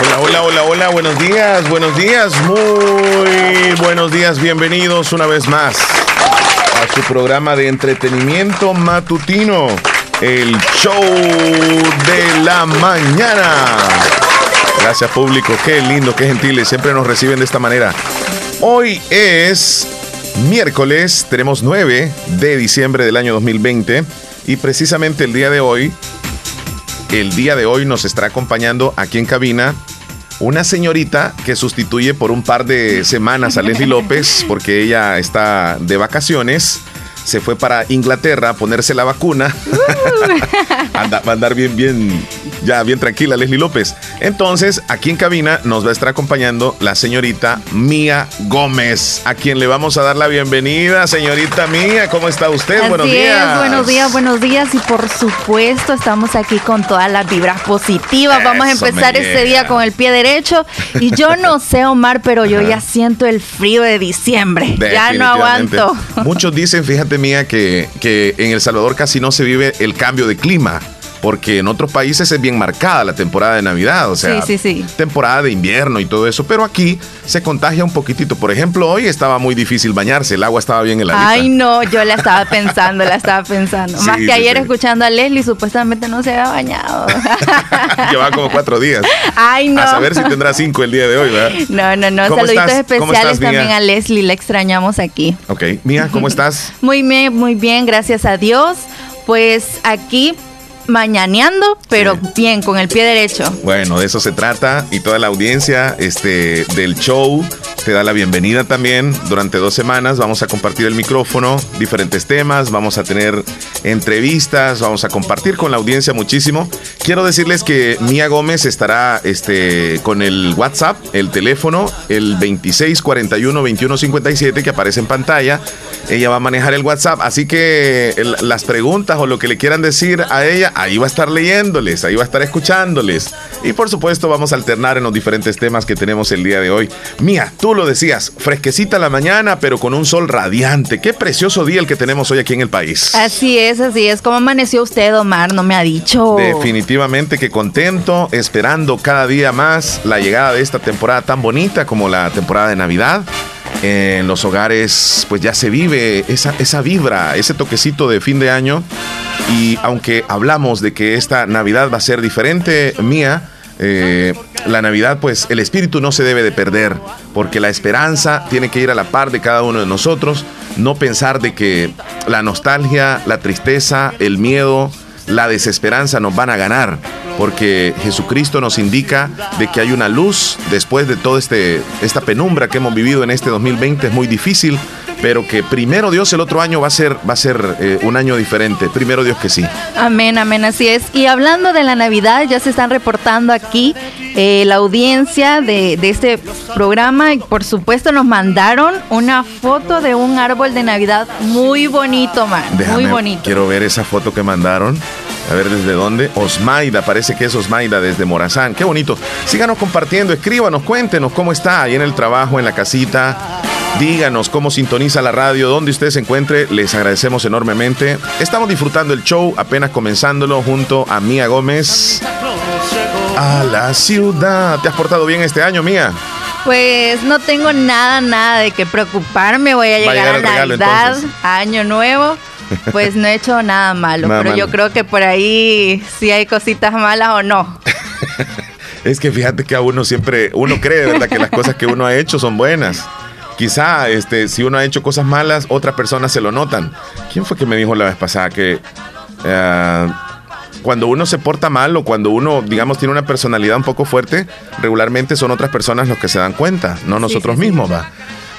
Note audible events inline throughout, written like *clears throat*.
Hola, hola, hola, hola, buenos días, buenos días, muy buenos días, bienvenidos una vez más a su programa de entretenimiento matutino, el show de la mañana. Gracias público, qué lindo, qué gentiles, siempre nos reciben de esta manera. Hoy es miércoles, tenemos 9 de diciembre del año 2020 y precisamente el día de hoy el día de hoy nos estará acompañando aquí en cabina una señorita que sustituye por un par de semanas a Leslie López porque ella está de vacaciones se fue para Inglaterra a ponerse la vacuna. *laughs* Anda, va a andar bien, bien, ya bien tranquila Leslie López. Entonces, aquí en cabina nos va a estar acompañando la señorita Mía Gómez, a quien le vamos a dar la bienvenida. Señorita Mía, ¿cómo está usted? buenos días. buenos días, buenos días. Y por supuesto, estamos aquí con todas las vibras positivas. vamos a empezar este día con el pie derecho. Y yo *laughs* no sé, Omar, pero yo ya siento el frío de diciembre. Ya no aguanto. Muchos dicen, fíjate, mía que, que en El Salvador casi no se vive el cambio de clima porque en otros países es bien marcada la temporada de Navidad, o sea, temporada de invierno y todo eso, pero aquí se contagia un poquitito. Por ejemplo, hoy estaba muy difícil bañarse, el agua estaba bien heladita. Ay, no, *laughs* yo la estaba pensando, la estaba pensando. Más que ayer escuchando a Leslie, supuestamente no se había bañado. *laughs* Lleva como cuatro días. Ay, no. A saber si tendrá cinco el día de hoy, ¿verdad? No, no, no. Saluditos especiales también a Leslie, la extrañamos aquí. Ok. Mía, ¿cómo estás? *laughs* Muy bien, muy bien, gracias a Dios. Pues aquí mañaneando, pero bien, con el pie derecho. Bueno, de eso se trata y toda la audiencia este, del show te da la bienvenida también. Durante dos semanas vamos a compartir el micrófono, diferentes temas, vamos a tener entrevistas, vamos a compartir con la audiencia muchísimo. Quiero decirles que Mía Gómez estará este, con el WhatsApp, el teléfono, el 2641-2157 que aparece en pantalla. Ella va a manejar el WhatsApp, así que las preguntas o lo que le quieran decir a ella, ahí va a estar leyéndoles, ahí va a estar escuchándoles. Y por supuesto vamos a alternar en los diferentes temas que tenemos el día de hoy. Mía, tú lo decías, fresquecita la mañana, pero con un sol radiante. Qué precioso día el que tenemos hoy aquí en el país. Así es, así es. ¿Cómo amaneció usted, Omar? No me ha dicho. Definitivamente que contento, esperando cada día más la llegada de esta temporada tan bonita como la temporada de Navidad en los hogares pues ya se vive esa, esa vibra, ese toquecito de fin de año. Y aunque hablamos de que esta Navidad va a ser diferente, mía, eh, la Navidad, pues el espíritu no se debe de perder, porque la esperanza tiene que ir a la par de cada uno de nosotros, no pensar de que la nostalgia, la tristeza, el miedo, la desesperanza nos van a ganar, porque Jesucristo nos indica de que hay una luz después de toda este, esta penumbra que hemos vivido en este 2020, es muy difícil, pero que primero Dios el otro año va a ser, va a ser eh, un año diferente, primero Dios que sí. Amén, amén, así es. Y hablando de la Navidad, ya se están reportando aquí eh, la audiencia de, de, este programa y por supuesto nos mandaron una foto de un árbol de Navidad muy bonito, man, muy bonito. Quiero ver esa foto que mandaron. A ver desde dónde. Osmaida, parece que es Osmaida desde Morazán. Qué bonito. Síganos compartiendo, escríbanos, cuéntenos cómo está ahí en el trabajo, en la casita. Díganos cómo sintoniza la radio, donde usted se encuentre. Les agradecemos enormemente. Estamos disfrutando el show, apenas comenzándolo junto a Mía Gómez. A la ciudad. ¿Te has portado bien este año, Mía? Pues no tengo nada, nada de qué preocuparme. Voy a llegar a, Navidad, Año Nuevo pues no he hecho nada malo, *laughs* pero yo creo que por ahí sí hay cositas malas o no. *laughs* es que fíjate que a uno siempre, uno cree, ¿verdad? Que las cosas que uno ha hecho son buenas. Quizá, este, si uno ha hecho cosas malas, otras personas se lo notan. ¿Quién fue que me dijo la vez pasada que eh, cuando uno se porta mal o cuando uno, digamos, tiene una personalidad un poco fuerte, regularmente son otras personas los que se dan cuenta, no nosotros mismos, va.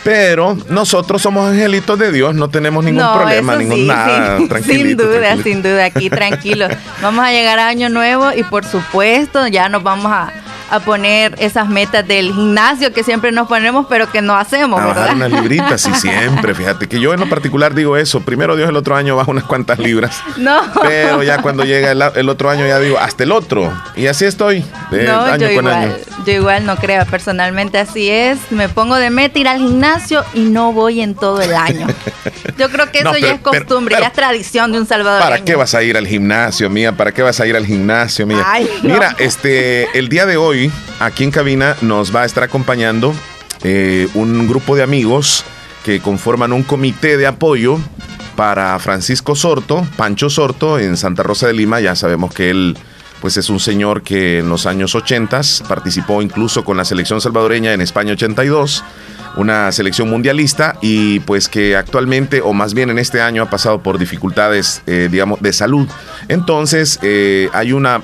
Pero nosotros somos angelitos de Dios, no tenemos ningún problema, ningún nada. *laughs* Sin, sin duda, sin duda, aquí tranquilos. vamos a llegar a Año Nuevo y por supuesto ya nos vamos a, a poner esas metas del gimnasio que siempre nos ponemos, pero que no hacemos. A bajar unas libritas, sí, siempre. Fíjate que yo en lo particular digo eso. Primero Dios el otro año bajo unas cuantas libras. No. Pero ya cuando llega el, otro año ya digo, hasta el otro. Y así estoy, de año yo con igual, año. Yo igual no creo, personalmente así es. Me pongo de meta ir al gimnasio y no voy en todo el año. Yo creo que *laughs* eso ya es costumbre, ya es tradición de un salvador. ¿Para qué vas a ir al gimnasio, mía? ¿Para qué vas a ir al gimnasio, mía? Mira, este, el día de hoy, aquí en cabina, nos va a estar acompañando eh, un grupo de amigos que conforman un comité de apoyo para Francisco Sorto, Pancho Sorto, en Santa Rosa de Lima. Ya sabemos que él pues es un señor que en los años 80 participó incluso con la selección salvadoreña en España 82 una selección mundialista y pues que actualmente o más bien en este año ha pasado por dificultades, eh, digamos, de salud. Entonces eh, hay una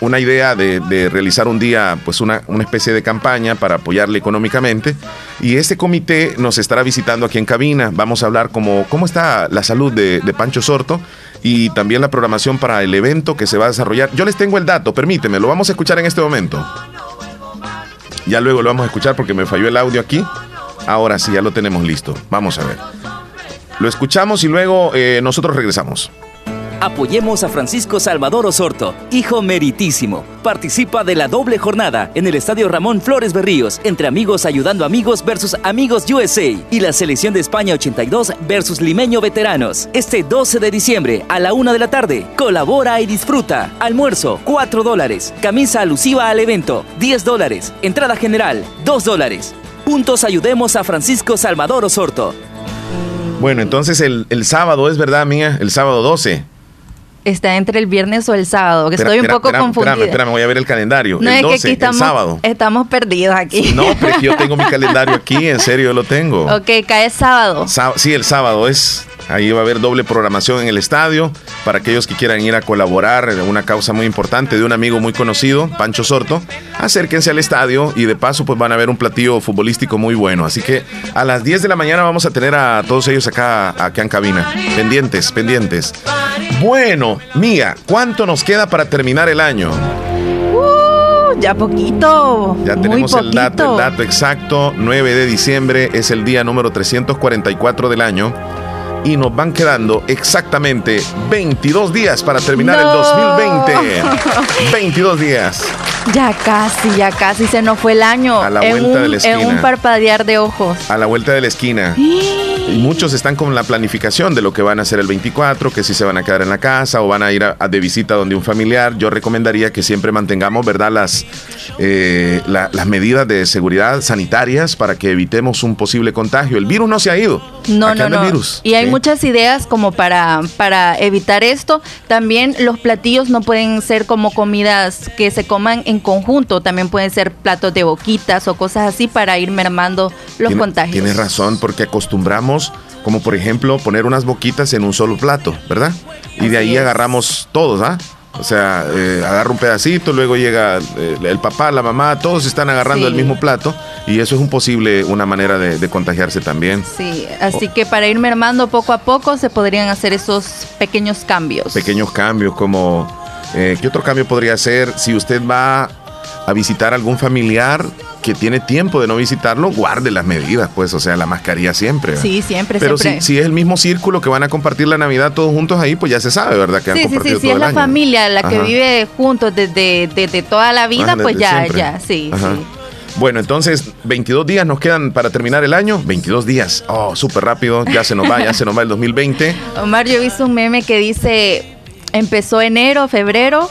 una idea de, realizar un día, pues una, una, especie de campaña para apoyarle económicamente. Y este comité nos estará visitando aquí en cabina. Vamos a hablar cómo está la salud de, de, Pancho Sorto y también la programación para el evento que se va a desarrollar. Yo les tengo el dato, permíteme, lo vamos a escuchar en este momento. Ya luego lo vamos a escuchar porque me falló el audio aquí. Ahora sí, ya lo tenemos listo. Vamos a ver. Lo escuchamos y luego eh, nosotros regresamos. Apoyemos a Francisco Salvador Osorto, hijo meritísimo. Participa de la doble jornada en el Estadio Ramón Flores Berríos, entre Amigos Ayudando Amigos versus Amigos USA y la Selección de España 82 versus Limeño Veteranos. Este 12 de diciembre a la una de la tarde. Colabora y disfruta. Almuerzo, 4 dólares. Camisa alusiva al evento, 10 dólares. Entrada general, 2 dólares. Juntos ayudemos a Francisco Salvador Osorto. Bueno, entonces el, sábado, ¿es verdad, mía? El sábado 12 está entre el viernes o el sábado, que estoy un poco confundida. Espérame, espérame, voy a ver el calendario. el 12, estamos, el sábado. Estamos perdidos aquí. No, pero yo tengo mi *laughs* calendario aquí, en serio, lo tengo. Ok, cae sábado. sí, el sábado es Ahí va a haber doble programación en el estadio para aquellos que quieran ir a colaborar en una causa muy importante de un amigo muy conocido, Pancho Sorto. Acérquense al estadio y de paso pues van a ver un platillo futbolístico muy bueno. Así que a las 10 de la mañana vamos a tener a todos ellos acá, acá en cabina. Pendientes, pendientes. Bueno, Mía, ¿cuánto nos queda para terminar el año? Uh, ya poquito. Ya tenemos el dato, el dato exacto. 9 de diciembre es el día número 344 del año y nos van quedando exactamente 22 días para terminar el 2020. 22 *laughs* días. Ya casi, ya casi se nos fue el año. A la vuelta de la esquina. En un parpadear de ojos. A la vuelta de la esquina. Y muchos están con la planificación de lo que van a hacer el 24, que si se van a quedar en la casa o van a ir a, de visita donde un familiar. Yo recomendaría que siempre mantengamos, ¿verdad?, las, eh, las medidas de seguridad sanitarias para que evitemos un posible contagio. El virus no se ha ido. No, no, no. Virus. Y hay muchas ideas como para, para evitar esto. También los platillos no pueden ser como comidas que se coman en conjunto, también pueden ser platos de boquitas o cosas así para ir mermando los contagios. Tienes razón, porque acostumbramos, como por ejemplo, poner unas boquitas en un solo plato, ¿verdad? Y de ahí agarramos todos, ¿ah? O sea, eh, agarra un pedacito, luego llega eh, el papá, la mamá, todos están agarrando el mismo plato y eso es un posible, una manera de, contagiarse también. Sí, así que para ir mermando poco a poco se podrían hacer esos pequeños cambios. Pequeños cambios como eh, ¿Qué otro cambio podría ser si usted va a visitar a algún familiar que tiene tiempo de no visitarlo, guarde las medidas, pues, o sea, la mascarilla siempre. Sí, siempre, Pero Si, si, es el mismo círculo que van a compartir la Navidad todos juntos ahí, pues ya se sabe, ¿verdad? Que sí, han sí, sí, si es la familia la que vive juntos desde, desde, toda la vida, pues ya, ya, sí, sí. Bueno, entonces, 22 días nos quedan para terminar el año. 22 días. Oh, súper rápido. Ya se nos va, ya se nos va el 2020. *laughs* Omar, yo he visto un meme que dice empezó enero, febrero,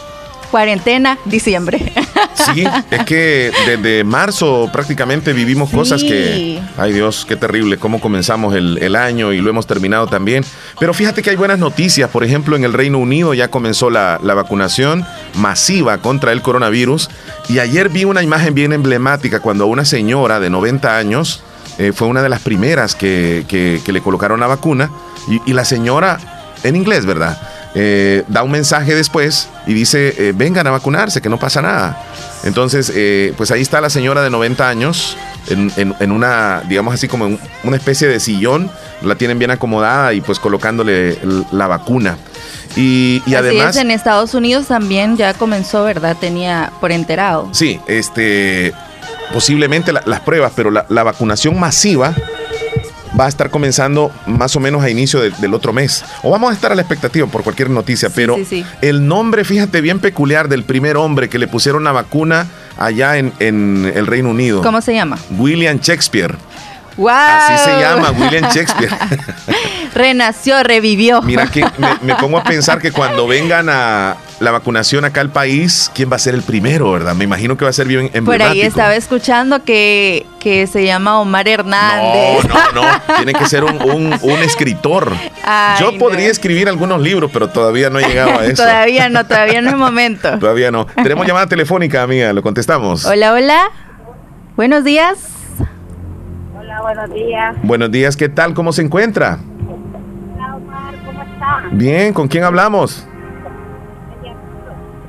cuarentena, diciembre. Sí, es que desde marzo prácticamente vivimos cosas que, ay Dios, qué terrible, cómo comenzamos el, año y lo hemos terminado también. Pero fíjate que hay buenas noticias, por ejemplo, en el Reino Unido ya comenzó la, vacunación masiva contra el coronavirus y ayer vi una imagen bien emblemática cuando una señora de 90 años eh, fue una de las primeras que, le colocaron la vacuna y la señora, en inglés, ¿verdad? Eh, da un mensaje después y dice, eh, vengan a vacunarse, que no pasa nada. Entonces, eh, pues ahí está la señora de 90 años en, una, digamos así como una especie de sillón, la tienen bien acomodada y pues colocándole la vacuna. Y, y además... en Estados Unidos también ya comenzó, ¿verdad? Tenía por enterado. Sí, este, posiblemente las pruebas, pero la, la vacunación masiva va a estar comenzando más o menos a inicio del otro mes. O vamos a estar a la expectativa por cualquier noticia, pero el nombre, fíjate, bien peculiar del primer hombre que le pusieron la vacuna allá en, en el Reino Unido. ¿Cómo se llama? William Shakespeare. Wow. Así se llama, William *laughs* Shakespeare. Renació, revivió. Mira que me, pongo a pensar que cuando vengan a la vacunación acá al país, ¿quién va a ser el primero, verdad? Me imagino que va a ser bien emblemático. Por ahí estaba escuchando que, que se llama Omar Hernández. No, no, no. Tiene que ser un, un, escritor. Yo podría escribir algunos libros, pero todavía no he llegado a *laughs* eso. todavía no, todavía no es *laughs* momento. todavía no. Tenemos *laughs* llamada telefónica, amiga. Lo contestamos. Hola, hola. Buenos días buenos días. Buenos días, ¿qué tal? ¿Cómo se encuentra? Hola, Omar, ¿cómo está? Bien, ¿con quién hablamos?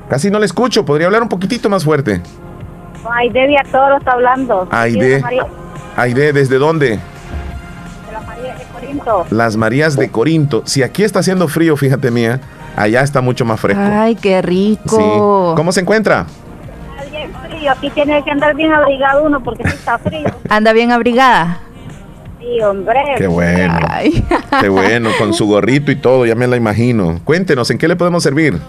Casi no le escucho, ¿podría hablar un poquitito más fuerte? Aide de Toro está hablando. Aide. Aide, ¿desde dónde? De las Marías de Corinto. Las Marías de Corinto. Si aquí está haciendo frío, fíjate mía, allá está mucho más fresco. Ay, qué rico. Sí. ¿Cómo se encuentra? Aquí tiene que andar bien abrigado uno porque está frío. *laughs* ¿Anda bien abrigada? Sí, hombre. Qué bueno. Qué bueno, con su gorrito y todo, ya me la imagino. Cuéntenos, ¿en qué le podemos servir?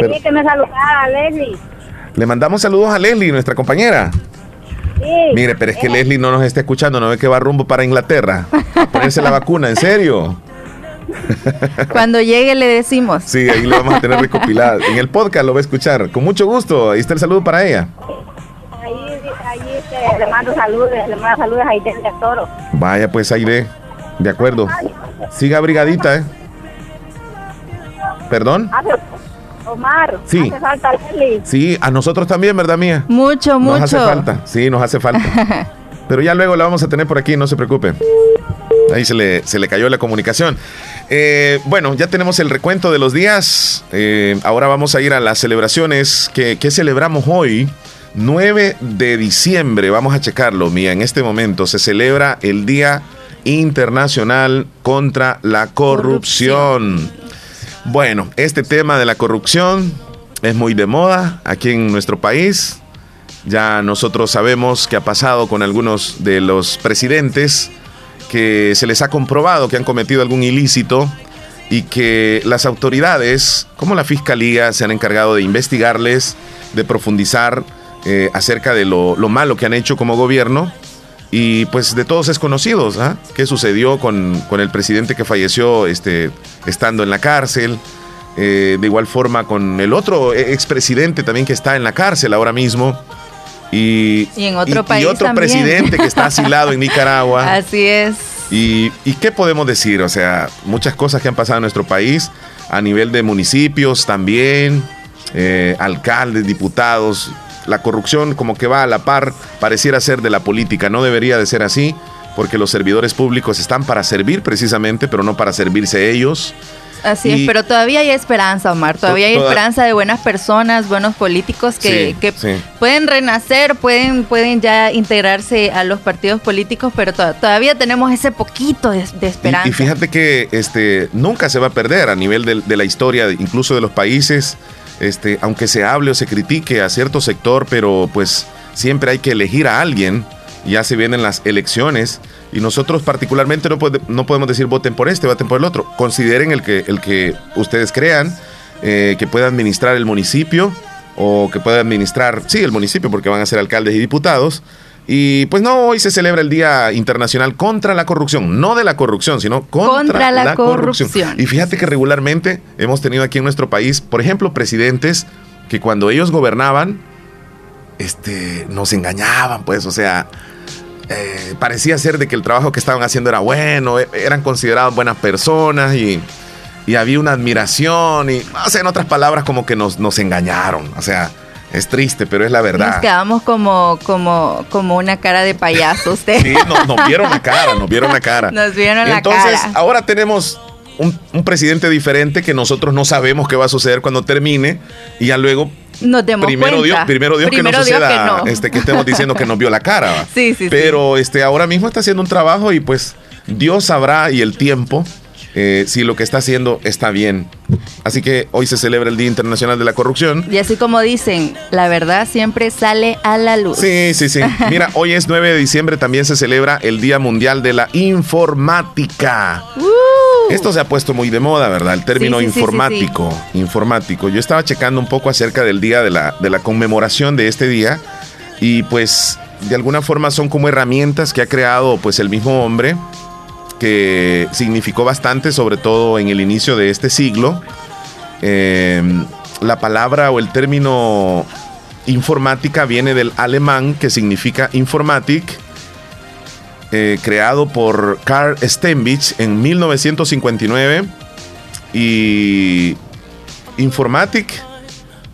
Quería que me saludara a Leslie. Le mandamos saludos a Leslie, nuestra compañera. Sí. Mire, pero es que Leslie no nos está escuchando, no ve que va rumbo para Inglaterra a ponerse la vacuna, ¿en serio? *laughs* Cuando llegue le decimos. Sí, ahí lo vamos a tener recopilado. En el podcast lo va a escuchar. Con mucho gusto. Ahí está el saludo para ella. Ahí, ahí este, le mando saludos, le mando saludos a Aide de Toro. Vaya pues Aide, de acuerdo. Siga abrigadita, ¿eh? ¿Perdón? Ah, Omar, sí. hace falta Leslie. Sí, a nosotros también, ¿verdad, mía? Mucho, mucho. Nos hace falta, sí, nos hace falta. *laughs* Pero ya luego la vamos a tener por aquí, no se preocupe. Ahí se le, se le cayó la comunicación. Eh, bueno, ya tenemos el recuento de los días. Eh, ahora vamos a ir a las celebraciones que, celebramos hoy. 9 de diciembre, vamos a checarlo, mía. En este momento se celebra el Día Internacional contra la corrupción. Bueno, este tema de la corrupción es muy de moda aquí en nuestro país. Ya nosotros sabemos qué ha pasado con algunos de los presidentes que se les ha comprobado que han cometido algún ilícito y que las autoridades, como la Fiscalía, se han encargado de investigarles, de profundizar eh, acerca de lo, malo que han hecho como gobierno. Y pues de todos es conocido, ¿ah? ¿Qué sucedió con, el presidente que falleció este, estando en la cárcel? Eh, de igual forma con el otro expresidente también que está en la cárcel ahora mismo. Y, en otro país. otro presidente que está asilado en *laughs* Nicaragua. Así es. Y, qué podemos decir? O sea, muchas cosas que han pasado en nuestro país, a nivel de municipios también, eh, alcaldes, diputados. La corrupción como que va a la par, pareciera ser de la política. No debería de ser así, porque los servidores públicos están para servir precisamente, pero no para servirse ellos. Así es, pero todavía hay esperanza, Omar. Todavía hay esperanza de buenas personas, buenos políticos que, pueden renacer, pueden, pueden ya integrarse a los partidos políticos, pero todavía tenemos ese poquito de, esperanza. Y, fíjate que este nunca se va a perder a nivel de, la historia, incluso de los países, este, aunque se hable o se critique a cierto sector, pero pues siempre hay que elegir a alguien. Ya se vienen las elecciones y nosotros particularmente no, no podemos decir voten por este, voten por el otro. Consideren el que, el que ustedes crean eh, que pueda administrar el municipio o que pueda administrar, sí, el municipio porque van a ser alcaldes y diputados. Y pues no, hoy se celebra el Día Internacional contra la Corrupción, no de la corrupción, sino contra, la, corrupción. Y fíjate que regularmente hemos tenido aquí en nuestro país, por ejemplo, presidentes que cuando ellos gobernaban, este, nos engañaban, pues, o sea, eh, parecía ser de que el trabajo que estaban haciendo era bueno, e, eran considerados buenas personas y, había una admiración y, no sé, en otras palabras, como que nos, nos engañaron. O sea, es triste, pero es la verdad. Nos quedamos como, como, como una cara de payaso *laughs* usted. sí, nos, vieron la cara, nos vieron la cara. Nos vieron la cara. Entonces, ahora tenemos un, un, presidente diferente que nosotros no sabemos qué va a suceder cuando termine y ya luego nos demos primero cuenta. Dios, primero Dios que no suceda Este, que estemos diciendo que nos vio la cara. *laughs* sí, sí, Pero Este, ahora mismo está haciendo un trabajo y pues Dios sabrá y el tiempo eh, si lo que está haciendo está bien. Así que hoy se celebra el Día Internacional de la Corrupción. Y así como dicen, la verdad siempre sale a la luz. Sí, sí, sí. *laughs* Mira, hoy es 9 de diciembre, también se celebra el Día Mundial de la Informática. Uh. Esto se ha puesto muy de moda, ¿verdad? El término informático. informático. Yo estaba checando un poco acerca del día de la, de la conmemoración de este día y pues de alguna forma son como herramientas que ha creado pues el mismo hombre que significó bastante, sobre todo en el inicio de este siglo. Em, la palabra o el término informática viene del alemán que significa informatic, eh, creado por Carl Steinbich en 1959 y informatic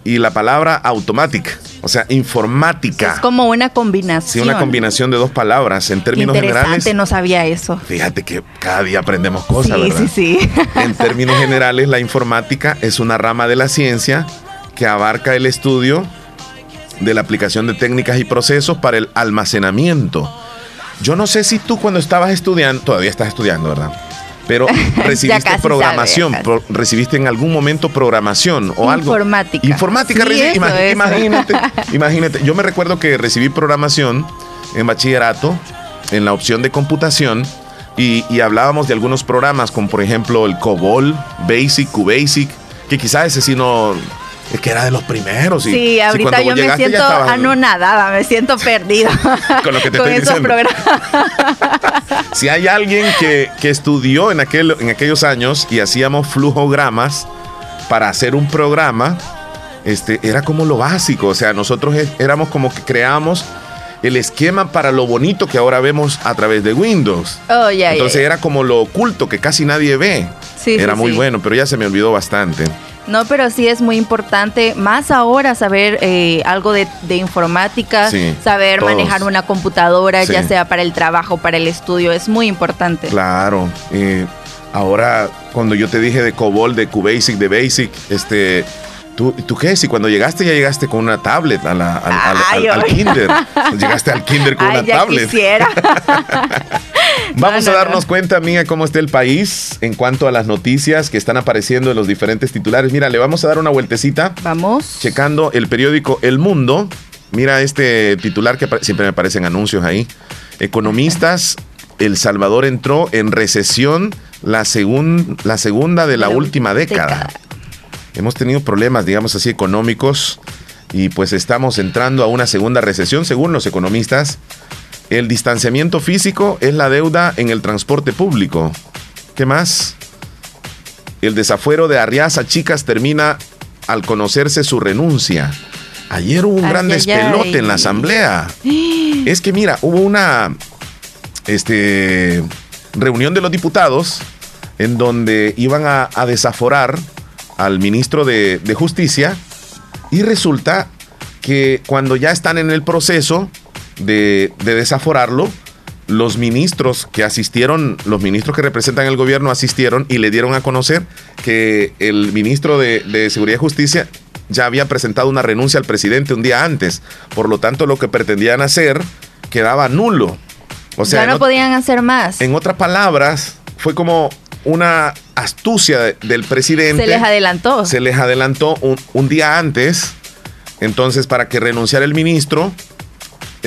y la palabra automatic o sea, informática. Es como una combinación. Sí, una combinación de dos palabras. En términos generales. no sabía eso. Fíjate que cada día aprendemos cosas, ¿verdad? Sí, sí, *laughs* En términos generales, la informática es una rama de la ciencia que abarca el estudio de la aplicación de técnicas y procesos para el almacenamiento. Yo no sé si tú cuando estabas estudiando, todavía estás estudiando, ¿verdad? Pero *laughs* recibiste programación, recibiste en algún momento programación o algo. Informática. Informática, imagínate, *laughs* imagínate. Yo me recuerdo que recibí programación en bachillerato, en la opción de computación, y, hablábamos de algunos programas, como por ejemplo el COBOL, Basic, QBasic, que quizás ese sí no, es que era de los primeros. sí, ahorita yo me siento anonadada, me siento perdida *laughs* con lo que te estoy esos programas. si hay alguien que, estudió en, aquel, en aquellos años y hacíamos flujogramas para hacer un programa, este, era como lo básico. O sea, nosotros e, éramos como que creamos el esquema para lo bonito que ahora vemos a través de Windows. Oh, Entonces era como lo oculto que casi nadie ve. Sí, era muy bueno, pero ya se me olvidó bastante. No, pero sí es muy importante, más ahora saber eh, algo de, informática, saber manejar una computadora, ya sea para el trabajo, para el estudio, es muy importante. Claro. ahora, cuando yo te dije de COBOL, de QBasic, de Basic, este, ¿Tú, ¿Tú qué? Si cuando llegaste ya llegaste con una tablet a la, al, kinder. *laughs* llegaste al kinder con una ya tablet. Quisiera. *laughs* Vamos a darnos cuenta, mía, cómo está el país en cuanto a las noticias que están apareciendo en los diferentes titulares. Mira, le vamos a dar una vueltecita. Vamos. Checando el periódico El Mundo. Mira este titular que siempre me aparecen anuncios ahí. Economistas, El Salvador entró en recesión la, la segunda de la, última década hemos tenido problemas, digamos así, económicos y pues estamos entrando a una segunda recesión según los economistas. El distanciamiento físico es la deuda en el transporte público. ¿Qué más? El desafuero de Arriaza Chicas termina al conocerse su renuncia. Ayer hubo un gran despelote en la asamblea. *gasps* Es que mira, hubo una este, reunión de los diputados en donde iban a, a desaforar al ministro de, Justicia y resulta que cuando ya están en el proceso de, desaforarlo, los ministros que asistieron, los ministros que representan el gobierno asistieron y le dieron a conocer que el ministro de, de, Seguridad y Justicia ya había presentado una renuncia al presidente un día antes. Por lo tanto, lo que pretendían hacer quedaba nulo. O sea, ya no podían hacer más. En otras palabras, fue como una astucia del presidente. Se les adelantó. Se les adelantó un, día antes. Entonces, para que renunciara el ministro,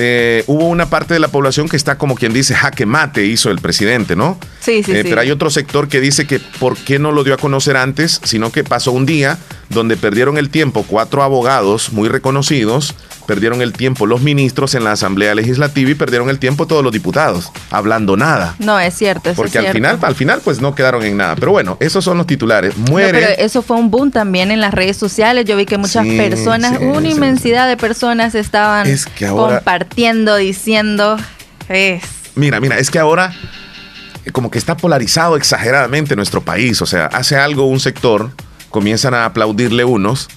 eh, hubo una parte de la población que está como quien dice jaque mate hizo el presidente, ¿no? Sí, sí, eh, sí. Pero hay otro sector que dice que por qué no lo dio a conocer antes, sino que pasó un día donde perdieron el tiempo cuatro abogados muy reconocidos perdieron el tiempo los ministros en la Asamblea Legislativa y perdieron el tiempo todos los diputados, hablando nada. No, es cierto. Porque al final, al final, pues no quedaron en nada. Pero bueno, esos son los titulares. Muere. pero eso fue un boom también en las redes sociales. Yo vi que muchas personas, una inmensidad de personas estaban compartiendo, diciendo. Es... Mira, mira, es que ahora eh, como que está polarizado exageradamente nuestro país. O sea, hace algo un sector, comienzan a aplaudirle unos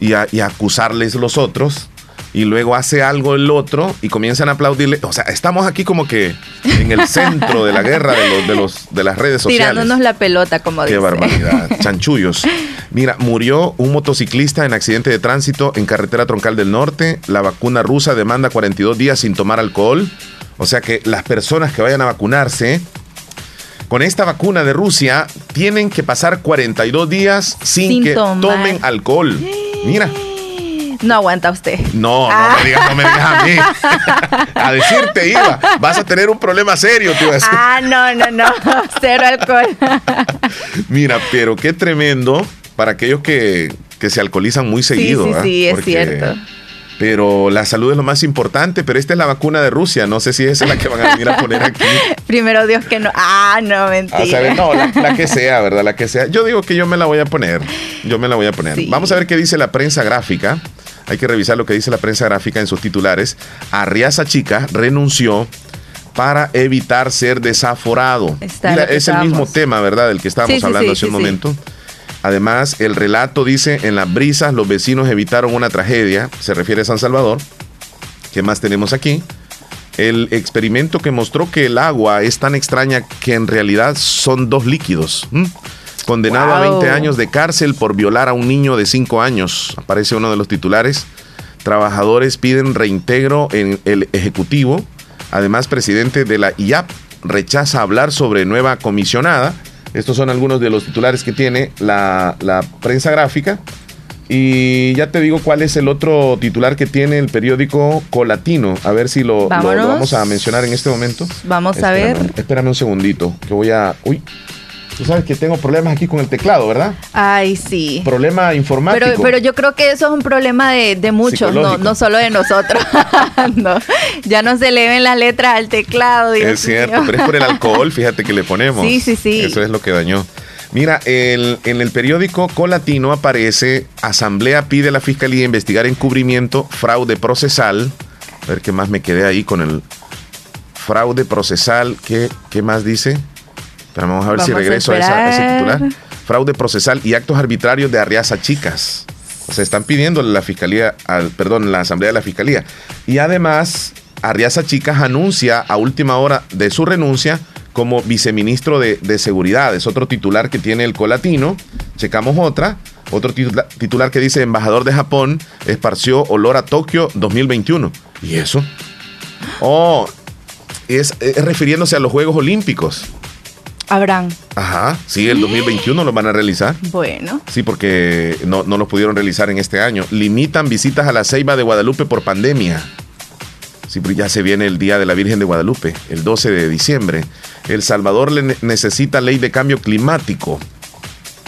y a, y a acusarles los otros y luego hace algo el otro y comienzan a aplaudirle. O sea, estamos aquí como que en el centro de la guerra de, los, de, los, de las redes sociales. Tirándonos la pelota, como Qué barbaridad. *laughs* Chanchullos. Mira, murió un motociclista en accidente de tránsito en carretera troncal del norte. La vacuna rusa demanda 42 días sin tomar alcohol. O sea que las personas que vayan a vacunarse con esta vacuna de Rusia tienen que pasar 42 días sin, que tomen alcohol. Mira. No aguanta usted. No, no me ah. digas, no me digas a mí. *laughs* a decirte iba, vas a tener un problema serio, te iba a decir. Ah, no, no, no, *laughs* cero alcohol. Mira, pero qué tremendo para aquellos que, que se alcoholizan muy seguido. Sí, sí, sí, es cierto. Pero la salud es lo más importante, pero esta es la vacuna de Rusia, no sé si esa es la que van a venir a poner aquí. *laughs* Primero Dios que no. Ah, no, mentira. no, la, que sea, ¿verdad? La que sea. Yo digo que yo me la voy a poner. Yo me la voy a poner. Vamos a ver qué dice la prensa gráfica. Hay que revisar lo que dice la prensa gráfica en sus titulares. Arriaza Chica renunció para evitar ser desaforado. Mira, es el mismo tema, ¿verdad? Del que estábamos hablando hace un momento. Además, el relato dice, en las brisas los vecinos evitaron una tragedia, se refiere a San Salvador. ¿Qué más tenemos aquí? El experimento que mostró que el agua es tan extraña que en realidad son dos líquidos. Condenado a 20 años de cárcel por violar a un niño de 5 años. Aparece uno de los titulares. Trabajadores piden reintegro en el Ejecutivo. Además, presidente de la IAP rechaza hablar sobre nueva comisionada. Estos son algunos de los titulares que tiene la, prensa gráfica. Y ya te digo cuál es el otro titular que tiene el periódico Colatino. A ver si lo, vamos a mencionar en este momento. Vamos a ver. Espérame un segundito, que voy a... Uy, Tú sabes que tengo problemas aquí con el teclado, ¿verdad? Ay, sí. Problema informático. Pero, pero yo creo que eso es un problema de, de muchos, no, no solo de nosotros. *laughs* no, ya no se le ven las letras al teclado. es cierto, pero es por el alcohol, *laughs* fíjate que le ponemos. Sí, sí, sí. Eso es lo que dañó. Mira, el, en el periódico Colatino aparece, Asamblea pide a la Fiscalía investigar encubrimiento, fraude procesal. A ver qué más me quedé ahí con el fraude procesal. ¿Qué, qué más dice? Pero vamos a ver si regreso a, ese titular. Fraude procesal y actos arbitrarios de Arriaza Chicas. O sea, están pidiendo la fiscalía, al, perdón, la asamblea de la fiscalía. Y además, Arriaza Chicas anuncia a última hora de su renuncia como viceministro de, seguridad. Es otro titular que tiene el colatino. Checamos otra. Otro titular, que dice embajador de Japón esparció olor a Tokio 2021. ¿Y eso? Oh, es refiriéndose a los Juegos Olímpicos. Habrán. Ajá, sí, el 2021 lo van a realizar. Bueno. Sí, porque no, no lo pudieron realizar en este año. Limitan visitas a la Ceiba de Guadalupe por pandemia. Sí, ya se viene el Día de la Virgen de Guadalupe, el 12 de diciembre. El Salvador le necesita ley de cambio climático.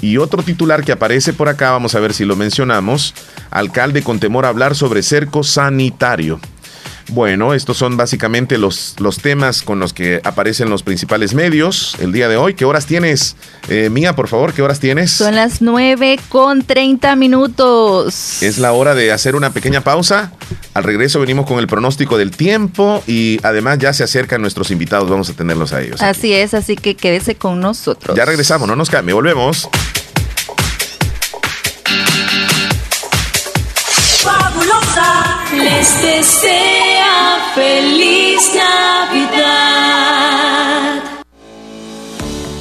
Y otro titular que aparece por acá, vamos a ver si lo mencionamos. Alcalde con temor a hablar sobre cerco sanitario. Bueno, estos son básicamente los, los temas con los que aparecen los principales medios el día de hoy. ¿Qué horas tienes, eh, Mía, por favor? ¿Qué horas tienes? Son las 9 con 30 minutos. Es la hora de hacer una pequeña pausa. Al regreso venimos con el pronóstico del tiempo y además ya se acercan nuestros invitados. Vamos a tenerlos a ellos. Así es, así que quédese con nosotros. Ya regresamos, no nos cambie, volvemos. Feliz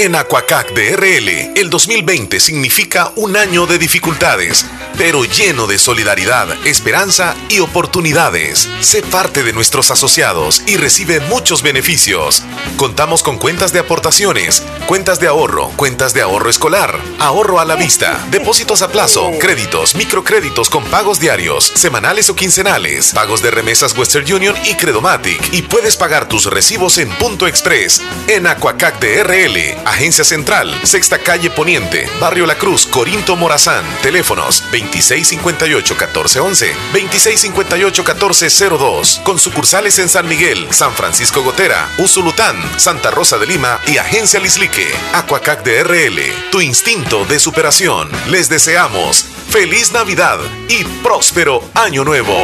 En Aquacac DRL, el 2020 significa un año de dificultades, pero lleno de solidaridad, esperanza y oportunidades. Sé parte de nuestros asociados y recibe muchos beneficios. Contamos con cuentas de aportaciones, cuentas de ahorro, cuentas de ahorro escolar, ahorro a la vista, depósitos a plazo, créditos, microcréditos con pagos diarios, semanales o quincenales, pagos de remesas Western Union y Credomatic. Y puedes pagar tus recibos en Punto Express en Aquacac DRL Agencia Central, Sexta Calle Poniente, Barrio La Cruz, Corinto Morazán. Teléfonos 2658-1411, 2658-1402. Con sucursales en San Miguel, San Francisco Gotera, Usulután, Santa Rosa de Lima y Agencia Lislique. Aquacac DRL, tu instinto de superación. Les deseamos feliz Navidad y próspero Año Nuevo.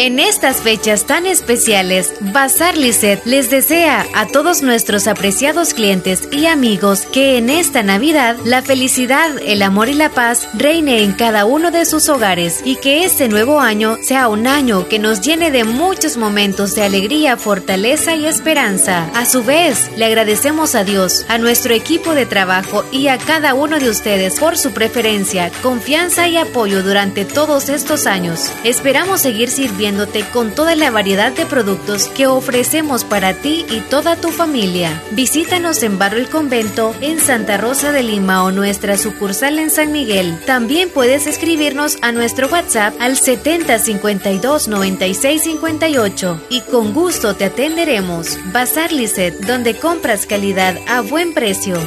En estas fechas tan especiales, Bazar Lisset les desea a todos nuestros apreciados clientes y amigos que en esta Navidad la felicidad, el amor y la paz reine en cada uno de sus hogares y que este nuevo año sea un año que nos llene de muchos momentos de alegría, fortaleza y esperanza. A su vez, le agradecemos a Dios, a nuestro equipo de trabajo y a cada uno de ustedes por su preferencia, confianza y apoyo durante todos estos años. Esperamos seguir sirviendo con toda la variedad de productos que ofrecemos para ti y toda tu familia. Visítanos en Barrio El Convento, en Santa Rosa de Lima o nuestra sucursal en San Miguel. También puedes escribirnos a nuestro WhatsApp al 7052 9658 y con gusto te atenderemos. Bazar Lisset, donde compras calidad a buen precio.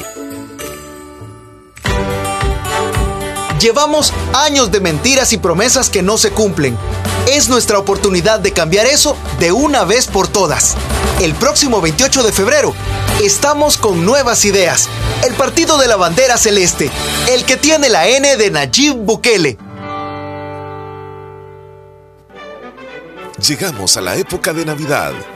Llevamos años de mentiras y promesas que no se cumplen. Es nuestra oportunidad de cambiar eso de una vez por todas. El próximo 28 de febrero estamos con nuevas ideas. El Partido de la Bandera Celeste, el que tiene la N de Nayib Bukele. Llegamos a la época de Navidad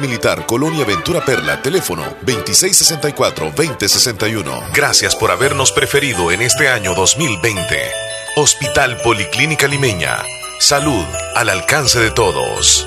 Militar, Colonia Ventura Perla, teléfono 2664-2061. Gracias por habernos preferido en este año 2020. Hospital Policlínica Limeña. Salud al alcance de todos.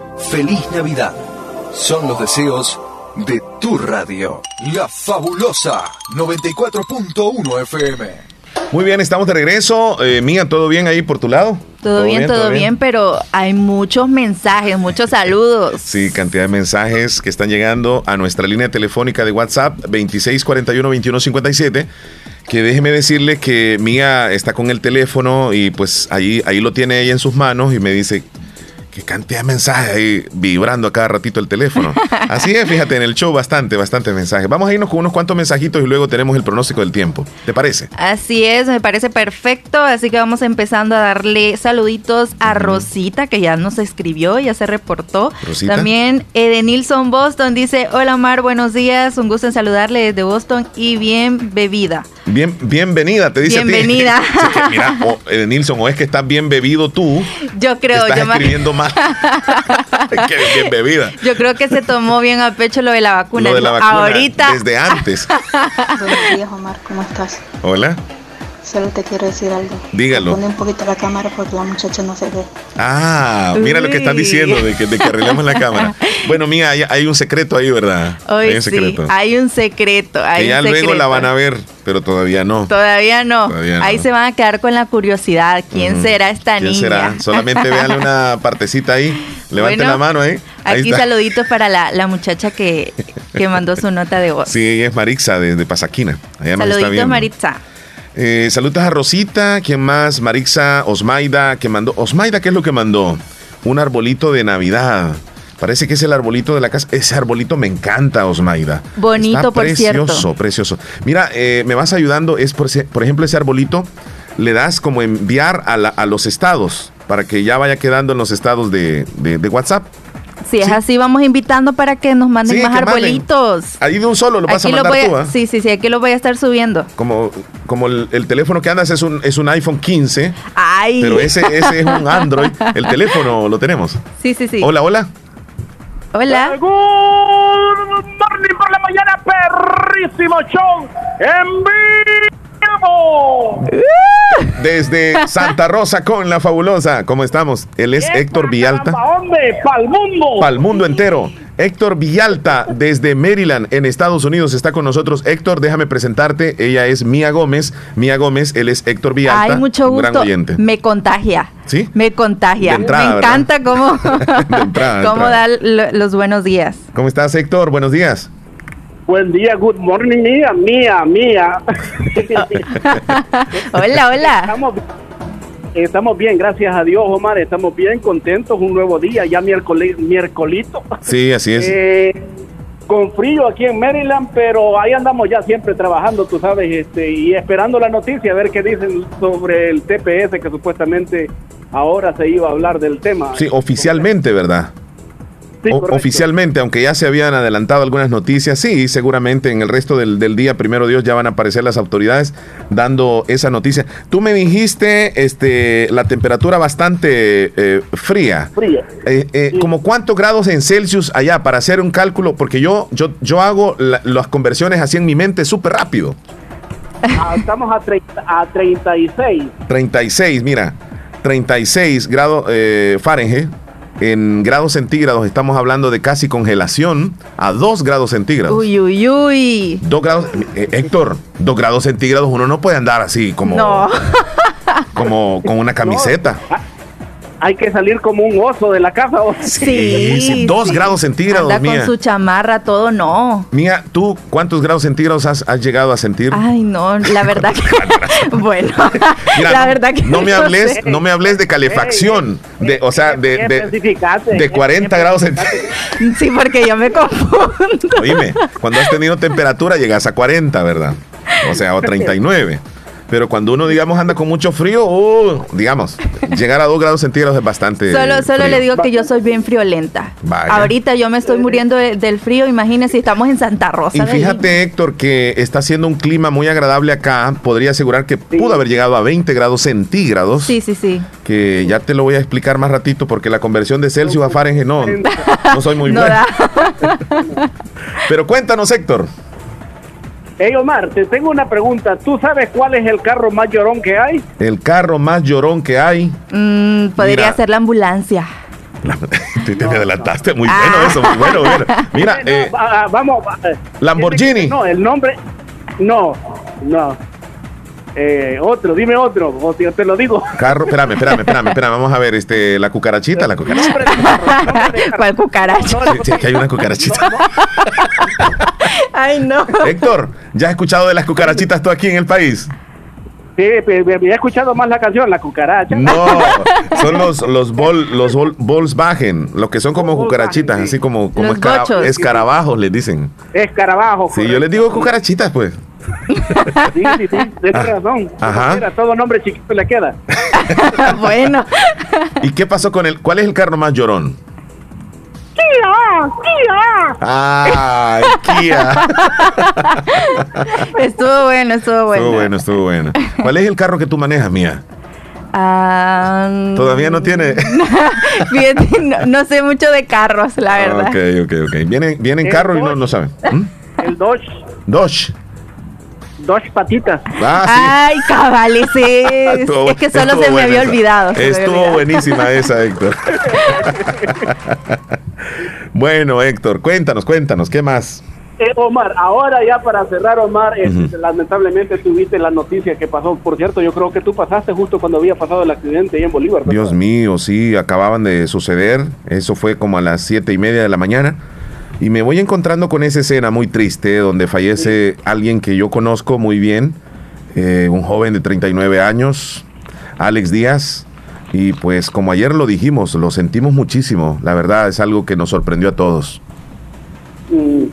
Feliz Navidad. Son los deseos de tu radio. La fabulosa 94.1 FM. Muy bien, estamos de regreso. Eh, Mía, ¿todo bien ahí por tu lado? Todo, bien, todo, bien, pero hay muchos mensajes, muchos *laughs* saludos. Sí, cantidad de mensajes que están llegando a nuestra línea telefónica de WhatsApp 2641-2157. Que déjeme decirle que Mía está con el teléfono y pues ahí, ahí lo tiene ella en sus manos y me dice, Qué cantidad de mensajes ahí vibrando a cada ratito el teléfono. *laughs* Así es, fíjate, en el show bastante, bastante mensajes. Vamos a irnos con unos cuantos mensajitos y luego tenemos el pronóstico del tiempo. ¿Te parece? Así es, me parece perfecto. Así que vamos empezando a darle saluditos a Rosita, que ya nos escribió, ya se reportó. ¿Rosita? También Edenilson Boston dice: Hola Omar, buenos días. Un gusto en saludarle desde Boston y bien bebida. Bien, bienvenida, te dice Bienvenida. A ti. *laughs* mira, Edenilson, o es que estás bien bebido tú. Yo creo, estás yo escribiendo más. *laughs* que bien bebida. Yo creo que se tomó bien a pecho lo de la vacuna. Lo de la vacuna Ahorita. Desde antes. Buenos días, Omar, ¿cómo estás? Hola. Solo te quiero decir algo. Dígalo. Pone un poquito la cámara porque la muchacha no se ve. Ah, mira lo que estás diciendo de que, de que arreglemos la cámara. *laughs* Bueno, mía, hay, hay, un secreto ahí, ¿verdad? Hoy hay un secreto. Sí, hay un secreto. Hay que ya un luego secreto. la van a ver, pero todavía no. Todavía no. Todavía ahí no. se van a quedar con la curiosidad. ¿Quién uh -huh. será esta ¿Quién niña? será? Solamente véanle una *laughs* partecita ahí. Levanten bueno, la mano ahí. ahí Aquí está. saluditos para la, la muchacha que, que mandó su *laughs* nota de voz. Sí, ella es Marixa de, de Pasaquina. Allá nos está Saluditos. Maritza. Eh, saludos a Rosita, ¿quién más? Marixa, Osmaida, que mandó. Osmaida, ¿qué es lo que mandó? Un arbolito de Navidad. Parece que es el arbolito de la casa. Ese arbolito me encanta, Osmaida. Bonito, Está por precioso, cierto. precioso. Mira, eh, me vas ayudando. Es por, por, ejemplo ese arbolito. Le das como enviar a, la, a, los estados para que ya vaya quedando en los estados de, de, de WhatsApp. Si es así, vamos invitando para que nos manden Sí, más arbolitos. Ahí de un solo lo vas Aquí a lo mandar voy a- tú, ¿ah? Sí, sí, sí, aquí lo voy a estar subiendo. Como, como el, el teléfono que andas es un, es un iPhone 15, Ay. pero ese, ese es un Android. *laughs* El teléfono lo tenemos. Sí, sí, sí. Hola, hola. Hola. Good morning por la mañana, perrísimo show en vivo Desde Santa Rosa con la fabulosa. ¿Cómo estamos? Él es Héctor Villalta. hombre, pa'l mundo. Para el mundo entero. Héctor Villalta, desde Maryland, en Estados Unidos, está con nosotros. Héctor, déjame presentarte. Ella es Mía Gómez. Mía Gómez, él es Héctor Villalta. Ay, mucho un gran gusto. oyente. Me contagia. ¿Sí? Me contagia. De entrada, Me encanta cómo, *laughs* De entrada, de *laughs* cómo entrada. da lo- los buenos días. ¿Cómo estás, Héctor? Buenos días. Buen día, good morning, mía, mía, mía. *laughs* Hola, hola. Estamos, estamos bien, gracias a Dios, Omar. Estamos bien contentos. Un nuevo día, ya miércoles, miércolito. Sí, así es. Eh, con frío aquí en Maryland, pero ahí andamos ya siempre trabajando, tú sabes, este, y esperando la noticia, a ver qué dicen sobre el TPS, que supuestamente ahora se iba a hablar del tema. Sí, oficialmente, ¿verdad? Sí, oficialmente, aunque ya se habían adelantado algunas noticias, sí, seguramente en el resto del, del día, primero Dios, ya van a aparecer las autoridades dando esa noticia. Tú me dijiste este, la temperatura bastante eh, fría. Fría. Eh, eh, ¿Como cuántos grados en Celsius allá para hacer un cálculo? Porque yo, yo, yo hago la- las conversiones así en mi mente súper rápido. Ah, estamos a, 30 a 36. 36, mira, 36 grados eh, Fahrenheit. En grados centígrados estamos hablando de casi congelación a 2 grados centígrados. Uy, uy, uy. 2 grados, eh, Héctor, 2 grados centígrados uno no puede andar así como, No. como con una *laughs* camiseta. Hay que salir como un oso de la casa. ¿o? Sí, sí, dos sí. grados centígrados, Anda con mía. su chamarra, todo no. Mía, ¿tú cuántos grados centígrados has, has llegado a sentir? Ay, no, la verdad que. *laughs* bueno, Mira, la no- verdad que. no me hables, sé. no me hables de calefacción, de, o sea, de, de, de 40 grados centígrados. *laughs* Sí, porque yo me confundo. Oíme, cuando has tenido temperatura llegas a 40, ¿verdad? O sea, o 39. Pero cuando uno, digamos, anda con mucho frío, uh, digamos, llegar a 2 grados centígrados es bastante. Solo, solo frío. le digo que yo soy bien friolenta. Vaya. Ahorita yo me estoy muriendo de- del frío, imagínese, estamos en Santa Rosa. Y fíjate, Héctor, que está haciendo un clima muy agradable acá. Podría asegurar que pudo haber llegado a 20 grados centígrados. Sí, sí, sí. Que ya te lo voy a explicar más ratito, porque la conversión de Celsius a Fahrenheit no, *laughs* no soy muy No bueno. da. *laughs* Pero cuéntanos, Héctor. Hey Omar, te tengo una pregunta. ¿Tú sabes cuál es el carro más llorón que hay? El carro más llorón que hay. Mm, podría Mira. ser la ambulancia. *laughs* Te adelantaste, muy Ah. bueno eso, muy bueno. bueno. *laughs* Mira, No, eh, ah, vamos. ah, Lamborghini. No, el nombre. No, no. Eh, otro, dime otro, o si yo te lo digo. carro, espérame, espérame, espérame, espérame, vamos a ver, este, la cucarachita, la cucarachita. *laughs* ¿Cuál cucaracha? Sí, sí, aquí hay una cucarachita. Ay, no. Héctor, ¿ya has escuchado de las cucarachitas tú aquí en el país? Sí, pe- he escuchado más la canción, La Cucaracha. No, son los los Vol- los Vol- Volkswagen, los que son como cucarachitas, así como como escara- escarabajos les dicen. Escarabajo. Sí, yo les digo cucarachitas, pues. *laughs* Sí, sí, sí, tienes razón. Ajá. Mira, todo nombre chiquito le queda. *laughs* bueno. ¿Y qué pasó con el cuál es el carro más llorón? ¡Kia! ¡Kia! Ay, Kia. *laughs* Estuvo bueno, estuvo bueno. Estuvo bueno, estuvo bueno. ¿Cuál es el carro que tú manejas, mía? Ah, Todavía no tiene. no, no sé mucho de carros, la verdad. Ok, ok, ok. Vienen, vienen El carro y no, no saben. ¿Mm? El Dodge, Dodge. Dodge patitas. Ah, sí. Ay, cabales, *laughs* es, Estuvo- es que solo se me había esa. olvidado. Estuvo olvidado. buenísima esa, *laughs* Héctor. *laughs* bueno, Héctor, cuéntanos, cuéntanos, ¿qué más? Eh, Omar, ahora ya para cerrar, Omar, este, lamentablemente tuviste la noticia que pasó. Por cierto, yo creo que tú pasaste justo cuando había pasado el accidente ahí en Bolívar. ¿verdad? Dios mío, sí, acababan de suceder. Eso fue como a las siete y media de la mañana. Y me voy encontrando con esa escena muy triste donde fallece alguien que yo conozco muy bien, eh, un joven de 39 años, Alex Díaz. Y pues como ayer lo dijimos, lo sentimos muchísimo. La verdad es algo que nos sorprendió a todos. Mm,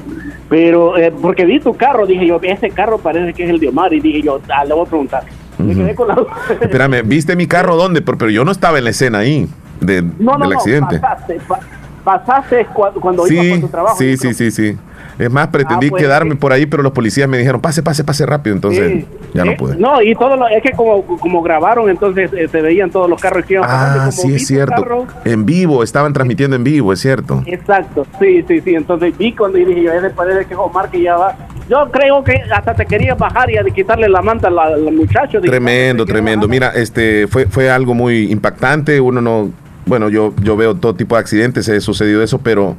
Pero, eh, porque vi tu carro, dije yo, ese carro parece que es el de Omar. Y dije yo, ah, le voy a preguntar. Me Ujú. quedé con la duda. Espérame, ¿viste mi carro dónde? Pero, pero yo no estaba en la escena ahí de- No, no, del no, accidente. pasaste, pa- pasaste cua- cuando ibas Sí, por tu trabajo. sí, sí, sí, sí. Es más, pretendí Ah, pues, quedarme sí. por ahí, pero los policías me dijeron, pase, pase, pase rápido. Entonces, Sí. ya no Eh, pude. No, y todo lo, es que como, como grabaron, entonces eh, se veían todos los carros que iban pasando. Ah, como sí, es cierto. carro, En vivo, estaban transmitiendo en vivo, es cierto. Exacto, sí, sí, sí. Entonces vi cuando dije yo, ese parece que Omar que ya va. Yo creo que hasta te quería bajar y a quitarle la manta al, muchacho. Tremendo, tremendo. Mira, este fue, fue algo muy impactante. Uno no, bueno, yo, yo veo todo tipo de accidentes, se ha sucedido eso, pero,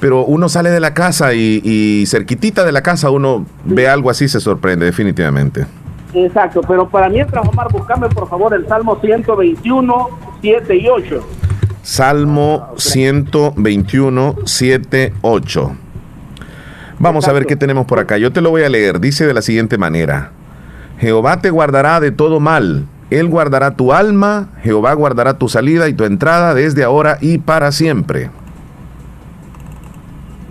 pero uno sale de la casa y, y cerquitita de la casa uno ve algo así, se sorprende, definitivamente. Exacto, pero para mientras, Omar, buscame por favor el Salmo 121, 7 y 8. Salmo 121, 7, 8. Vamos a ver qué tenemos por acá. Yo te lo voy a leer. Dice de la siguiente manera. Jehová te guardará de todo mal. Él guardará tu alma. Jehová guardará tu salida y tu entrada desde ahora y para siempre.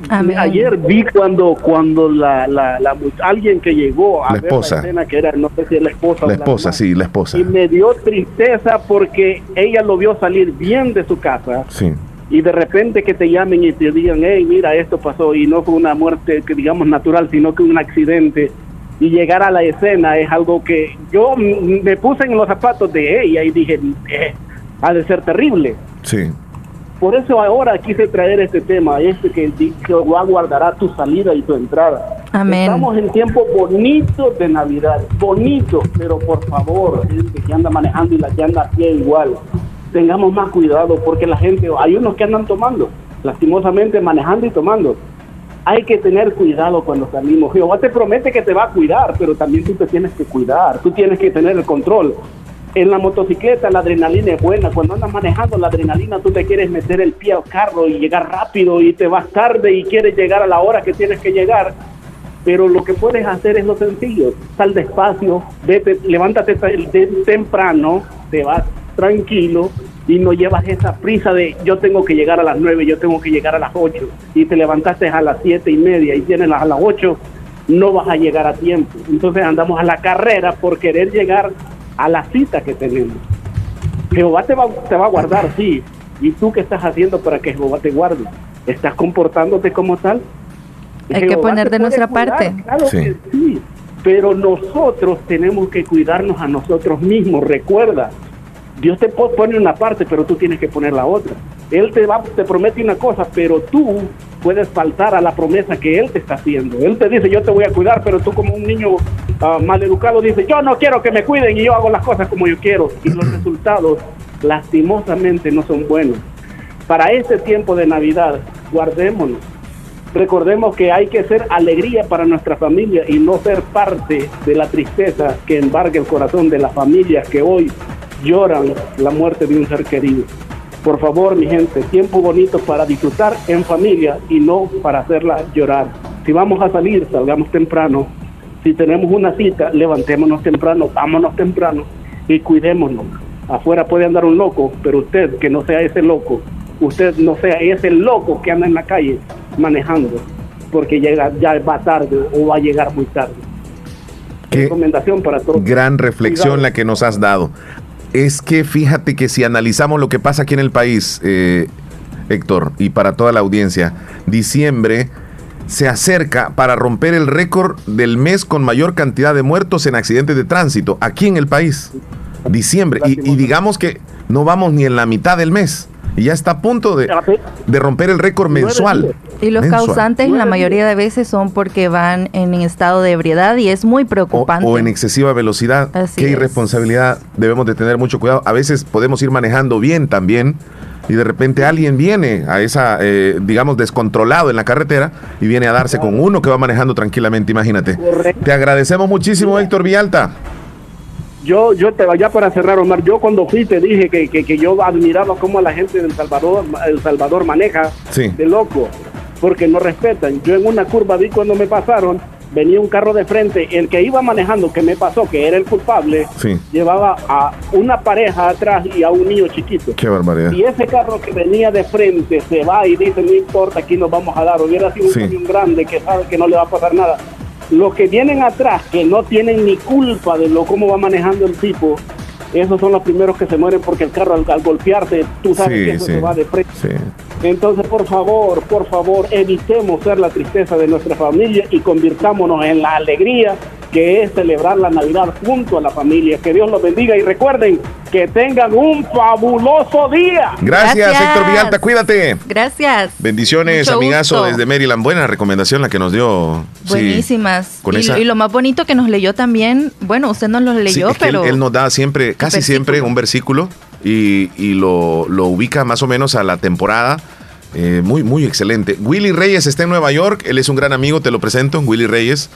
Amén. Ayer vi cuando cuando la, la, la alguien que llegó a La ver esposa. la escena que era, no sé si la esposa o La la esposa, mamá, sí, la esposa. y me dio tristeza porque ella lo vio salir bien de su casa Sí. y de repente que te llamen y te digan, hey, mira, esto pasó y no fue una muerte que digamos natural, sino que un accidente y llegar a la escena es algo que yo mm, me puse en los zapatos de ella y dije, eh, ha de ser terrible. Sí. Por eso ahora quise traer este tema, este que di- Jehová guardará tu salida y tu entrada. Amén. Estamos en tiempos bonitos de Navidad, bonitos, pero por favor, gente que anda manejando y la que anda a pie igual, tengamos más cuidado porque la gente, hay unos que andan tomando, lastimosamente manejando y tomando. Hay que tener cuidado cuando salimos. Jehová te promete que te va a cuidar, pero también tú te tienes que cuidar, tú tienes que tener el control. En la motocicleta la adrenalina es buena. Cuando andas manejando la adrenalina, tú te quieres meter el pie al carro y llegar rápido y te vas tarde y quieres llegar a la hora que tienes que llegar. Pero lo que puedes hacer es lo sencillo. Sal despacio, levántate temprano, te vas tranquilo y no llevas esa prisa de yo tengo que llegar a las 9, yo tengo que llegar a las 8 y te levantaste a las siete y media y tienes las- a las 8, no vas a llegar a tiempo. Entonces andamos a la carrera por querer llegar a la cita que tenemos. Jehová te va, te va a guardar, sí. ¿Y tú qué estás haciendo para que Jehová te guarde? ¿Estás comportándote como tal? Hay que poner de nuestra cuidar, parte. Claro Sí. que sí. Pero nosotros tenemos que cuidarnos a nosotros mismos. Recuerda, Dios te po- pone una parte, pero tú tienes que poner la otra. Él te va, te promete una cosa, pero tú puedes faltar a la promesa que Él te está haciendo. Él te dice, yo te voy a cuidar, pero tú como un niño ah, maleducado dices, yo no quiero que me cuiden y yo hago las cosas como yo quiero. Y los *clears throat* resultados, lastimosamente, no son buenos. Para este tiempo de Navidad, guardémonos. Recordemos que hay que ser alegría para nuestra familia y no ser parte de la tristeza que embarga el corazón de las familias que hoy lloran la muerte de un ser querido. Por favor, mi gente, tiempo bonito para disfrutar en familia y no para hacerla llorar. Si vamos a salir, salgamos temprano. Si tenemos una cita, levantémonos temprano, vámonos temprano y cuidémonos. Afuera puede andar un loco, pero usted que no sea ese loco, usted no sea ese loco que anda en la calle manejando, porque llega ya va tarde o va a llegar muy tarde. Qué Recomendación para todos. gran reflexión Cuidado. la que nos has dado. Es que fíjate que si analizamos lo que pasa aquí en el país, eh, Héctor, y para toda la audiencia, diciembre se acerca para romper el récord del mes con mayor cantidad de muertos en accidentes de tránsito aquí en el país. Diciembre. Y, y digamos que no vamos ni en la mitad del mes. Y ya está a punto de, de romper el récord mensual. Y los Mensual. causantes la mayoría de veces son porque van en estado de ebriedad y es muy preocupante. o en excesiva velocidad. Así Qué es. irresponsabilidad. Debemos de tener mucho cuidado. A veces podemos ir manejando bien también y de repente alguien viene a esa, eh, digamos, descontrolado en la carretera y viene a darse con uno que va manejando tranquilamente, imagínate. Te agradecemos muchísimo, Héctor Vialta. Yo, yo te ya para cerrar, Omar, yo cuando fui te dije que, que, que yo admiraba cómo la gente del Salvador, El Salvador maneja Sí. de loco, porque no respetan. Yo en una curva vi cuando me pasaron, venía un carro de frente, el que iba manejando, que me pasó, que era el culpable, Sí. llevaba a una pareja atrás y a un niño chiquito. Qué barbaridad. Y ese carro que venía de frente se va y dice, no importa, aquí nos vamos a dar. Hubiera sido un camión grande que sabe que no le va a pasar nada. Los que vienen atrás, que no tienen ni culpa de lo cómo va manejando el tipo, esos son los primeros que se mueren porque el carro al, al golpearse, tú sabes Sí, que eso sí. se va de frente. Sí. Entonces, por favor, por favor, evitemos ser la tristeza de nuestra familia y convirtámonos en la alegría que es celebrar la Navidad junto a la familia. Que Dios los bendiga y recuerden que tengan un fabuloso día. Gracias, Héctor Villalta, cuídate. Gracias. Bendiciones, Mucho amigazo gusto. desde Maryland. Buena recomendación la que nos dio. Sí. Buenísimas. Con y, esa- y lo más bonito que nos leyó también, bueno, usted no los Sí, leyó, es que él- pero él, nos da siempre, casi versículo. siempre, un versículo y, y lo, lo ubica más o menos a la temporada. Eh, muy, muy excelente. Willy Reyes está en Nueva York. Él es un gran amigo, te lo presento. Willy Reyes.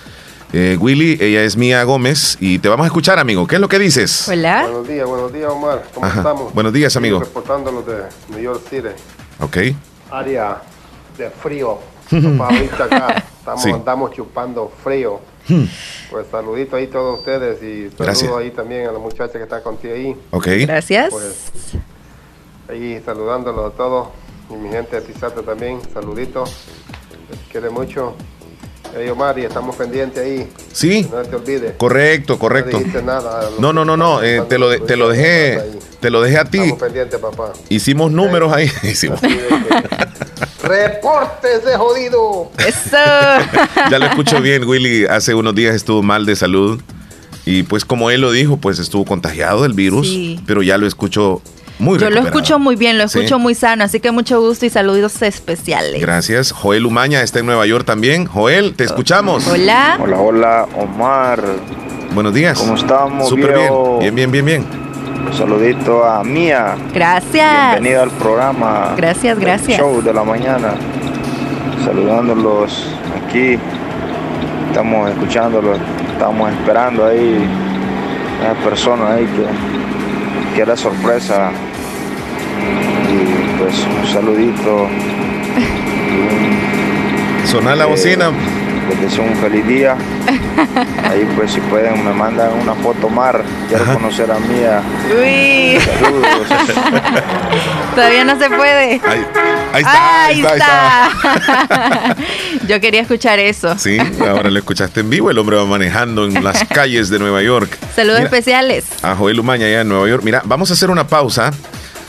Eh, Willy, ella es Mía Gómez y te vamos a escuchar, amigo. ¿Qué es lo que dices? Hola. Buenos días, buenos días, Omar. ¿Cómo Ajá. estamos? Buenos días, amigo. Reportándolos de New York City, Ok. área de frío. *laughs* Acá estamos, Sí. andamos chupando frío. Hmm. Pues saludito ahí a todos ustedes y Gracias. saludo ahí también a la muchacha que está contigo ahí. Ok. Gracias. Pues ahí saludándolos a todos y mi gente de Tizate también, saludito. Les quiere mucho. Hey Omar, y estamos pendientes ahí. Sí. Que no te olvide. Correcto, correcto. No dijiste nada. No, no, no, no. eh, te, lo de- te lo dejé. Te lo dejé a ti. Estamos pendientes, papá. Hicimos números ahí. *laughs* Hicimos. ¡Reportes de jodido! Eso. *laughs* ya lo escucho bien, Willy. Hace unos días estuvo mal de salud. Y pues como él lo dijo, pues estuvo contagiado del virus. Sí. Pero ya lo escucho muy Yo lo escucho muy bien, lo Sí. escucho muy sano, así que mucho gusto y saludos especiales. Gracias. Joel Umaña está en Nueva York también. Joel, te escuchamos. Hola. Hola, hola, Omar. Buenos días. ¿Cómo estamos, Súper bien. Bien, bien, bien, bien. Un saludito a Mía. Gracias. Bienvenido al programa. Gracias, gracias. Show de la mañana. Saludándolos aquí. Estamos escuchándolos. Estamos esperando ahí a una persona ahí que, que la sorpresa. Y pues un saludito. Sonar la Eh, bocina. Les deseo un feliz día. *laughs* Ahí pues si pueden me mandan una foto Mar. Quiero conocer a Mía. Uy. Saludos. *laughs* Todavía no se puede. Ahí, ahí está, ahí está, ahí está. *laughs* Yo quería escuchar eso. Sí, ahora lo escuchaste en vivo. El hombre va manejando en las calles de Nueva York. Saludos Mira, especiales. a Joel Umaña allá en Nueva York. Mira, vamos a hacer una pausa.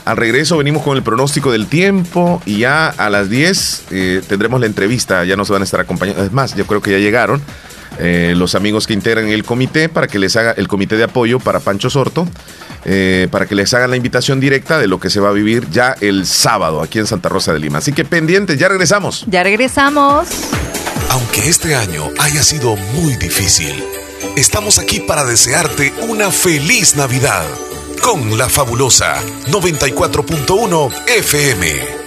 Al regreso venimos con el pronóstico del tiempo y ya a las 10 eh, tendremos la entrevista. Ya nos van a estar acompañando. Es más, yo creo que ya llegaron eh, los amigos que integran el comité para que les haga el comité de apoyo para Pancho Sorto. eh, para que les hagan la invitación directa de lo que se va a vivir ya el sábado aquí en Santa Rosa de Lima. Así que pendientes, ya regresamos. Ya regresamos. Aunque este año haya sido muy difícil, estamos aquí para desearte una feliz Navidad con la fabulosa 94.1 FM.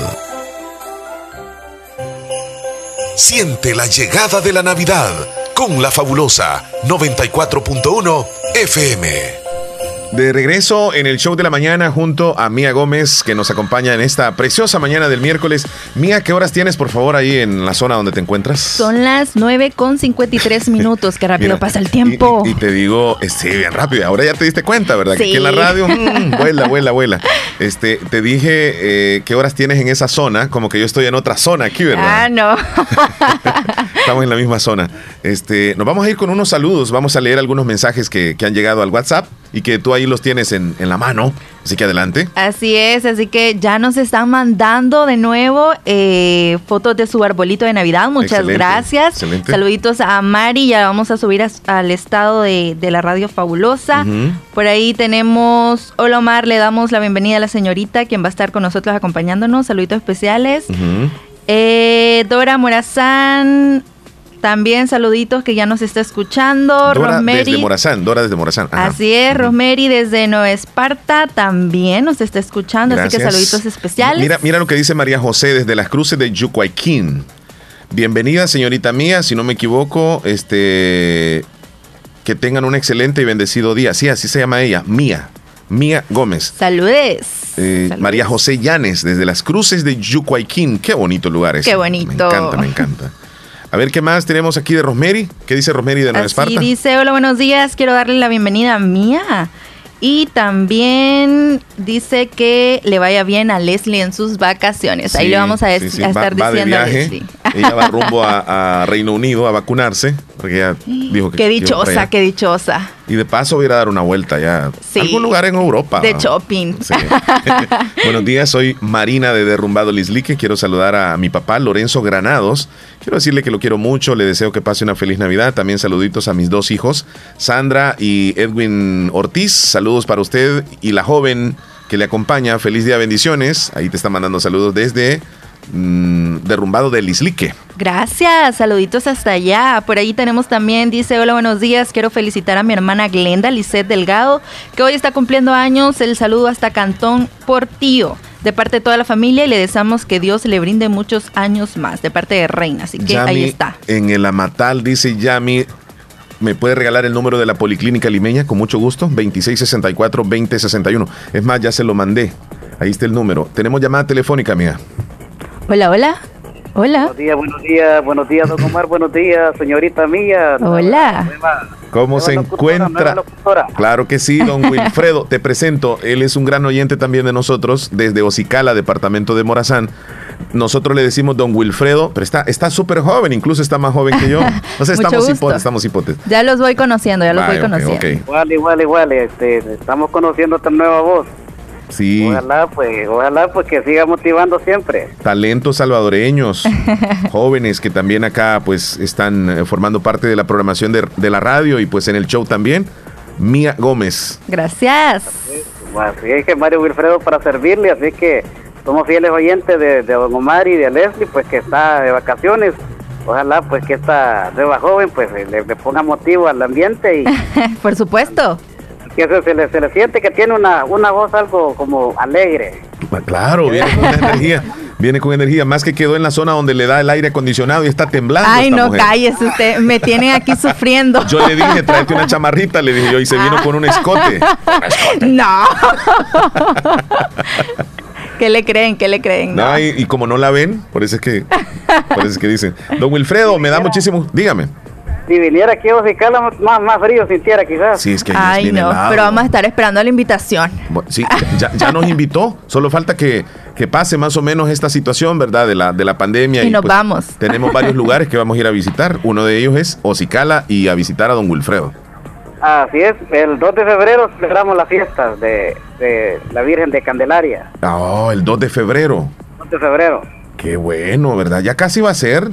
Siente la llegada de la Navidad con la fabulosa 94.1 FM. De regreso en el show de la mañana junto a Mía Gómez que nos acompaña en esta preciosa mañana del miércoles. Mía, ¿qué horas tienes por favor ahí en la zona donde te encuentras? Son las 9 con 53 *laughs* minutos, qué rápido Mira, pasa el tiempo. Y, y te digo, sí, bien rápido. Ahora ya te diste cuenta, ¿verdad? Que Sí. aquí en la radio, *laughs* mm, vuela, vuela, vuela. Este, te dije eh, qué horas tienes en esa zona, como que yo estoy en otra zona aquí, ¿verdad? Ah, no. *laughs* Estamos en la misma zona. Este, nos vamos a ir con unos saludos. Vamos a leer algunos mensajes que, que han llegado al WhatsApp y que tú ahí los tienes en, en la mano. Así que adelante. Así es, así que ya nos están mandando de nuevo eh, fotos de su arbolito de Navidad. Muchas Excelente, gracias. excelente. Saluditos a Mari, ya vamos a subir al estado de, de la radio fabulosa. Por ahí tenemos, hola Omar, le damos la bienvenida a la señorita, quien va a estar con nosotros acompañándonos. Saluditos especiales. Eh, Dora Morazán, también saluditos que ya nos está escuchando. Dora Rosemary. desde Morazán. Dora desde Morazán. Ajá. Así es, Rosemary desde Nueva Esparta también nos está escuchando, así que saluditos especiales. Mira, mira lo que dice María José desde las cruces de Yucuayquín. Bienvenida, señorita mía, si no me equivoco, este que tengan un excelente y bendecido día. Sí, así se llama ella, Mía. Mía Gómez. Saludes. Eh, María José Llanes, desde las cruces de Yucuayquín. Qué bonito lugar es. Qué bonito. Me encanta, me encanta. A ver, ¿qué más tenemos aquí de Rosemary? ¿Qué dice Rosemary de Nueva Así Esparta? dice, hola, buenos días, quiero darle la bienvenida a Mía. Y también dice que le vaya bien a Leslie en sus vacaciones. Ahí le vamos a, sí, dec- sí, a va- estar va diciendo a. Leslie. Ella va rumbo a, a Reino Unido a vacunarse, porque ella dijo que Qué dichosa, qué dichosa. Y de paso voy a ir a dar una vuelta ya. Sí. a algún lugar en Europa. De shopping. Sí. *laughs* Buenos días, soy Marina de Derrumbado Lislique. Quiero saludar a mi papá Lorenzo Granados. Quiero decirle que lo quiero mucho, le deseo que pase una feliz Navidad. También saluditos a mis dos hijos, Sandra y Edwin Ortiz. Saludos para usted y la joven que le acompaña. Feliz día, bendiciones. Ahí te está mandando saludos desde mm, Derrumbado de Lislique. Gracias, saluditos hasta allá. Por ahí tenemos también, dice, hola, buenos días. Quiero felicitar a mi hermana Glenda Lisset Delgado, que hoy está cumpliendo años. El saludo hasta Cantón Portillo, de parte de toda la familia, y le deseamos que Dios le brinde muchos años más, de parte de Reina. Así que ahí está. En el Amatal dice Yami, ¿me puede regalar el número de la Policlínica Limeña? Con mucho gusto, 2664-2061. Es más, ya se lo mandé. Ahí está el número. Tenemos llamada telefónica, amiga. Hola, hola. Hola. Buenos días, buenos días, buenos días, don Omar, buenos días, señorita mía. Hola. ¿Cómo se encuentra? Claro que sí, don *laughs* Wilfredo. Te presento. Él es un gran oyente también de nosotros, desde Ocicala, departamento de Morazán. Nosotros le decimos don Wilfredo, pero está está súper joven, incluso está más joven que yo. *laughs* O sea, Mucho estamos gusto. hipotes, estamos hipotes. Ya los voy conociendo, ya los voy conociendo. ok. Igual, igual, igual, este, estamos conociendo esta nueva voz. Sí. Ojalá, pues, ojalá, pues, que siga motivando siempre. talentos salvadoreños, *laughs* jóvenes que también acá pues están eh, formando parte de la programación de, de la radio y pues en el show también. Mía Gómez. Gracias. Así es que Mario Wilfredo para servirle, así que somos fieles oyentes de, de don Omar y de Leslie, pues, que está de vacaciones. Ojalá, pues, que esta nueva joven, pues, le, le ponga motivo al ambiente y *laughs* Por supuesto. Que se, se le, se le siente que tiene una, una voz algo como alegre. Claro, viene con *laughs* energía, viene con energía, más que quedó en la zona donde le da el aire acondicionado y está temblando. Ay, esta no, mujer. cállese usted. Me tienen aquí sufriendo. Yo le dije, *laughs* tráete una chamarrita, le dije yo, y se vino con un escote. *laughs* No. ¿Qué le creen? ¿Qué le creen? No, y, y como no la ven, por eso es que, por eso es que dicen. Don Wilfredo, me da muchísimo, dígame. Si viniera aquí a Ocicala, más, más frío sintiera quizás. Sí, es que Ay, no, helado. pero vamos a estar esperando la invitación. Sí, ya, ya nos invitó. Solo falta que, que pase más o menos esta situación, ¿verdad? De la, de la pandemia. Y nos pues, vamos. Tenemos varios *laughs* lugares que vamos a ir a visitar. Uno de ellos es Ocicala y a visitar a don Wilfredo. Así es, el 2 de febrero celebramos las fiestas de, de la Virgen de Candelaria. Oh, el 2 de febrero. 2 de febrero. Qué bueno, ¿verdad? Ya casi va a ser.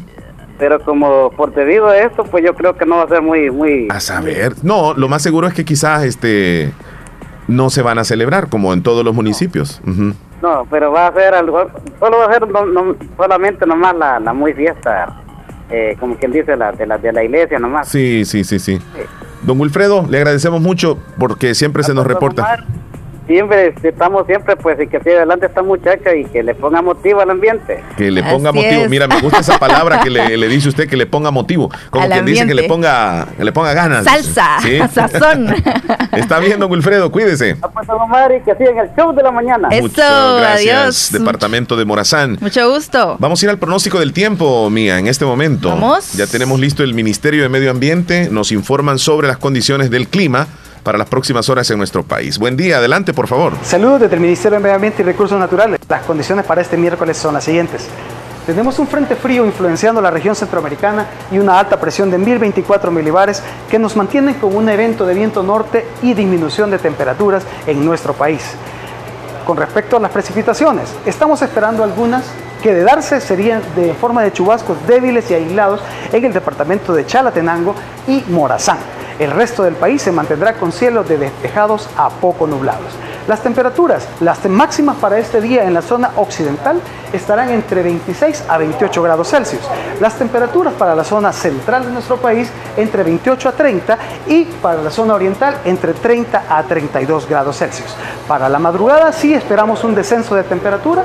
Pero como por debido a esto, pues yo creo que no va a ser muy, muy... A saber. No, lo más seguro es que quizás este no se van a celebrar como en todos los municipios. No, pero va a ser algo, solo va a ser no- no- solamente nomás la, la muy fiesta, eh, como quien dice, la de la, de la iglesia nomás. Sí, sí, sí, sí. Don Wilfredo, le agradecemos mucho porque siempre se nos reporta. Siempre estamos siempre, pues, y que siga adelante esta muchacha y que le ponga motivo al ambiente. Que le ponga Así motivo. es. Mira, me gusta esa palabra que le, le dice usted, que le ponga motivo. Como Al quien dice que le ponga, que le ponga ganas. Salsa, Sí. *laughs* sazón. *laughs* Está bien, don Wilfredo, cuídese. Pues, don Omar, y que sigan el show de la mañana. Eso, Muchas gracias, adiós. Departamento de Morazán. Mucho gusto. Vamos a ir al pronóstico del tiempo, Mía, en este momento. Vamos. Ya tenemos listo el Ministerio de Medio Ambiente. Nos informan sobre las condiciones del clima para las próximas horas en nuestro país. Buen día, adelante, por favor. Saludos desde el Ministerio de Medio Ambiente y Recursos Naturales. Las condiciones para este miércoles son las siguientes. Tenemos un frente frío influenciando la región centroamericana y una alta presión de 1024 milibares que nos mantienen con un evento de viento norte y disminución de temperaturas en nuestro país. Con respecto a las precipitaciones, estamos esperando algunas que de darse serían de forma de chubascos débiles y aislados en el departamento de Chalatenango y Morazán. El resto del país se mantendrá con cielos de despejados a poco nublados. Las temperaturas, las máximas para este día en la zona occidental estarán entre 26 a 28 grados Celsius. Las temperaturas para la zona central de nuestro país entre 28 a 30 y para la zona oriental entre 30 a 32 grados Celsius. Para la madrugada sí esperamos un descenso de temperatura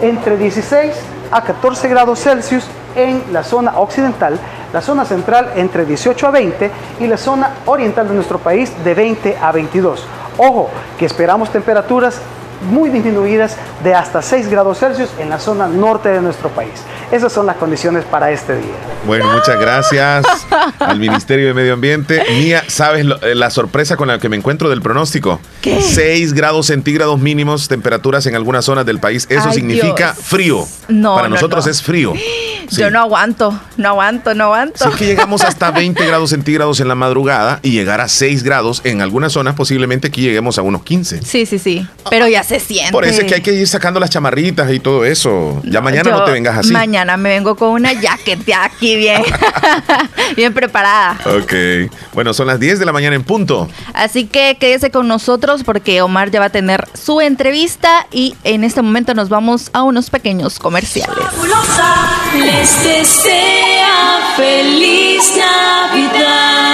entre 16 a 14 grados Celsius en la zona occidental, la zona central entre 18 a 20 y la zona oriental de nuestro país de 20 a 22. Ojo, que esperamos temperaturas muy disminuidas de hasta 6 grados Celsius en la zona norte de nuestro país. Esas son las condiciones para este día. Bueno, muchas gracias *laughs* al Ministerio de Medio Ambiente. Mía, ¿sabes lo- eh, la sorpresa con la que me encuentro del pronóstico? ¿Qué? 6 grados centígrados mínimos, temperaturas en algunas zonas del país. Eso Ay, significa Dios. frío. No, Para no, nosotros no. es frío. *gasps* Sí. Yo no aguanto, no aguanto, no aguanto. Sé que llegamos hasta 20 *laughs* grados centígrados en la madrugada y llegar a 6 grados en algunas zonas, posiblemente aquí lleguemos a unos 15. Sí, sí, sí. Pero ya se siente. Por eso es que hay que ir sacando las chamarritas y todo eso. Ya mañana Yo no te vengas así. Mañana me vengo con una jacket ya aquí bien, *laughs* *laughs* bien preparada. Ok. Bueno, son las 10 de la mañana en punto. Así que quédese con nosotros porque Omar ya va a tener su entrevista y en este momento nos vamos a unos pequeños comerciales. Les desea feliz Navidad.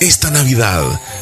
Esta Navidad,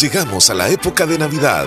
Llegamos a la época de Navidad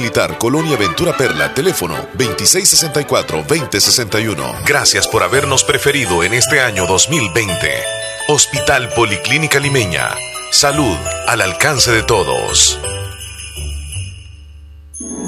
Militar, Colonia Ventura Perla, teléfono 2664-2061. Gracias por habernos preferido en este año 2020. Hospital Policlínica Limeña. Salud al alcance de todos.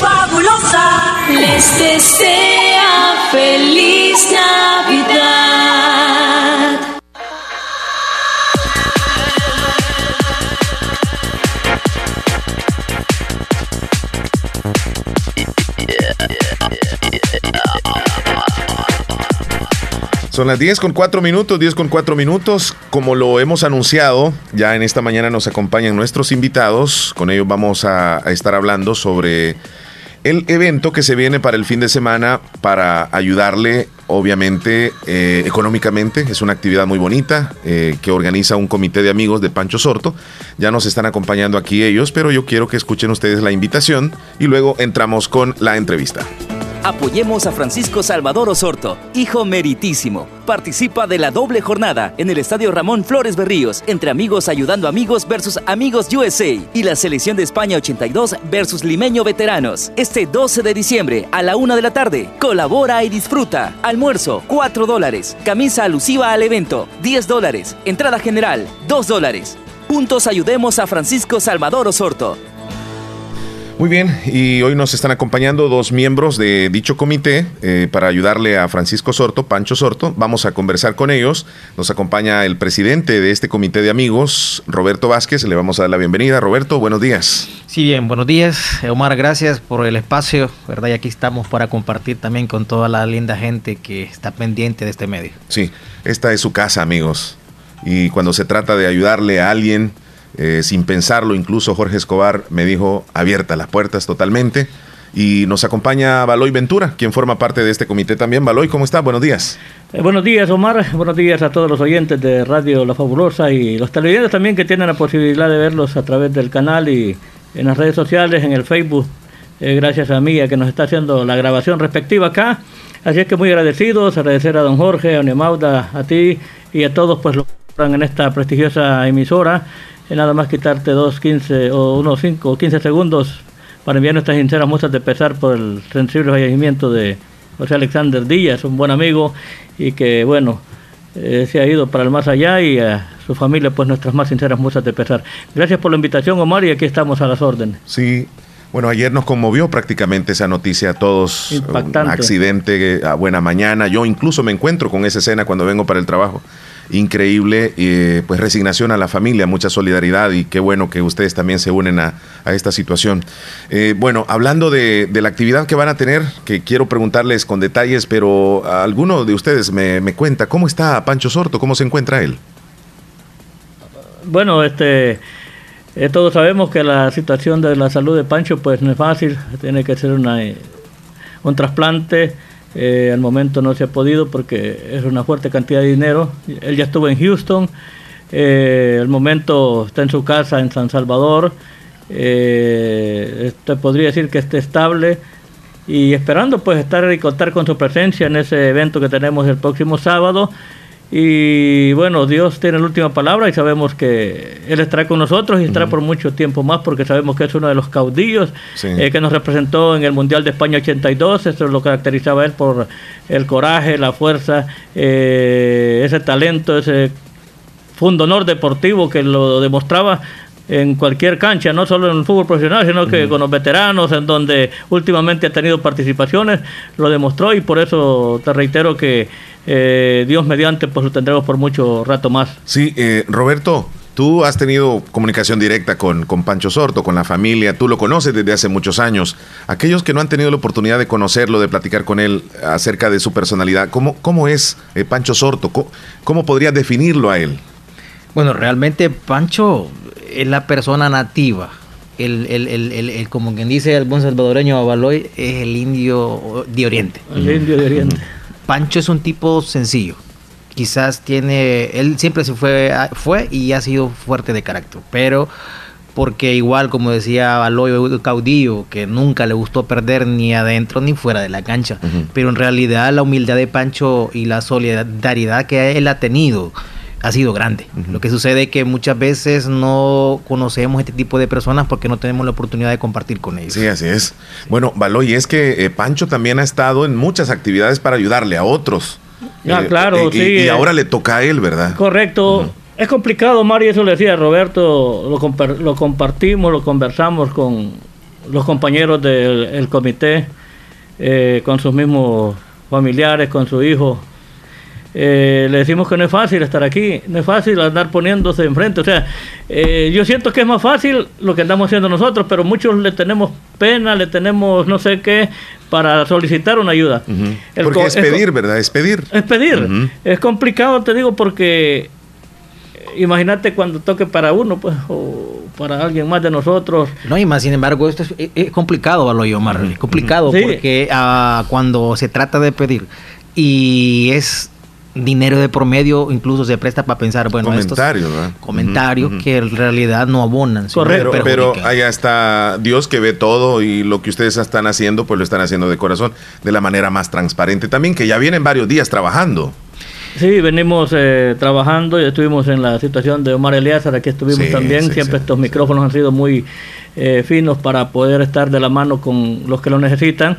fabulosa les desea feliz Navidad. Son las 10 con 4 minutos, 10 con 4 minutos. Como lo hemos anunciado, ya en esta mañana nos acompañan nuestros invitados. Con ellos vamos a, a estar hablando sobre el evento que se viene para el fin de semana para ayudarle, obviamente, eh, económicamente. Es una actividad muy bonita eh, que organiza un comité de amigos de Pancho Sorto. Ya nos están acompañando aquí ellos, pero yo quiero que escuchen ustedes la invitación y luego entramos con la entrevista. Apoyemos a Francisco Salvador Osorto, hijo meritísimo. Participa de la doble jornada en el Estadio Ramón Flores Berríos, entre amigos ayudando amigos versus amigos USA y la selección de España 82 versus limeño veteranos. Este 12 de diciembre a la una de la tarde. Colabora y disfruta. Almuerzo, 4 dólares. Camisa alusiva al evento, 10 dólares. Entrada general, 2 dólares. Juntos ayudemos a Francisco Salvador Osorto. Muy bien, y hoy nos están acompañando dos miembros de dicho comité eh, para ayudarle a Francisco Sorto, Pancho Sorto. Vamos a conversar con ellos. Nos acompaña el presidente de este comité de amigos, Roberto Vázquez. Le vamos a dar la bienvenida. Roberto, buenos días. Sí, bien, buenos días. Omar, gracias por el espacio, ¿verdad? Y aquí estamos para compartir también con toda la linda gente que está pendiente de este medio. Sí, esta es su casa, amigos. Y cuando se trata de ayudarle a alguien, eh, sin pensarlo, incluso Jorge Escobar me dijo abiertas las puertas totalmente. Y nos acompaña Baloy Ventura, quien forma parte de este comité también. Baloy, ¿cómo está? Buenos días. Eh, buenos días, Omar. Buenos días a todos los oyentes de Radio La Fabulosa y los televidentes también que tienen la posibilidad de verlos a través del canal y en las redes sociales, en el Facebook. Eh, gracias a Mía que nos está haciendo la grabación respectiva acá. Así es que muy agradecidos, agradecer a don Jorge, a Neumauda, a ti y a todos pues los en esta prestigiosa emisora nada más quitarte dos, quince o unos cinco o quince segundos para enviar nuestras sinceras muestras de pesar por el sensible fallecimiento de José Alexander Díaz, un buen amigo y que, bueno, eh, se ha ido para el más allá y a su familia, pues nuestras más sinceras muestras de pesar. Gracias por la invitación, Omar, y aquí estamos a las órdenes. Sí, Bueno, ayer nos conmovió prácticamente esa noticia a todos. Impactante. Un accidente eh, a buena mañana. Yo incluso me encuentro con esa escena cuando vengo para el trabajo. Increíble, eh, pues resignación a la familia, mucha solidaridad y qué bueno que ustedes también se unen a, a esta situación. Eh, bueno, hablando de, de la actividad que van a tener, que quiero preguntarles con detalles, pero alguno de ustedes me, me cuenta, ¿cómo está Pancho Sorto? ¿Cómo se encuentra él? Bueno, este, eh, todos sabemos que la situación de la salud de Pancho pues no es fácil, tiene que ser una, eh, un trasplante, eh, al momento no se ha podido porque es una fuerte cantidad de dinero, él ya estuvo en Houston, eh, al momento está en su casa en San Salvador, eh, este, podría decir que esté estable y esperando pues estar y contar con su presencia en ese evento que tenemos el próximo sábado. Y bueno, Dios tiene la última palabra y sabemos que Él estará con nosotros y estará por mucho tiempo más porque sabemos que es uno de los caudillos Sí. eh, que nos representó en el Mundial de España 82. Eso lo caracterizaba él por el coraje, la fuerza, eh, ese talento, ese fundonor deportivo que lo demostraba en cualquier cancha, no solo en el fútbol profesional, sino que con los veteranos, en donde últimamente ha tenido participaciones, lo demostró y por eso te reitero que eh, Dios mediante, pues lo tendremos por mucho rato más. Sí, eh, Roberto, tú has tenido comunicación directa con, con Pancho Sorto, con la familia, tú lo conoces desde hace muchos años. Aquellos que no han tenido la oportunidad de conocerlo, de platicar con él acerca de su personalidad, ¿cómo, cómo es eh, Pancho Sorto? ¿Cómo, cómo podrías definirlo a él? Bueno, realmente Pancho es la persona nativa. El, el, el, el- como quien dice el buen salvadoreño Abaloy, es el indio de Oriente. El indio de Oriente. Pancho es un tipo sencillo. Quizás tiene, él siempre se fue, fue y ha sido fuerte de carácter, pero porque igual como decía Baloy, caudillo, que nunca le gustó perder ni adentro ni fuera de la cancha, pero en realidad la humildad de Pancho y la solidaridad que él ha tenido ha sido grande. Lo que sucede es que muchas veces no conocemos este tipo de personas porque no tenemos la oportunidad de compartir con ellos. Sí, así es. Bueno, Baloy, es que eh, Pancho también ha estado en muchas actividades para ayudarle a otros. Ah, Eh, claro, eh, y- sí, Y, ahora le toca a él, ¿verdad? Correcto. Es complicado, Mario, eso le decía a Roberto, lo, compar- lo compartimos, lo conversamos con los compañeros del el comité, eh, con sus mismos familiares, con su hijo. Eh, le decimos que no es fácil estar aquí, no es fácil andar poniéndose enfrente. O sea, eh, yo siento que es más fácil lo que andamos haciendo nosotros, pero muchos le tenemos pena, le tenemos no sé qué para solicitar una ayuda. El Porque co- es pedir, ¿verdad? Es pedir. es pedir. Es complicado, te digo, porque eh, imagínate cuando toque para uno, pues, o para alguien más de nosotros. No, y más sin embargo, esto es, es- complicado, Baloy Omar. Es complicado Sí. porque ah, cuando se trata de pedir y es dinero de promedio, incluso se presta para pensar, bueno, estos Comentarios, ¿verdad? comentarios que en realidad no abonan. sino Pero, pero allá está Dios que ve todo y lo que ustedes están haciendo, pues lo están haciendo de corazón, de la manera más transparente también, que ya vienen varios días trabajando. Sí, venimos eh, trabajando y estuvimos en la situación de Omar Eliazar, aquí estuvimos Sí, también. sí, Siempre sí, estos micrófonos han sido muy eh, finos para poder estar de la mano con los que lo necesitan.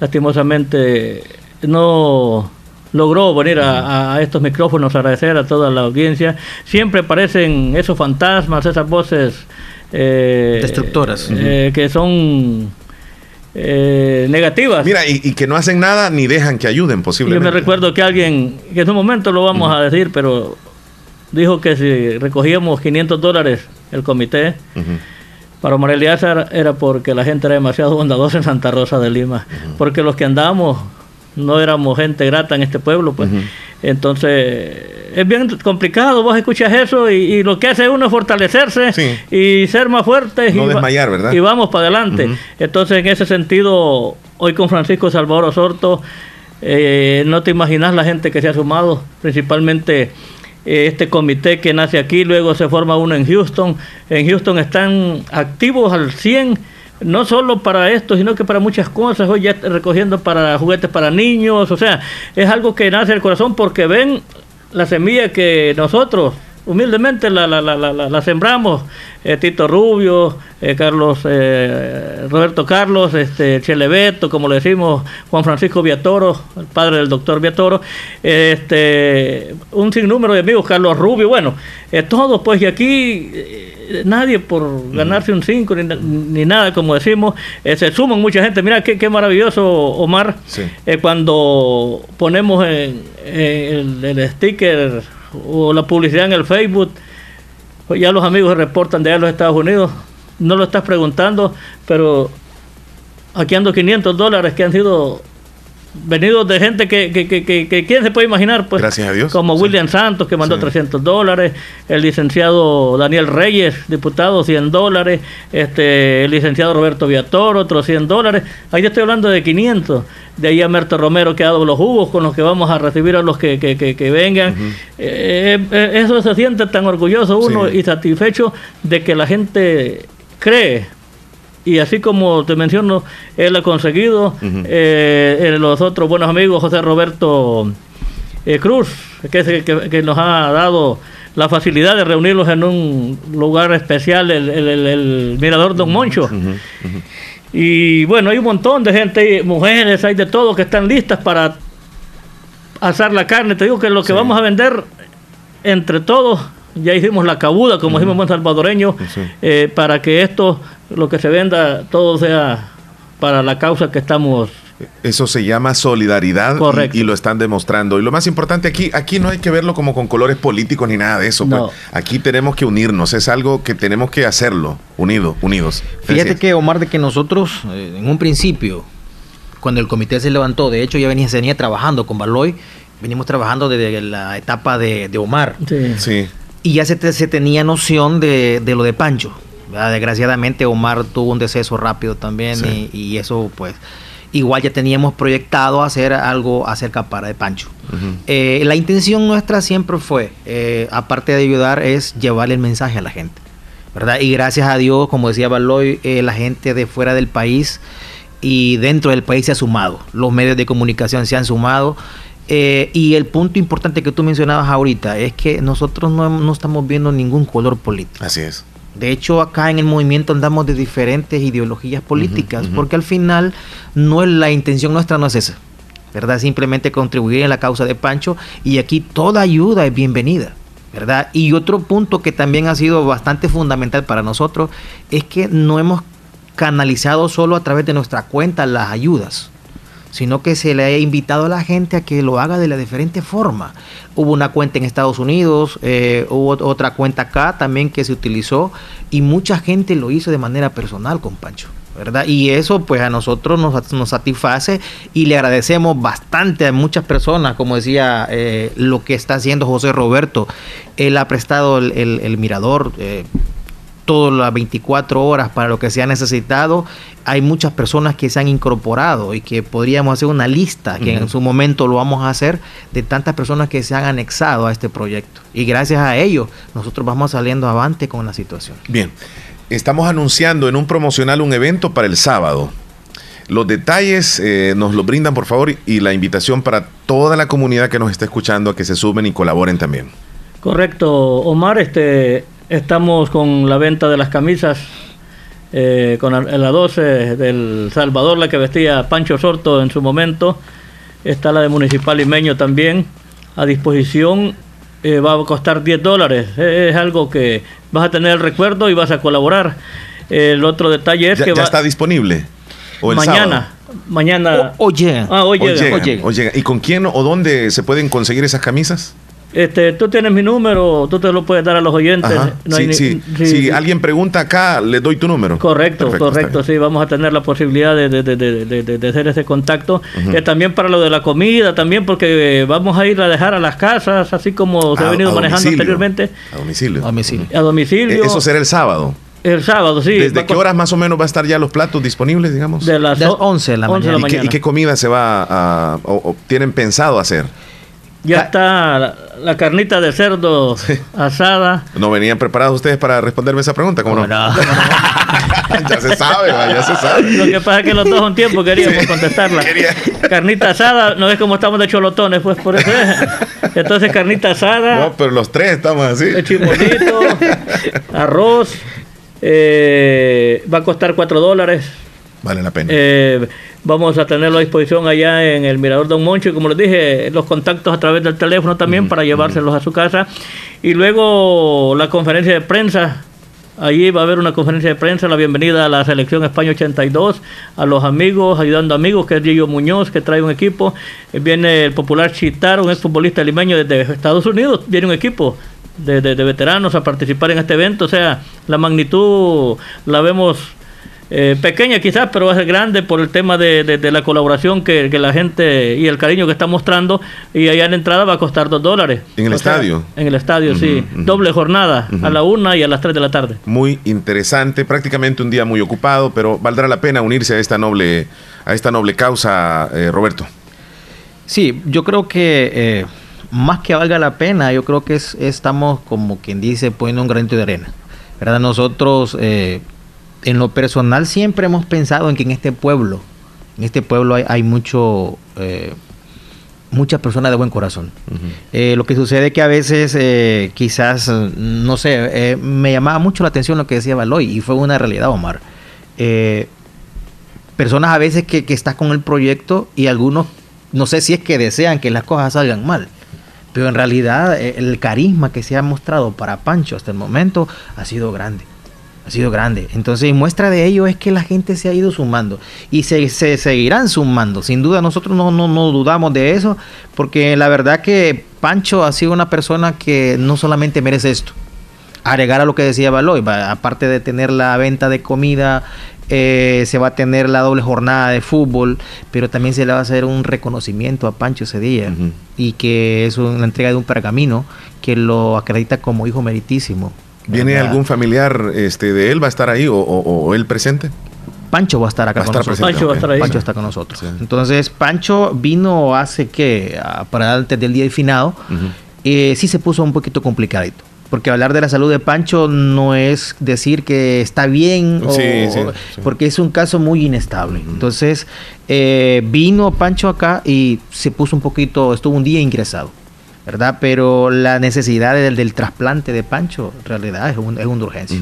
Lastimosamente no logró venir a, a estos micrófonos a agradecer a toda la audiencia. Siempre aparecen esos fantasmas, esas voces eh, Destructoras. eh, que son eh, negativas. Mira, y, y que no hacen nada ni dejan que ayuden Yo posiblemente. me recuerdo que alguien, que en un momento lo vamos a decir, pero dijo que si recogíamos 500 dólares el comité, para Omar Eliazar era porque la gente era demasiado bondadosa en Santa Rosa de Lima, porque los que andábamos no éramos gente grata en este pueblo, pues. Entonces, es bien complicado, vos escuchas eso y, y lo que hace uno es fortalecerse y ser más fuertes. No y desmayar, ¿verdad? Y vamos para adelante. Entonces, en ese sentido, hoy con Francisco Salvador Osorto, eh, no te imaginas la gente que se ha sumado, principalmente eh, este comité que nace aquí, luego se forma uno en Houston. En Houston están activos al 100, no solo para esto, sino que para muchas cosas. Hoy ya recogiendo para juguetes para niños, o sea, es algo que nace del corazón porque ven la semilla que nosotros humildemente la, la, la, la, la sembramos. Eh, Tito Rubio, eh, Carlos, eh, Roberto Carlos, este, Chelebeto, como le decimos, Juan Francisco Viatoro, el padre del doctor Viatoro, este, un sinnúmero de amigos, Carlos Rubio, bueno, eh, todos, pues, y aquí nadie por ganarse un 5 ni, ni nada, como decimos, eh, se suman mucha gente. Mira qué, qué maravilloso, Omar, eh, cuando ponemos en, en el, el sticker o la publicidad en el Facebook, pues ya los amigos reportan de allá los Estados Unidos. No lo estás preguntando, pero aquí ando 500 dólares que han sido venidos de gente que, que, que, quién se puede imaginar, pues. Gracias a Dios. Como William Santos, que mandó 300 dólares, el licenciado Daniel Reyes, diputado, 100 dólares, este, el licenciado Roberto Viator, otros 100 dólares. Ahí estoy hablando de 500. De ahí a Merto Romero que ha dado los jugos con los que vamos a recibir a los que, que, vengan. Eh, eh, eso se siente tan orgulloso uno y satisfecho de que la gente cree y así como te menciono, él ha conseguido, eh, los otros buenos amigos, José Roberto eh, Cruz, que, es el que, que nos ha dado la facilidad de reunirlos en un lugar especial, el, el- el- el Mirador Don Moncho. Y bueno, hay un montón de gente, mujeres, hay de todo que están listas para asar la carne. Te digo que lo que vamos a vender entre todos, ya hicimos la cabuda, como decimos en buen salvadoreño, eh, para que esto, lo que se venda, todo sea para la causa que estamos Eso se llama solidaridad y, y lo están demostrando. Y lo más importante aquí, aquí no hay que verlo como con colores políticos ni nada de eso. pues. Aquí tenemos que unirnos, es algo que tenemos que hacerlo, unidos, unidos. Fíjate que, Omar, de que nosotros, eh, en un principio, cuando el comité se levantó, de hecho ya venía, se venía trabajando con Baloy, venimos trabajando desde la etapa de, de Omar. Sí. Y ya se, te- se tenía noción de, de lo de Pancho. ¿Verdad? Desgraciadamente Omar tuvo un deceso rápido también Sí. y, y eso pues igual ya teníamos proyectado hacer algo acerca para de Pancho. Eh, la intención nuestra siempre fue, eh, aparte de ayudar, es llevarle el mensaje a la gente. ¿verdad? Y gracias a Dios, como decía Baloy, eh, la gente de fuera del país y dentro del país se ha sumado. Los medios de comunicación se han sumado. Eh, y el punto importante que tú mencionabas ahorita es que nosotros no, no estamos viendo ningún color político. Así es. De hecho, acá en el movimiento andamos de diferentes ideologías políticas, porque al final no es la intención nuestra no es esa, ¿verdad? Simplemente contribuir en la causa de Pancho y aquí toda ayuda es bienvenida, ¿verdad? Y otro punto que también ha sido bastante fundamental para nosotros es que no hemos canalizado solo a través de nuestra cuenta las ayudas, sino que se le ha invitado a la gente a que lo haga de la diferente forma. Hubo una cuenta en Estados Unidos, eh, hubo otra cuenta acá también que se utilizó y mucha gente lo hizo de manera personal con Pancho. ¿verdad? Y eso pues a nosotros nos, nos satisface y le agradecemos bastante a muchas personas, como decía eh, lo que está haciendo José Roberto. Él ha prestado el, el- mirador. eh, todas las 24 horas para lo que se ha necesitado. Hay muchas personas que se han incorporado y que podríamos hacer una lista, que en su momento lo vamos a hacer, de tantas personas que se han anexado a este proyecto. Y gracias a ellos, nosotros vamos saliendo avante con la situación. Bien, estamos anunciando en un promocional un evento para el sábado. Los detalles eh, nos los brindan, por favor, y la invitación para toda la comunidad que nos está escuchando a que se sumen y colaboren también. Correcto, Omar, este, estamos con la venta de las camisas, eh, con la, la 12 del Salvador, la que vestía Pancho Sorto en su momento, está la de Municipal Limeño también, a disposición, eh, va a costar 10 dólares, Eh, es algo que vas a tener el recuerdo y vas a colaborar. El otro detalle es ¿Ya, que ya va está disponible? ¿O el mañana, mañana... O, llega. Ah, hoy llega, llega. ¿Y con quién o dónde se pueden conseguir esas camisas? Este, tú tienes mi número, tú te lo puedes dar a los oyentes. No sí, hay ni- sí. sí, si alguien pregunta acá, le doy tu número. Correcto, Perfecto, correcto, sí, vamos a tener la posibilidad de, de, de, de, de- de- de hacer ese contacto. Eh, también para lo de la comida, también porque eh, vamos a ir a dejar a las casas, así como se ha A- venido a manejando domicilio. anteriormente, A domicilio. a domicilio. Eh, Eso será el sábado. El sábado, sí. ¿Desde a qué horas más o menos va a estar ya los platos disponibles, digamos? De las De las 11 de la 11 de la ¿Y, qué, mañana. y qué comida se va a, o, o tienen pensado hacer? Ya está la, la carnita de cerdo asada. ¿No venían preparados ustedes para responderme esa pregunta? ¿Cómo no? *laughs* ya se sabe, ya se sabe. Lo que pasa es que los dos un tiempo queríamos contestarla. Carnita asada, no ves cómo estamos de cholotones, pues por eso es. Entonces, carnita asada. No, pero los tres estamos así. Chimolito, arroz. eh, va a costar 4 dólares. Vale la pena. Eh, vamos a tenerlo a disposición allá en el Mirador Don Moncho y como les dije, los contactos a través del teléfono también para llevárselos a su casa. Y luego la conferencia de prensa. Allí va a haber una conferencia de prensa, la bienvenida a la selección España 82, a los amigos, ayudando amigos, que es Gillo Muñoz, que trae un equipo. Eh, Viene el popular Chitar, un exfutbolista limeño desde Estados Unidos, viene un equipo de, de- de veteranos a participar en este evento. O sea, la magnitud la vemos eh, pequeña quizás, pero va a ser grande por el tema de, de- de la colaboración que, que la gente y el cariño que está mostrando. Y allá en la entrada va a costar dos dólares. ¿En el O sea, estadio? en el estadio, sí. Doble jornada, a la una y a las tres de la tarde. Muy interesante, prácticamente un día muy ocupado, pero valdrá la pena unirse a esta noble, a esta noble causa, eh, Roberto. Sí, yo creo que eh, más que valga la pena, yo creo que es, estamos como quien dice poniendo un granito de arena. ¿Verdad? Nosotros eh, en lo personal siempre hemos pensado en que en este pueblo, en este pueblo hay, hay mucho, eh, muchas personas de buen corazón. Eh, lo que sucede que a veces eh, quizás, no sé, me llamaba mucho la atención lo que decía Baloy y fue una realidad, Omar. Personas a veces que, que estás con el proyecto y algunos, no sé si es que desean que las cosas salgan mal, pero en realidad el carisma que se ha mostrado para Pancho hasta el momento ha sido grande. Ha sido grande. Entonces, muestra de ello es que la gente se ha ido sumando y se, se seguirán sumando. Sin duda, nosotros no, no, no dudamos de eso, porque la verdad que Pancho ha sido una persona que no solamente merece esto, agregar a lo que decía Baloy, aparte de tener la venta de comida, eh, se va a tener la doble jornada de fútbol, pero también se le va a hacer un reconocimiento a Pancho ese día y que es una entrega de un pergamino que lo acredita como hijo meritísimo. ¿Viene ¿verdad? algún familiar este, de él? ¿Va a estar ahí o, o- o él presente? Pancho va a estar acá Va con estar nosotros. presente, Pancho va a ok. estar ahí. Pancho está con nosotros. Entonces, Pancho vino hace que, ah, para antes del día de finado, eh, sí se puso un poquito complicadito. Porque hablar de la salud de Pancho no es decir que está bien, o- Sí, sí, o- sí. porque es un caso muy inestable. Entonces, eh, vino Pancho acá y se puso un poquito, estuvo un día ingresado, ¿verdad? Pero la necesidad del, del trasplante de Pancho, en realidad, es, un- es una urgencia.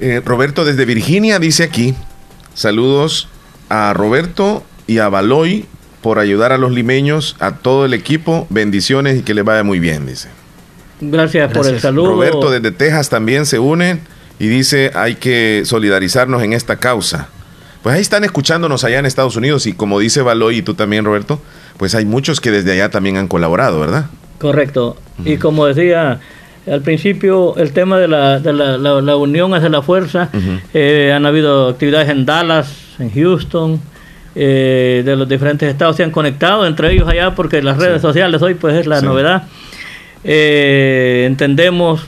Eh, Roberto desde Virginia dice aquí, saludos a Roberto y a Baloy por ayudar a los limeños, a todo el equipo, bendiciones y que les vaya muy bien, dice. Gracias, por el saludo. Roberto desde Texas también se une y dice hay que solidarizarnos en esta causa. Pues ahí están escuchándonos allá en Estados Unidos y como dice Baloy y tú también, Roberto, pues hay muchos que desde allá también han colaborado, ¿verdad? Correcto. Y como decía al principio, el tema de la, de la, la- la unión hacia la fuerza, eh, han habido actividades en Dallas, en Houston, eh, de los diferentes estados se han conectado entre ellos allá porque las redes sociales hoy pues es la Sí. novedad. Eh, entendemos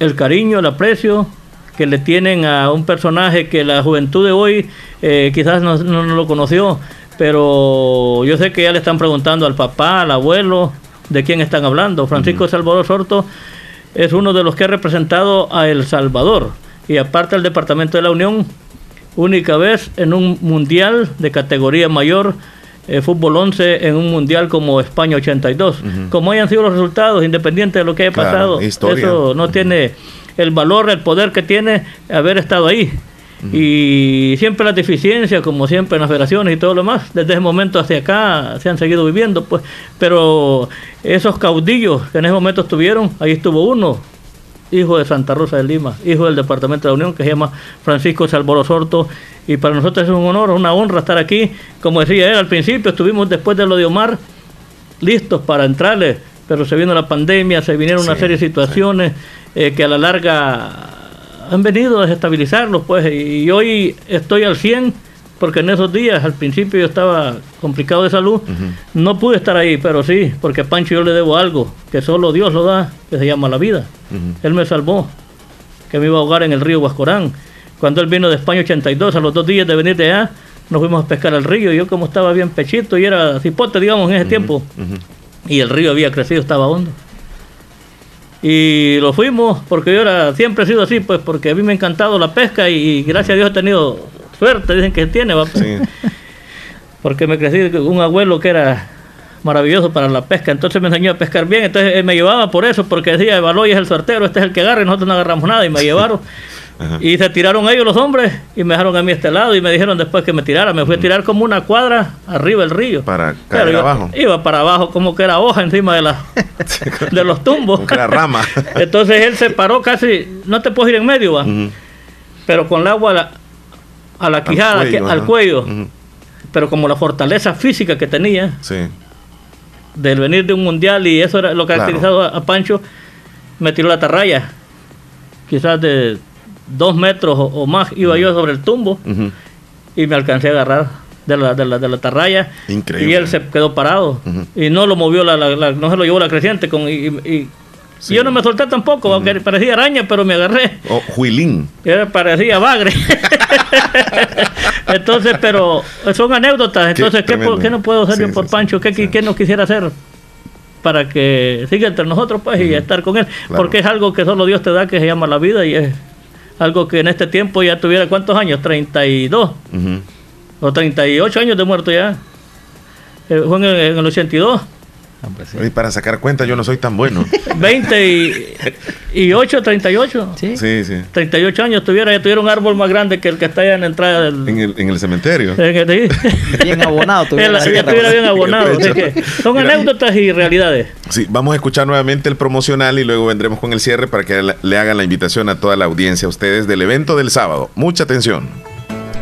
el cariño, el aprecio que le tienen a un personaje que la juventud de hoy eh, quizás no, no- no lo conoció, pero yo sé que ya le están preguntando al papá, al abuelo, de quién están hablando. Francisco Salvador Sorto es uno de los que ha representado a El Salvador y aparte el Departamento de la Unión, única vez en un mundial de categoría mayor, eh, fútbol 11 en un mundial como España 82. Como hayan sido los resultados, independiente de lo que haya Claro, pasado, historia. eso no tiene el valor, el poder que tiene haber estado ahí. Y siempre las deficiencias, como siempre en las federaciones y todo lo demás, desde ese momento hacia acá se han seguido viviendo, pues. Pero esos caudillos que en ese momento estuvieron, ahí estuvo uno, hijo de Santa Rosa de Lima, hijo del Departamento de la Unión, que se llama Francisco Salvador Sorto. Y para nosotros es un honor, una honra estar aquí. Como decía él al principio, estuvimos después de lo de Omar listos para entrarle, pero se vino la pandemia, se vinieron una serie de situaciones eh, que a la larga han venido a desestabilizarlos, pues, y hoy estoy al 100, porque en esos días, al principio yo estaba complicado de salud, no pude estar ahí, pero sí, porque a Pancho yo le debo algo, que solo Dios lo da, que se llama la vida. Él me salvó, que me iba a ahogar en el río Huascorán. Cuando él vino de España 82, a los dos días de venir de allá, nos fuimos a pescar al río. Yo como estaba bien pechito y era cipote, digamos, en ese tiempo. Y el río había crecido, estaba hondo. Y lo fuimos, porque yo era, siempre he sido así, pues porque a mí me ha encantado la pesca y, gracias a Dios he tenido suerte, dicen que tiene, ¿va? *laughs* Porque me crecí con un abuelo que era maravilloso para la pesca. Entonces me enseñó a pescar bien. Entonces él me llevaba por eso, porque decía, Baloy es el suertero, este es el que agarra y nosotros no agarramos nada. Y me llevaron. Y se tiraron ellos los hombres y me dejaron a mí este lado y me dijeron después que me tirara. Me fui a tirar como una cuadra arriba del río. Para caer iba, abajo. iba para abajo como que era hoja encima de, la, *laughs* de los tumbos. Como que era rama. *laughs* Entonces él se paró casi, no te puedes ir en medio, va. Pero con el agua a la, a la quijada, cuello, al cuello. Pero como la fortaleza física que tenía Sí. del venir de un mundial y eso era lo que Claro. caracterizado a, a Pancho, me tiró la atarraya. Quizás de dos metros o, o más iba yo sobre el tumbo y me alcancé a agarrar de la, de la, de la atarraya. Increíble. Y él se quedó parado. Y no lo movió, la, la- la- no se lo llevó la creciente. Con, y, y- yo no me solté tampoco, aunque parecía araña, pero me agarré. O Juilín. Era- parecía bagre. *laughs* Entonces, pero son anécdotas. Entonces, ¿qué, po- qué no puedo hacer Sí, yo por Pancho? ¿Qué, qué no quisiera hacer? Para que siga entre nosotros, pues, y estar con él. Claro. Porque es algo que solo Dios te da, que se llama la vida, y es algo que en este tiempo ya tuviera, ¿cuántos años? 32 Ujú. o 38 años de muerto ya. Eh, fue en el, en el 82. Y para sacar cuenta, yo no soy tan bueno. *laughs* 20 y, y 8, 38. Sí, sí. 38 años tuviera, ya tuviera un árbol más grande que el que está allá en la entrada del... En el, en el cementerio. en el- sí. *laughs* Bien abonado tuviera la ya tierra, estuviera pues. bien abonado. Que son anécdotas y realidades. Sí, vamos a escuchar nuevamente el promocional y luego vendremos con el cierre para que le hagan la invitación a toda la audiencia, a ustedes del evento del sábado. Mucha atención.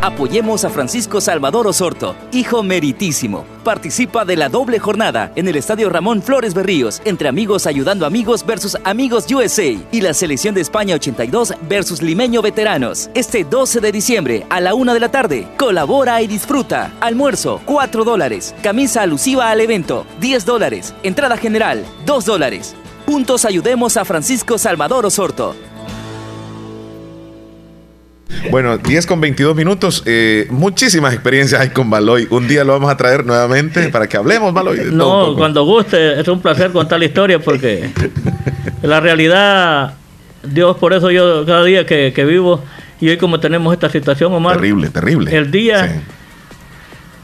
Apoyemos a Francisco Salvador Osorto, hijo meritísimo. Participa de la doble jornada en el Estadio Ramón Flores Berríos, entre amigos ayudando amigos versus amigos USA y la selección de España 82 versus limeño veteranos. Este 12 de diciembre a la una de la tarde. Colabora y disfruta. Almuerzo, 4 dólares. Camisa alusiva al evento, 10 dólares. Entrada general, 2 dólares. Juntos ayudemos a Francisco Salvador Osorto. Bueno, 10 con 22 minutos. eh, muchísimas experiencias hay con Baloy. Un día lo vamos a traer nuevamente para que hablemos, Baloy. de No, cuando guste, es un placer contar la historia porque *laughs* la realidad, Dios, por eso yo cada día que, que vivo y hoy como tenemos esta situación, Omar, Terrible, terrible. el día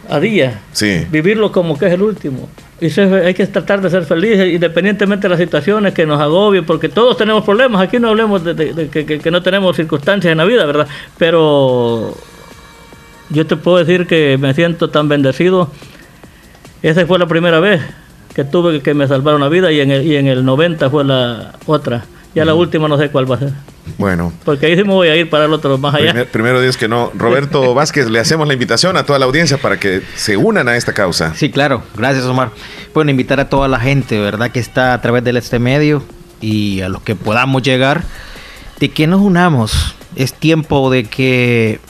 a día, Sí. vivirlo como que es el último. Y ser- hay que tratar de ser felices independientemente de las situaciones que nos agobien, porque todos tenemos problemas. Aquí no hablemos de, de- de que, que- que no tenemos circunstancias en la vida, ¿verdad? Pero yo te puedo decir que me siento tan bendecido. Esa fue la primera vez que tuve que me salvaron la vida y en el, y en el 90 fue la otra. Ya la última no sé cuál va a ser. Bueno, Porque ahí sí me voy a ir para el otro más allá. primer- primero Dios que no. Roberto *laughs* Vázquez, le hacemos la invitación a toda la audiencia para que se unan a esta causa. Sí, claro. Gracias, Omar. Bueno, invitar a toda la gente, ¿verdad? Que está a través de este medio y a los que podamos llegar, de que nos unamos. Es tiempo de que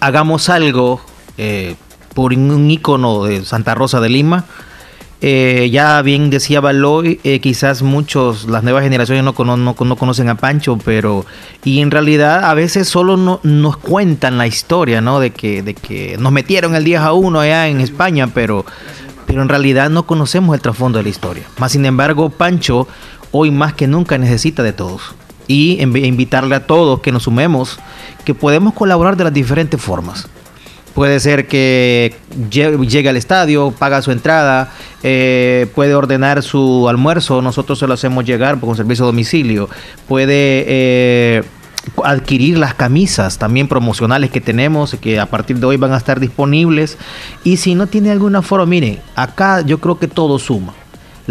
hagamos algo eh, por un ícono de Santa Rosa de Lima. Eh, ya bien decía Baloy, eh, quizás muchos, las nuevas generaciones no, cono- no, no conocen a Pancho, pero y en realidad a veces solo no, nos cuentan la historia, ¿no? De que, de que nos metieron el 10 a 1 allá en España, pero, pero en realidad no conocemos el trasfondo de la historia. Más sin embargo, Pancho hoy más que nunca necesita de todos. Y invi- invitarle a todos que nos sumemos, que podemos colaborar de las diferentes formas. Puede ser que lle- llegue al estadio, paga su entrada, eh, puede ordenar su almuerzo, nosotros se lo hacemos llegar con servicio a domicilio. Puede eh, adquirir las camisas también promocionales que tenemos, que a partir de hoy van a estar disponibles. Y si no tiene alguna forma, mire, acá yo creo que todo suma.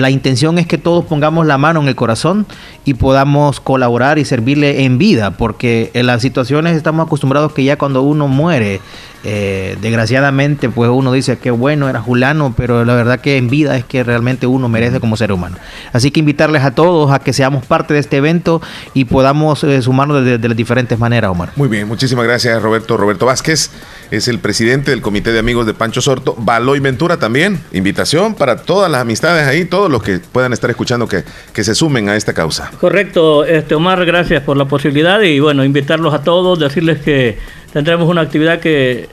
La intención es que todos pongamos la mano en el corazón y podamos colaborar y servirle en vida, porque en las situaciones estamos acostumbrados que ya cuando uno muere, eh, desgraciadamente, pues uno dice que bueno era Julano, pero la verdad que en vida es que realmente uno merece como ser humano. Así que invitarles a todos a que seamos parte de este evento y podamos eh, sumarnos de, de las diferentes maneras, Omar. Muy bien, muchísimas gracias Roberto. Roberto Vázquez es el presidente del Comité de Amigos de Pancho Sorto. Baloy Ventura también. Invitación para todas las amistades ahí, todos los que puedan estar escuchando que, que se sumen a esta causa. Correcto, este Omar, gracias por la posibilidad y bueno, invitarlos a todos, decirles que tendremos una actividad que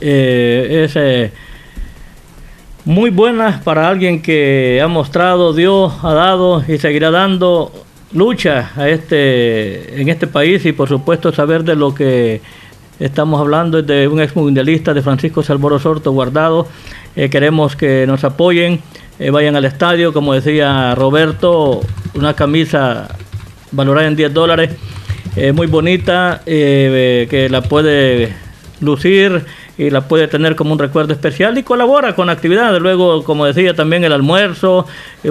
eh, es eh, muy buena para alguien que ha mostrado, Dios ha dado y seguirá dando lucha a este en este país y por supuesto saber de lo que Estamos hablando de un ex mundialista de Francisco Salvador Sorto Guardado. Eh, queremos que nos apoyen, eh, vayan al estadio, como decía Roberto, una camisa valorada en 10 dólares, eh, muy bonita, que la puede lucir y la puede tener como un recuerdo especial y colabora con actividades. Luego, como decía, también el almuerzo,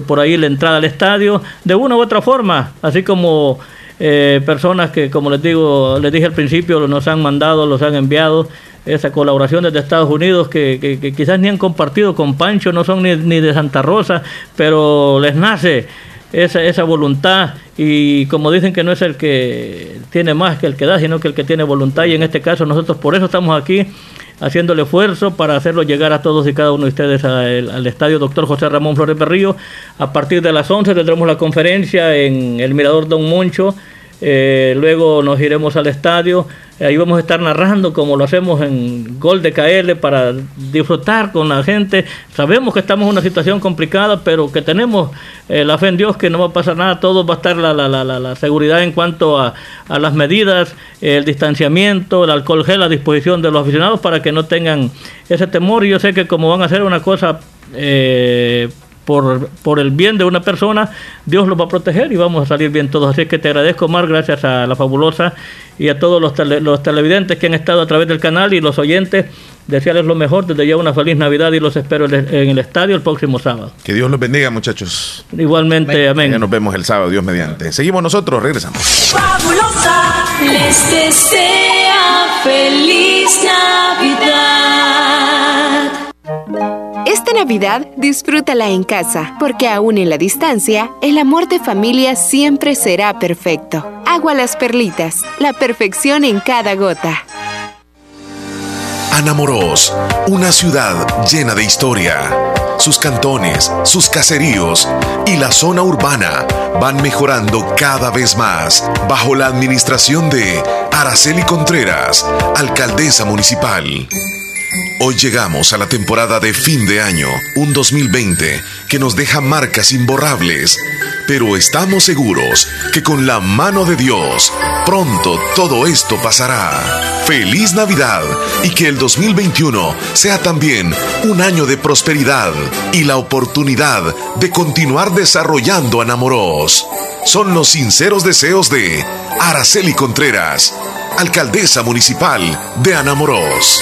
por ahí la entrada al estadio, de una u otra forma, así como eh, personas que, como les digo, les dije al principio, nos han mandado, los han enviado esa colaboración desde Estados Unidos que, que- que quizás ni han compartido con Pancho, no son ni, ni de Santa Rosa, pero les nace esa, esa voluntad y como dicen que no es el que tiene más que el que da, sino que el que tiene voluntad y en este caso nosotros por eso estamos aquí haciendo el esfuerzo para hacerlo llegar a todos y cada uno de ustedes al, estadio Doctor José Ramón Flores Berrío. A partir de las 11 tendremos la conferencia en el Mirador Don Moncho. Eh, luego nos iremos al estadio. Ahí vamos a estar narrando como lo hacemos en Gol de KL para disfrutar con la gente. Sabemos que estamos en una situación complicada, pero que tenemos eh, la fe en Dios que no va a pasar nada. Todo va a estar la, la, la, la- seguridad en cuanto a, a las medidas, el distanciamiento, el alcohol gel a disposición de los aficionados para que no tengan ese temor. Y yo sé que como van a hacer una cosa eh, por, por el bien de una persona, Dios los va a proteger y vamos a salir bien todos. Así que te agradezco, Mar, gracias a la fabulosa y a todos los, tele- los televidentes que han estado a través del canal y los oyentes. Desearles lo mejor, desde ya una feliz Navidad y los espero en el- en el estadio el próximo sábado. Que Dios los bendiga, muchachos. Igualmente, amén. Ya nos vemos el sábado, Dios mediante. Seguimos nosotros, regresamos. Fabulosa les desea feliz Navidad. Esta Navidad disfrútala en casa, porque aún en la distancia, el amor de familia siempre será perfecto. Agua Las Perlitas, la perfección en cada gota. Anamorós, una ciudad llena de historia. Sus cantones, sus caseríos y la zona urbana van mejorando cada vez más bajo la administración de Araceli Contreras, alcaldesa municipal. Hoy llegamos a la temporada de fin de año, un 2020 que nos deja marcas imborrables, pero estamos seguros que con la mano de Dios pronto todo esto pasará. Feliz Navidad y que el 2021 sea también un año de prosperidad y la oportunidad de continuar desarrollando Anamorós. Son los sinceros deseos de Araceli Contreras, alcaldesa municipal de Anamorós.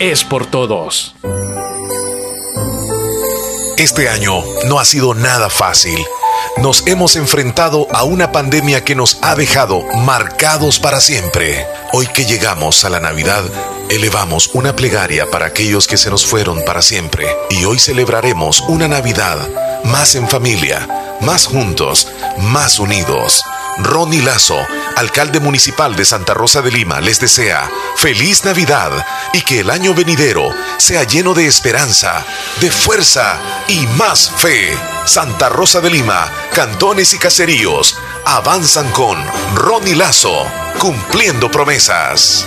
es por todos. Este año no ha sido nada fácil. Nos hemos enfrentado a una pandemia que nos ha dejado marcados para siempre. Hoy que llegamos a la Navidad, elevamos una plegaria para aquellos que se nos fueron para siempre. Y hoy celebraremos una Navidad más en familia, más juntos, más unidos. Ronnie Lazo, alcalde municipal de Santa Rosa de Lima, les desea feliz Navidad y que el año venidero sea lleno de esperanza, de fuerza y más fe. Santa Rosa de Lima, cantones y caseríos avanzan con Ronnie Lazo, cumpliendo promesas.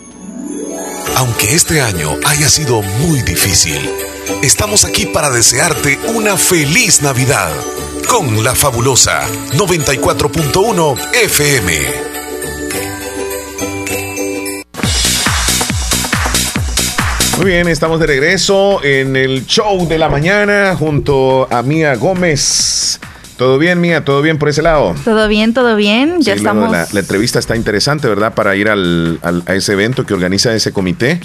Aunque este año haya sido muy difícil, estamos aquí para desearte una feliz Navidad con la fabulosa 94.1 FM. Muy bien, estamos de regreso en el show de la mañana junto a Mía Gómez. ¿Todo bien, Mía? ¿Todo bien por ese lado? Todo bien, todo bien. Ya Sí, estamos. La, la entrevista está interesante, ¿verdad? Para ir al, al- a ese evento que organiza ese comité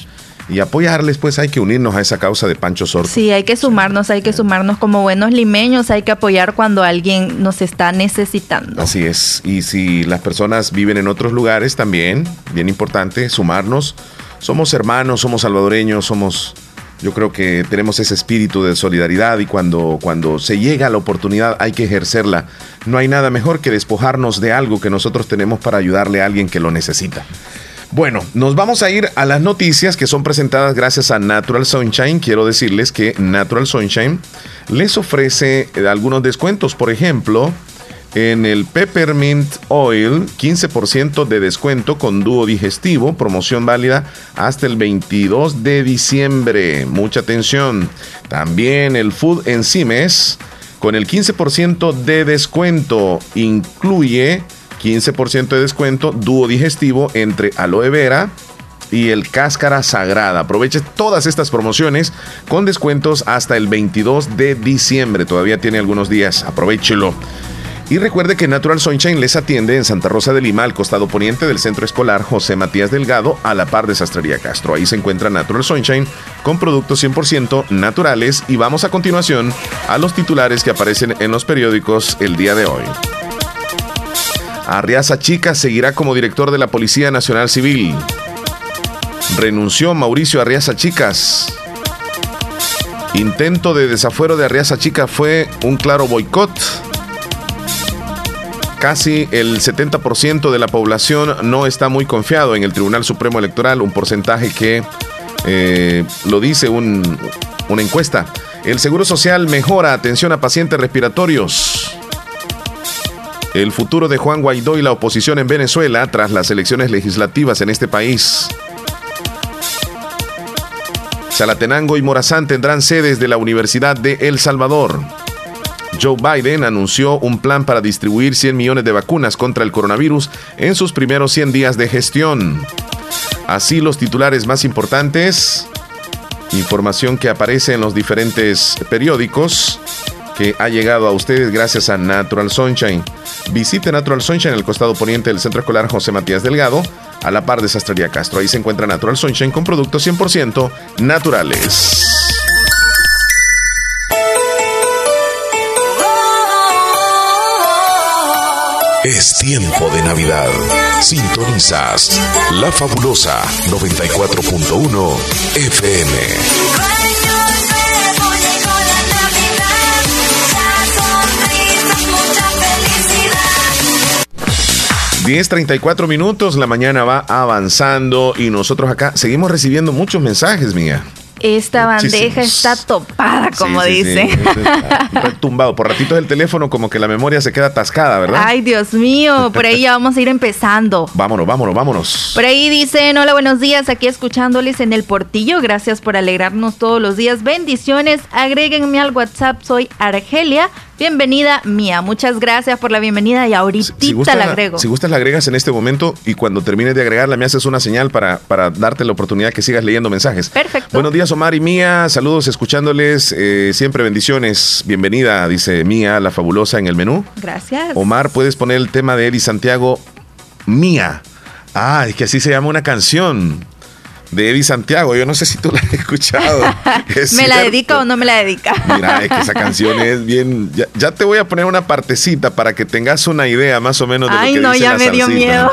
y apoyarles, pues hay que unirnos a esa causa de Pancho Sordo. Sí, hay que sumarnos, hay que sumarnos como buenos limeños, hay que apoyar cuando alguien nos está necesitando. Así es. Y si las personas viven en otros lugares también, bien importante, sumarnos. Somos hermanos, somos salvadoreños, somos, yo creo que tenemos ese espíritu de solidaridad y cuando, cuando se llega la oportunidad hay que ejercerla. No hay nada mejor que despojarnos de algo que nosotros tenemos para ayudarle a alguien que lo necesita. Bueno, nos vamos a ir a las noticias que son presentadas gracias a Natural Sunshine. Quiero decirles que Natural Sunshine les ofrece eh, algunos descuentos. Por ejemplo, en el Peppermint Oil, 15% de descuento con dúo digestivo, promoción válida hasta el 22 de diciembre. Mucha atención. También el Food Enzymes, con el 15% de descuento, incluye 15% de descuento dúo digestivo entre aloe vera y el cáscara sagrada. Aproveche todas estas promociones con descuentos hasta el 22 de diciembre. Todavía tiene algunos días. Aprovechelo. Y recuerde que Natural Sunshine les atiende en Santa Rosa de Lima, al costado poniente del centro escolar José Matías Delgado, a la par de Sastrería Castro. Ahí se encuentra Natural Sunshine con productos 100% naturales. Y vamos a continuación a los titulares que aparecen en los periódicos el día de hoy. Arriaza Chica seguirá como director de la Policía Nacional Civil. Renunció Mauricio Arriaza Chicas. Intento de desafuero de Arriaza Chica fue un claro boicot. Casi el 70% de la población no está muy confiado en el Tribunal Supremo Electoral, un porcentaje que eh, lo dice un- una encuesta. El Seguro Social mejora atención a pacientes respiratorios. El futuro de Juan Guaidó y la oposición en Venezuela tras las elecciones legislativas en este país. Chalatenango y Morazán tendrán sedes de la Universidad de El Salvador. Joe Biden anunció un plan para distribuir 100 millones de vacunas contra el coronavirus en sus primeros 100 días de gestión. Así los titulares más importantes, información que aparece en los diferentes periódicos que ha llegado a ustedes gracias a Natural Sunshine. Visite Natural Sunshine en el costado poniente del Centro Escolar José Matías Delgado, a la par de Sastrería Castro. Ahí se encuentra Natural Sunshine con productos 100% naturales. Es tiempo de Navidad. Sintonizas La Fabulosa 94.1 FM. 10.34 minutos, la mañana va avanzando y nosotros acá seguimos recibiendo muchos mensajes, mía. Esta bandeja Muchísimos. está topada, como Sí, sí, sí. dicen. Está Retumbado. Por ratitos el teléfono como que la memoria se queda atascada, ¿verdad? Ay, Dios mío, por ahí ya vamos a ir empezando. Vámonos, vámonos, vámonos. Por ahí dicen, hola, buenos días, aquí escuchándoles en el portillo, gracias por alegrarnos todos los días, bendiciones, agréguenme al WhatsApp, soy Argelia, bienvenida mía, muchas gracias por la bienvenida y ahorita Si la agrego. si gustas la agregas en este momento y cuando termines de agregarla me haces una señal para, para darte la oportunidad que sigas leyendo mensajes. Perfecto. Buenos días Omar y Mía, saludos escuchándoles, eh, siempre bendiciones, bienvenida, dice Mía, la fabulosa en el menú. Gracias. Omar, puedes poner el tema de Eddie Santiago, Mía. Ah, es que así se llama una canción. De Eddie Santiago. Yo no sé si tú la has escuchado. *laughs* Es ¿Me la dedica o no me la dedica? Mira, es que esa *laughs* canción es bien. Ya, ya te voy a poner una partecita para que tengas una idea más o menos de Ay, lo que no, dice ya la me dio miedo.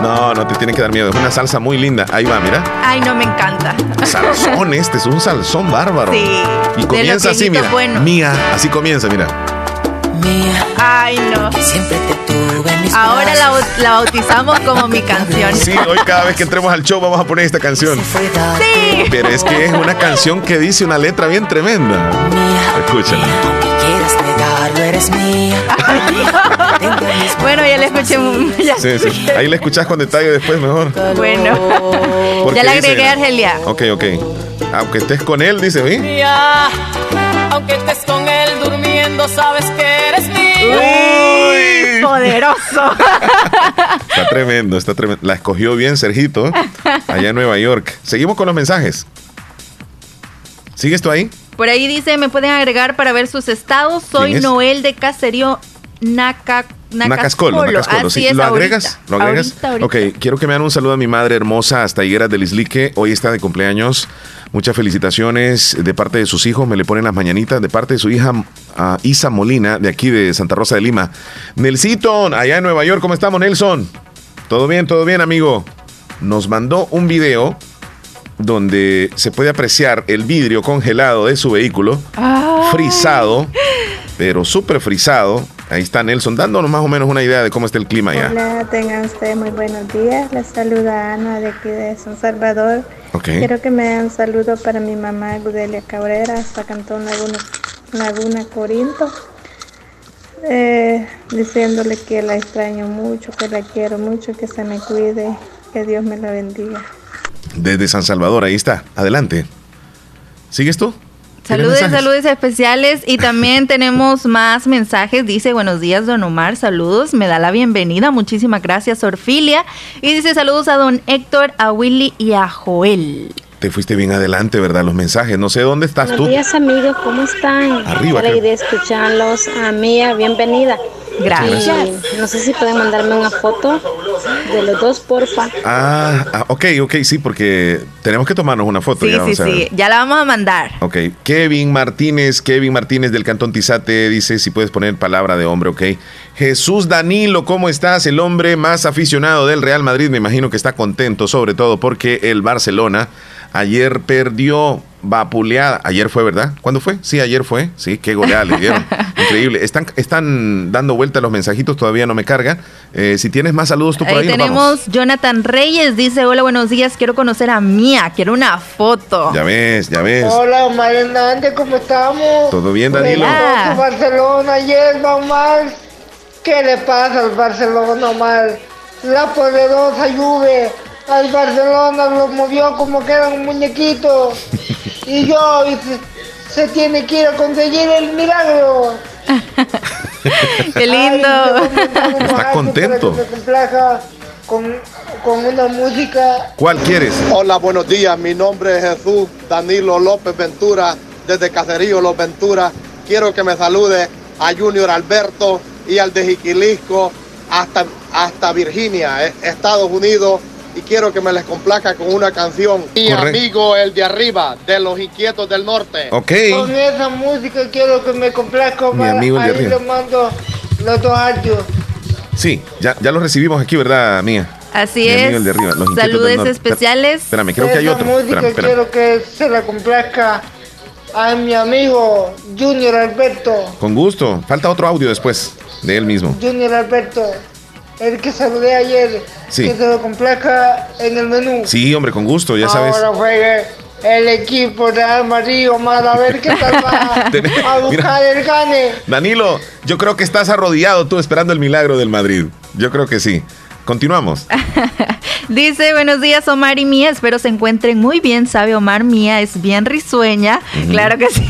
No, no te tiene que dar miedo. Es una salsa muy linda. Ahí va, mira. Ay, no me encanta. Salsón este, es un salsón bárbaro. Sí, Y comienza así, mira. Mía, así comienza, mira. Ay, no. Siempre te Ahora la, la bautizamos como mi canción. Sí, hoy cada vez que entremos al show vamos a poner esta canción. Sí. Pero es que es una canción que dice una letra bien tremenda. Escúchala. *laughs* Bueno, ya la escuché. ya Sí, sí. Ahí la escuchás con detalle después mejor. Bueno. Porque Ya la dice- agregué a Argelia. Ok, ok. Aunque estés con él, dice, ¿sí? Mía, aunque estés con él durmiendo, sabes que eres mío. Uy. Poderoso. *laughs* Está tremendo, está tremendo. La escogió bien Sergito, allá en Nueva York. Seguimos con los mensajes. ¿Sigues tú ahí? Por ahí dice, me pueden agregar para ver sus estados. Soy. Noel de Caserío Naca, Nacascolo, Nacascolo. Sí. ¿Lo agregas? ¿Lo agregas? Ahorita, ahorita. Ok, quiero que me hagan un saludo a mi madre hermosa hasta Higueras del Islique. Hoy está de cumpleaños. Muchas felicitaciones de parte de sus hijos. Me le ponen las mañanitas. De parte de su hija Isa Molina, de aquí de Santa Rosa de Lima. Nelsito, allá en Nueva York. ¿Cómo estamos, Nelson? Todo bien, todo bien, amigo. Nos mandó un video donde se puede apreciar el vidrio congelado de su vehículo, frisado, pero súper frisado. Ahí está Nelson dándonos más o menos una idea de cómo está el clima allá. Hola, tengan ustedes muy buenos días. Les saluda Ana de aquí de San Salvador. Ok. Quiero que me den un saludo para mi mamá Gudelia Cabrera, hasta Cantón Laguna, Laguna Corinto. Eh, diciéndole que la extraño mucho, que la quiero mucho, que se me cuide, que Dios me la bendiga. Desde San Salvador, ahí está. Adelante. ¿Sigues tú? ¿Tienes Saludos, mensajes? saludos especiales y también *laughs* tenemos más mensajes. Dice, buenos días, don Omar, saludos, me da la bienvenida, muchísimas gracias, Orfilia. Y dice, saludos a don Héctor, a Willy y a Joel. Te fuiste bien adelante, ¿verdad? Los mensajes. No sé dónde estás Buenos tú. días amigos, ¿cómo están? Arriba, Qué alegría escucharlos. A Mía, bienvenida. Gracias. Y no sé si pueden mandarme una foto de los dos, porfa. Ah, ah, ok, ok, sí, porque tenemos que tomarnos una foto. Sí, ya sí, sí, ya la vamos a mandar. Ok, Kevin Martínez, Kevin Martínez del Cantón Tizate dice si puedes poner palabra de hombre, ok. Jesús Danilo, ¿cómo estás? El hombre más aficionado del Real Madrid, me imagino que está contento, sobre todo porque el Barcelona ayer perdió vapuleada. Ayer fue, ¿verdad? ¿Cuándo fue? Sí, ayer fue. Sí, qué goleada le dieron. *laughs* Increíble. Están, están dando vuelta los mensajitos, todavía no me cargan. Eh, si tienes más saludos tú por ahí, Ahí nos vamos. tenemos Jonathan Reyes, dice, hola, buenos días, quiero conocer a Mía, quiero una foto. Ya ves, ya ves. Hola, Omar Hernández, ¿cómo estamos? ¿Todo bien, Danilo? Hola. Barcelona ayer, Omar. ¿Qué le pasa al Barcelona, Omar? La poderosa Juve. Al Barcelona lo movió como que era un muñequito. *laughs* y yo, y se, se tiene que ir a conseguir el milagro. Qué lindo. *laughs* Está contento. Me complaja con, con una música ¿Cuál quieres? Hola, buenos días. Mi nombre es Jesús Danilo López Ventura, desde Caserío Los Ventura. Quiero que me salude a Junior Alberto y al de Jiquilisco hasta, hasta Virginia, eh, Estados Unidos. Y quiero que me les complazca con una canción. Mi Correcto. amigo, el de arriba, de los inquietos del norte. Ok. Con esa música quiero que me complazca. Mi amigo el de Ahí arriba. le mando los dos audios. Sí, ya, ya lo recibimos aquí, ¿verdad, Mía? Así Mi amigo es. el de arriba, los inquietos del Saludos norte. especiales. Espérame, creo que hay Esa otro. música Espérame, espérame. quiero que se la complazca a mi amigo Junior Alberto. Con gusto. Falta otro audio después de él mismo. Junior Alberto, el que saludé ayer, Sí. que se lo complazca en el menú. Sí, hombre, con gusto, ya sabes. Ahora juegue el equipo de Almarí, Omar, a ver qué tal va *laughs* a buscar el gane. Danilo, yo creo que estás arrodillado tú esperando el milagro del Madrid. Yo creo que sí. Continuamos. *laughs* Dice, buenos días Omar y Mía, espero se encuentren muy bien, sabe Omar, Mía es bien risueña, claro que sí.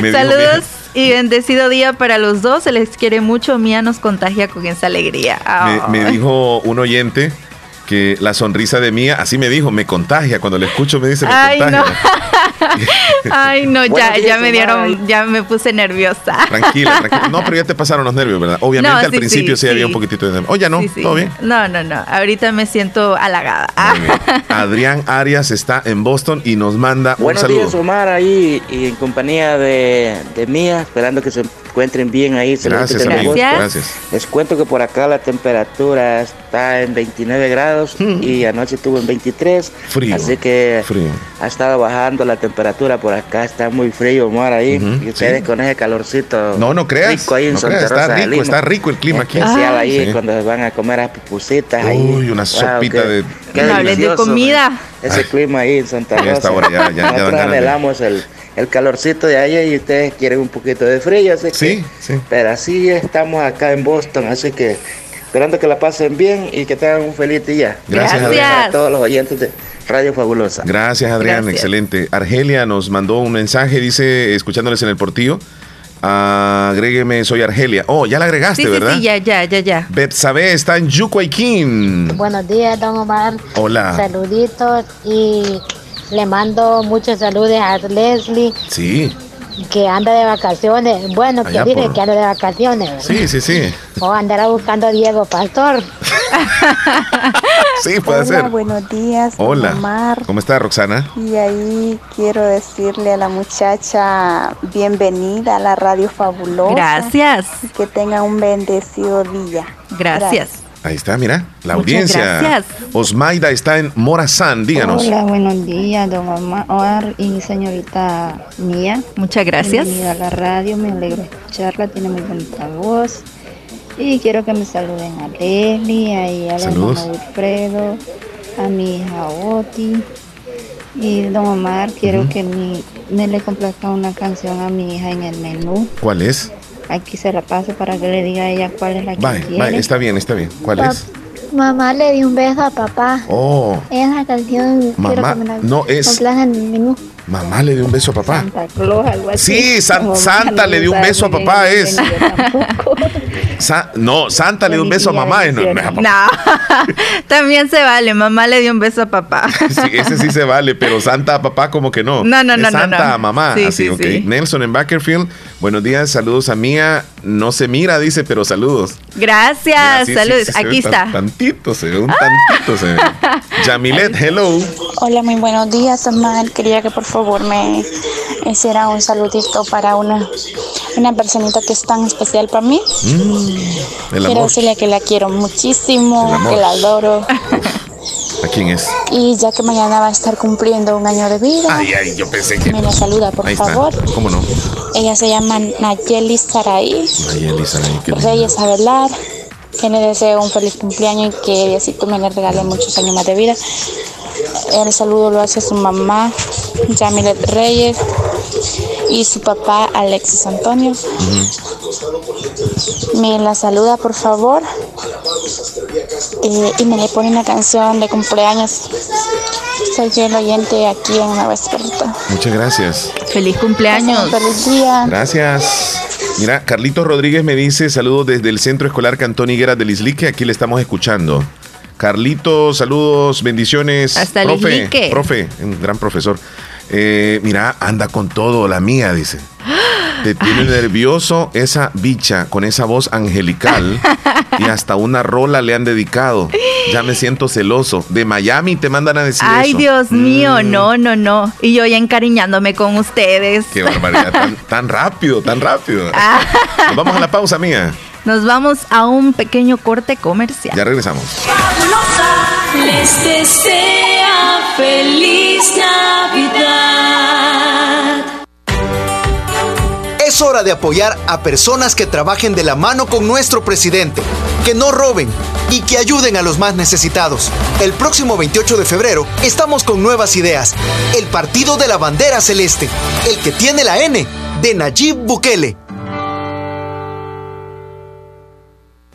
*laughs* Saludos y bendecido día para los dos, se les quiere mucho, Mía nos contagia con esa alegría. Me, me dijo un oyente que la sonrisa de Mía, así me dijo, me contagia. Cuando le escucho me dice, me Ay, contagia. no. *laughs* Ay, no, ya, días, ya me dieron, ya me puse nerviosa. Tranquila, *laughs* tranquila. No, pero ya te pasaron los nervios, ¿verdad? Obviamente No, al principio sí, sí, había un poquitito de nervios. Oye, no, Sí, sí. todo bien. No, no, no. Ahorita me siento halagada. Ah, Adrián Arias está en Boston y nos manda un Buenos saludo. días, Omar, ahí y en compañía de, de Mía, esperando que se encuentren bien ahí. Gracias, amigo. Gracias. Les cuento que por acá la temperatura está en 29 grados *laughs* y anoche estuvo en 23. Hmm. Frío. Así que Frío. ha estado bajando la temperatura por acá, está muy frío, Omar, ahí. Ujú, y ustedes sí. con ese calorcito. No, no creas. Rico ahí en no Santa creas, Rosa está rico, Lima. está rico el clima aquí. Especial ahí Sí. cuando van a comer las pupusitas ahí. Uy, una sopita de- qué No hables de comida. Ese clima ahí en Santa Ya Rosa. está ahora, ya- ya- ya Nosotros anhelamos el, el calorcito de allá y ustedes quieren un poquito de frío, así que- Sí, sí. Pero así estamos acá en Boston, así que esperando que la pasen bien y que tengan un feliz día. Gracias, a todos los oyentes de Radio Fabulosa. Gracias, Adrián. Gracias. Excelente. Argelia nos mandó un mensaje, dice, escuchándoles en el portillo. Agrégueme, soy Argelia. Oh, ya la agregaste, sí, sí, ¿verdad? sí, ya, ya, ya, ya. Betsabe está en Yucuayquín. Buenos días, don Omar. Hola. Saluditos y le mando muchos saludos a Leslie Sí, que anda de vacaciones. Bueno, que dice por- que anda de vacaciones. ¿verdad? sí, sí, sí. O andará buscando a Diego Pastor. *laughs* Sí, puede Hola, ser. buenos días, Hola. Omar. ¿Cómo está, Roxana? Y ahí quiero decirle a la muchacha bienvenida a la radio fabulosa. Gracias. Que tenga un bendecido día. Gracias. Ahí está, mira, la Muchas audiencia. gracias. Osmaida está en Morazán, díganos. Hola, buenos días, don Omar y señorita Mía. Muchas gracias. Bienvenida a la radio, me alegro escucharla, tiene muy bonita voz. Y quiero que me saluden a Leslie, a la Saludos. hermano Wilfredo, a mi hija Oti. Y don Omar, quiero que mi, me le complazca una canción a mi hija en el menú. ¿Cuál es? Aquí se la paso para que le diga a ella cuál es la que Vale, quiere. vale, está bien, está bien. ¿Cuál es? Mamá le di un beso a papá. Oh, Esa canción Mamá, quiero que me la no es- en el menú. Mamá le dio un beso a papá. Santa Claus, algo así. Sí, San- Santa no le dio un beso a papá, es. *laughs* Sa- no, Santa le dio un beso a mamá. eh, no, no es. No, *laughs* también se vale. Mamá le dio un beso a papá. *laughs* Sí, ese sí se vale, pero Santa a papá como que no. No, no, Es no, no, Santa no. a mamá. Sí, así, sí, ok. sí. Nelson en Bakerfield. Buenos días, saludos a Mía. No se mira, dice, pero saludos. Gracias. Mira, Saludos. se Aquí tan- está. Tantito se ve, un tantito se ve. Yamilet, hello. Hola, muy buenos días, Omar. Quería que por favor me hiciera un saludito para una, una personita que es tan especial para mí. Mm, el Quiero amor. decirle que la quiero muchísimo, que la adoro. ¿A quién es? Y ya que mañana va a estar cumpliendo un año de vida, Ay, ay, yo pensé que. me la saluda, por Ahí favor. está. ¿Cómo no? Ella se llama Nayeli Saraí Ay, Elisa, ay, qué. Reyes Avelar. Que le deseo un feliz cumpleaños y que Diosito me le regale muchos años más de vida. El saludo lo hace su mamá, Yamilet Reyes, y su papá, Alexis Antonio. Me la saluda, por favor. Eh, y me le pone una canción de cumpleaños. Soy fiel oyente aquí en Nueva Esparta. Muchas gracias. Feliz cumpleaños. Feliz día. Gracias. Mira, Carlitos Rodríguez me dice saludos desde el Centro Escolar Cantón Higueras del Islique. Aquí le estamos escuchando. Carlitos, saludos, bendiciones. Hasta el profe, Islique. profe, un gran profesor. Eh, mira, anda con todo, la mía, dice. Te tiene nervioso esa bicha con esa voz angelical y hasta una rola le han dedicado. Ya me siento celoso. De Miami te mandan a decir Ay, eso. Dios mío, Mm, no, no, no. Y yo ya encariñándome con ustedes. Qué barbaridad, tan, tan rápido, tan rápido. Ah. Nos vamos a la pausa, mía. Nos vamos a un pequeño corte comercial. Ya regresamos. Les desea feliz Navidad. Es hora de apoyar a personas que trabajen de la mano con nuestro presidente, que no roben y que ayuden a los más necesitados. El próximo 28 de febrero estamos con nuevas ideas. El Partido de la Bandera Celeste, el que tiene la N de Nayib Bukele.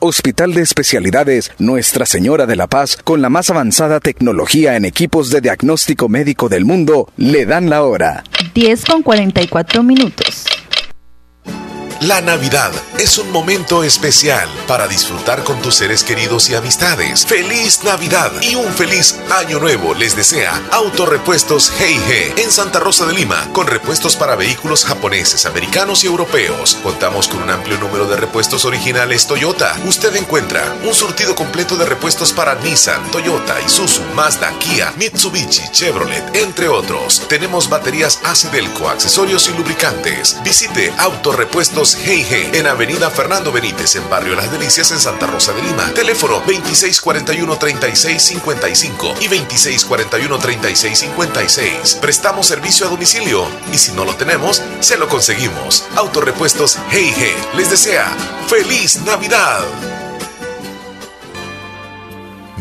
Hospital de Especialidades Nuestra Señora de la Paz, con la más avanzada tecnología en equipos de diagnóstico médico del mundo, le dan la hora. 10 con 44 minutos. La Navidad es un momento especial para disfrutar con tus seres queridos y amistades. ¡Feliz Navidad! Y un feliz Año Nuevo les desea Autorepuestos Heige en Santa Rosa de Lima, con repuestos para vehículos japoneses, americanos y europeos. Contamos con un amplio número de repuestos originales Toyota. Usted encuentra un surtido completo de repuestos para Nissan, Toyota, Isuzu, Mazda, Kia, Mitsubishi, Chevrolet, entre otros. Tenemos baterías Acidelco, accesorios y lubricantes. Visite Autorepuestos Heige en Avenida Fernando Benítez, en Barrio Las Delicias, en Santa Rosa de Lima. Teléfono 2641-3655 y 2641-3656. Prestamos servicio a domicilio y si no lo tenemos, se lo conseguimos. Autorepuestos Heige les desea ¡Feliz Navidad!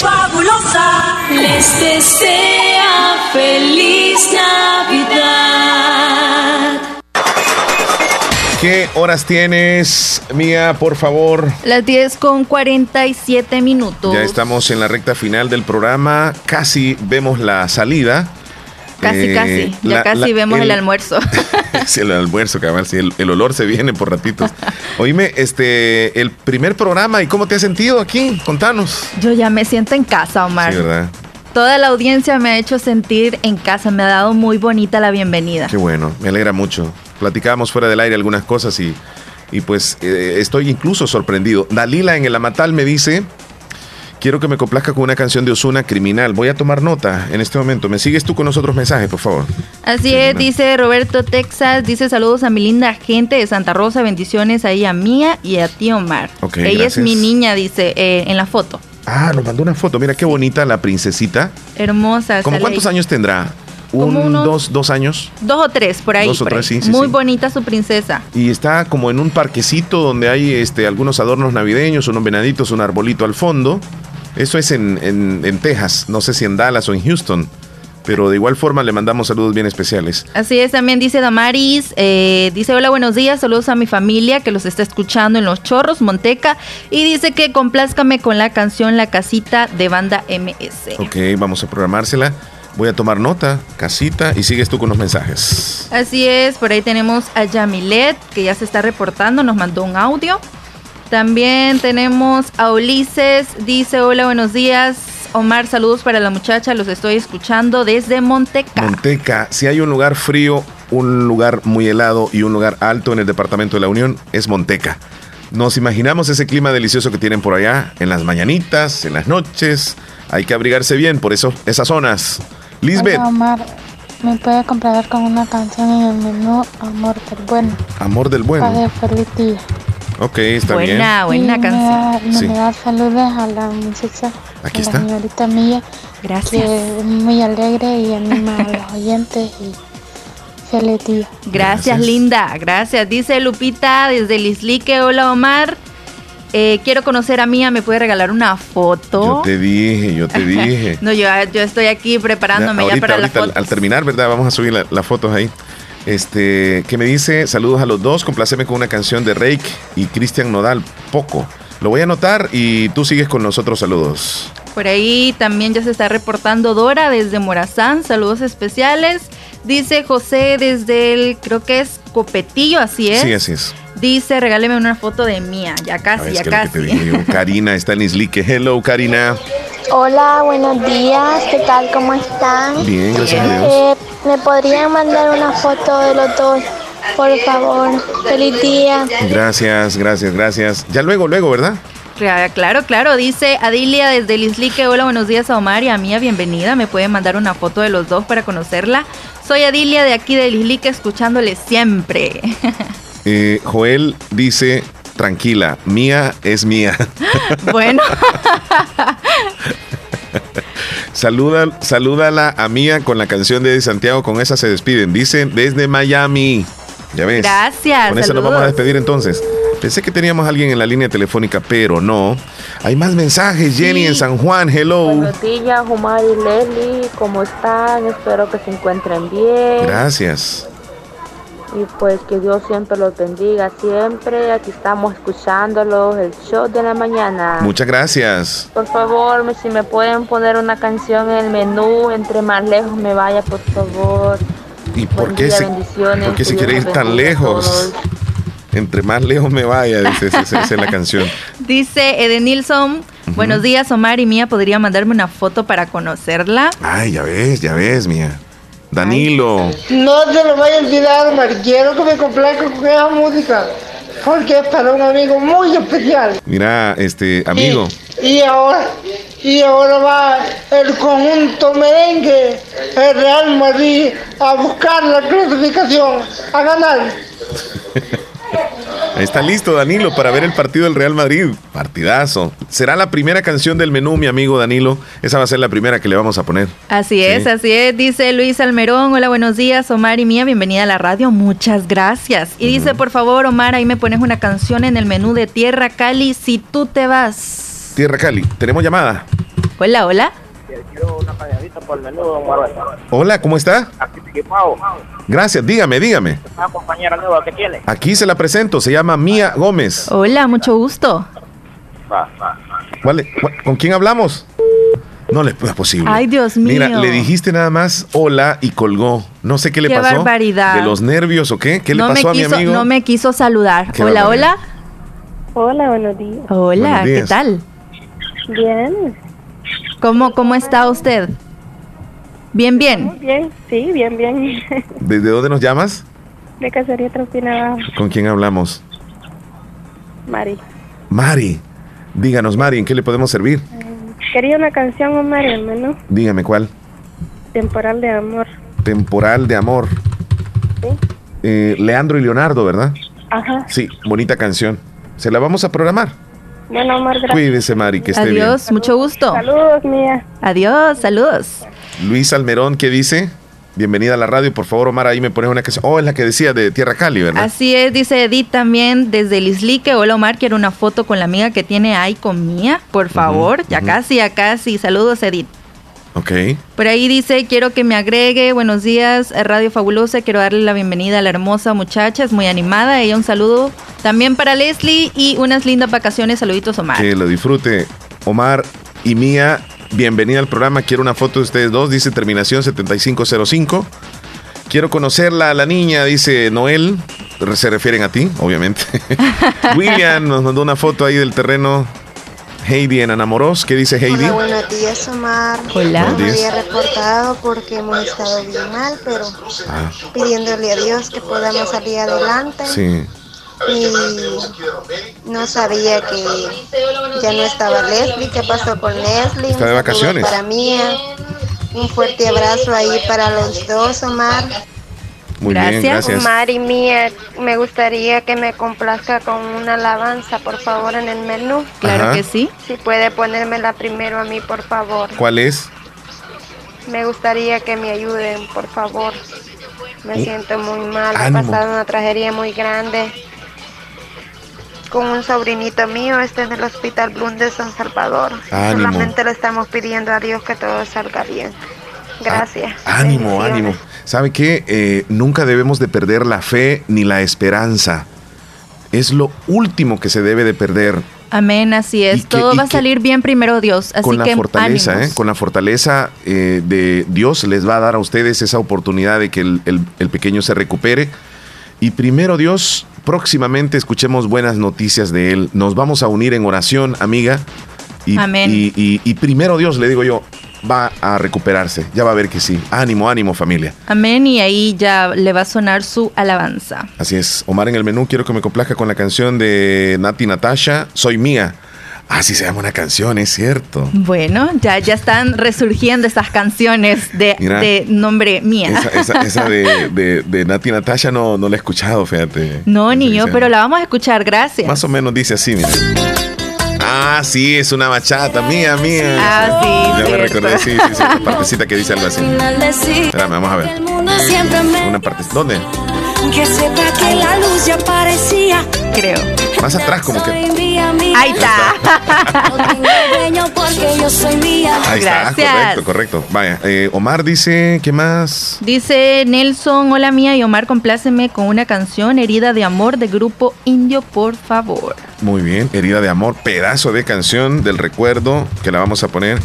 Fabulosa les desea feliz Navidad. ¿Qué horas tienes, Mía, por favor? Las 10 con 47 minutos. Ya estamos en la recta final del programa, casi vemos la salida. Casi, Eh, casi. Ya la- casi la- vemos el, almuerzo. *laughs* Sí, el almuerzo, cabal, sí, el, el olor se viene por ratitos. Oíme, este, el primer programa, ¿y cómo te has sentido aquí? Contanos. Yo ya me siento en casa, Omar. Sí, ¿verdad? Toda la audiencia me ha hecho sentir en casa, me ha dado muy bonita la bienvenida. Qué bueno, me alegra mucho. Platicábamos fuera del aire algunas cosas y, y pues eh, estoy incluso sorprendido. Dalila en el Amatal me dice, quiero que me complazca con una canción de Osuna, Criminal. Voy a tomar nota en este momento. ¿Me sigues tú con los otros mensajes, por favor? Así es, dice Roberto Texas, dice saludos a mi linda gente de Santa Rosa, bendiciones ahí a Mía y a ti Omar. Ok, Ella gracias. es mi niña, dice, eh, en la foto. Ah, nos mandó una foto. Mira qué bonita la princesita. Hermosa. ¿Cómo cuántos ahí. años tendrá? Un, unos- dos, dos años. Dos o tres, por ahí. Dos o tres, sí, sí, Muy sí. bonita su princesa. Y está como en un parquecito donde hay este, algunos adornos navideños, unos venaditos, un arbolito al fondo. Eso es en, en- en Texas, no sé si en Dallas o en Houston. Pero de igual forma le mandamos saludos bien especiales. Así es, también dice Damaris, eh, dice hola, buenos días, saludos a mi familia que los está escuchando en Los Chorros, Monteca, y dice que complázcame con la canción La Casita de Banda MS. Ok, vamos a programársela. Voy a tomar nota, casita, y sigues tú con los mensajes. Así es, por ahí tenemos a Yamilet, que ya se está reportando, nos mandó un audio. También tenemos a Ulises, dice hola, buenos días. Omar, saludos para la muchacha, los estoy escuchando desde Monteca. Monteca, si hay un lugar frío, un lugar muy helado y un lugar alto en el departamento de la Unión, es Monteca. Nos imaginamos ese clima delicioso que tienen por allá, en las mañanitas, en las noches. Hay que abrigarse bien por eso, esas zonas. Lisbeth, Hola, Omar, ¿me puede comprar con una canción en el menú Amor del Bueno? amor del bueno. Padre, feliz día. Ok, está bien. Buena, buena canción. da- Me, Sí. da saludos a la muchacha, Aquí a está. la señorita Mía, Gracias. que es muy alegre y anima a los oyentes y feliz día. Gracias, linda. Gracias. Dice Lupita desde Lislique. Hola, Omar. Eh, quiero conocer a Mía. ¿Me puede regalar una foto? Yo te dije, yo te *laughs* dije. no, yo, yo estoy aquí preparándome ya, ahorita, para la ahorita, al, foto. al terminar, ¿verdad? Vamos a subir la- las fotos ahí. Este, que me dice, saludos a los dos, complaceme con una canción de Rake y Cristian Nodal, poco. Lo voy a anotar y tú sigues con los otros saludos. Por ahí también ya se está reportando Dora desde Morazán. Saludos especiales. Dice José desde el, creo que es Copetillo, así es. Sí, así es. Dice, regáleme una foto de Mía. Ya A casi, ya casi. digo. Karina está en Islique. Hello, Karina. Hola, buenos días, ¿qué tal? ¿Cómo están? Bien, gracias a Dios. Eh, ¿Me podrían mandar una foto de los dos, por favor? Feliz día. Gracias, gracias, gracias. Ya luego, luego, ¿verdad? Claro, claro, dice Adilia desde Lislique, hola, buenos días a Omar y a Mía, bienvenida, me pueden mandar una foto de los dos para conocerla. Soy Adilia de aquí de Lislique, escuchándole siempre. *laughs* Eh, Joel dice, tranquila, mía es mía. *laughs* bueno. *laughs* Saluda, salúdala a Mía con la canción de Santiago, con esa se despiden. Dicen desde Miami. Ya ves. Gracias. Con esa nos vamos a despedir entonces. Pensé que teníamos a alguien en la línea telefónica, pero no. Hay más mensajes, Jenny en San Juan, hello. Buenos días, Omar y Leslie, ¿cómo están? Espero que se encuentren bien. Gracias. Y pues que Dios siempre los bendiga, siempre. Aquí estamos escuchándolos, el show de la mañana. Muchas gracias. Por favor, me- si me pueden poner una canción en el menú, entre más lejos me vaya, por favor. ¿Y por Buen qué día, se, por qué se quiere ir tan lejos? Entre más lejos me vaya, dice, esa- esa esa es la canción. *laughs* Dice Edenilson, buenos días Omar y Mía, ¿podría mandarme una foto para conocerla? Ay, ya ves, ya ves, mía. Danilo. No se lo vaya a olvidar, Omar. Quiero que me complazca con esa música. Porque es para un amigo muy especial. Mira, este, amigo. Y ahora, y ahora va el conjunto merengue, el Real Madrid, a buscar la clasificación, a ganar. *laughs* Ahí está listo Danilo para ver el partido del Real Madrid. Partidazo. Será la primera canción del menú, mi amigo Danilo. Esa va a ser la primera que le vamos a poner. Así es, así es, dice Luis Almerón, hola, buenos días, Omar y Mía, bienvenida a la radio, muchas gracias. Y dice, por favor, Omar, ahí me pones una canción en el menú de Tierra Cali, si tú te vas. Tierra Cali, tenemos llamada. Hola, hola. Una por. Hola, ¿cómo está? Aquí. Gracias, dígame, dígame. Una compañera nueva que tiene. Aquí se la presento, se llama Mía Gómez. Hola, mucho gusto. Va, va. ¿Cuál- cuál- ¿Con quién hablamos? No le es posible. Ay, Dios mío. Mira, le dijiste nada más hola y colgó. No sé qué le Qué pasó. barbaridad. ¿De los nervios o qué? ¿Qué le no pasó me a mi quiso, amigo? No me quiso saludar. Qué Hola, barbaridad. hola. Hola, buenos días. Hola, Buenos ¿qué tal? Bien. ¿Cómo, ¿Cómo está usted? Bien, bien. Bien, sí, bien, bien. *laughs* ¿Desde dónde nos llamas? De Cacería Tropina ¿Con quién hablamos? Mari. Mari. Díganos, Mari, ¿en qué le podemos servir? Quería una canción, Omar, menú. Dígame cuál. Temporal de amor. Temporal de amor. Sí. Eh, Leandro y Leonardo, ¿verdad? Ajá. Sí, bonita canción. Se la vamos a programar. Bueno, Omar, gracias. Cuídese, Mari, que esté Adiós, mucho gusto. Saludos, mía. Adiós, saludos. bien. Luis Almerón, ¿qué dice? Bienvenida a la radio, por favor, Omar, ahí me pones una canción. Oh, es la que decía de Tierra Cali, ¿verdad? Así es, dice Edith también desde Lislique. Hola Omar, quiero una foto con la amiga que tiene ahí con Mía, por favor. ya casi, ya casi. Saludos, Edith. Ok. Por ahí dice, quiero que me agregue, buenos días, eh, Radio Fabulosa, quiero darle la bienvenida a la hermosa muchacha, es muy animada, ella un saludo también para Leslie y unas lindas vacaciones, saluditos Omar. Que lo disfrute. Omar y Mía, bienvenida al programa. Quiero una foto de ustedes dos, dice terminación 7505. Quiero conocerla a la niña, dice Noel. Se refieren a ti, obviamente. *laughs* William nos mandó una foto ahí del terreno. Heidi en Anamoros. ¿Qué dice Heidi? Hola, buenos días, Omar. Hola. No me Buenos días. había reportado porque hemos estado bien mal, pero Ah, pidiéndole a Dios que podamos salir adelante. sí. Y no sabía que ya no estaba Leslie. ¿Qué pasó con Leslie? Está de vacaciones. Para mí, un fuerte abrazo ahí para los dos, Omar. Muy bien, gracias. Omar y Mía, me gustaría que me complazca con una alabanza, por favor, en el menú. Claro Ajá. que sí. Si puede ponérmela primero a mí, por favor. ¿Cuál es? Me gustaría que me ayuden, por favor. Me siento muy mal. He pasado una tragedia muy grande con un sobrinito mío. Está en el Hospital Bloom de San Salvador. Ánimo. Solamente le estamos pidiendo a Dios que todo salga bien. Gracias. Ánimo, ánimo. ¿Sabe qué? Eh, nunca debemos de perder la fe ni la esperanza. Es lo último que se debe de perder. Amén, así es. que- Todo va a salir bien primero Dios, así con la fortaleza. ¿eh? con la fortaleza eh, de Dios les va a dar a ustedes esa oportunidad de que el, el- el pequeño se recupere. Y primero Dios, próximamente escuchemos buenas noticias de él. Nos vamos a unir en oración, amiga. Y, Amén. y- y- y primero Dios, le digo yo, va a recuperarse. Ya va a ver que sí. Ánimo, ánimo familia. Amén, y ahí ya le va a sonar su alabanza. Así es. Omar en el menú, quiero que me complazca con la canción de Nati Natasha, Soy Mía. Ah, sí se llama una canción, es cierto. Bueno, ya, ya están resurgiendo esas canciones de, Mira. de nombre mía. Esa, esa- esa de, *laughs* de, de Nati Natasha no, no la he escuchado, fíjate. No, ni yo, pero la vamos a escuchar, gracias. Más o menos dice así, mira. Ah, sí, es una bachata, mía, mía. Ah, sí, Ya me recordé, sí, sí, sí, una partecita que dice algo así. Espérame, vamos a ver. Una parte, ¿dónde? Que sepa que la luz ya aparecía. Creo. Más atrás, como que. Ahí está. No tengo dueño porque yo soy mía. Ahí está, Gracias. correcto, correcto. Vaya, eh, Omar dice, ¿qué más? Dice Nelson, hola mía y Omar, compláceme con una canción, Herida de Amor, de Grupo Indio, por favor. Muy bien, Herida de Amor, pedazo de canción del recuerdo que la vamos a poner.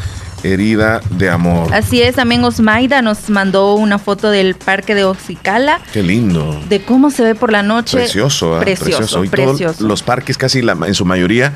Herida de Amor. Así es, también Osmaida nos mandó una foto del parque de Oxicala, Qué lindo. de cómo se ve por la noche. Precioso, ¿ah? Precioso, Y todos precioso. los parques, casi la- en su mayoría,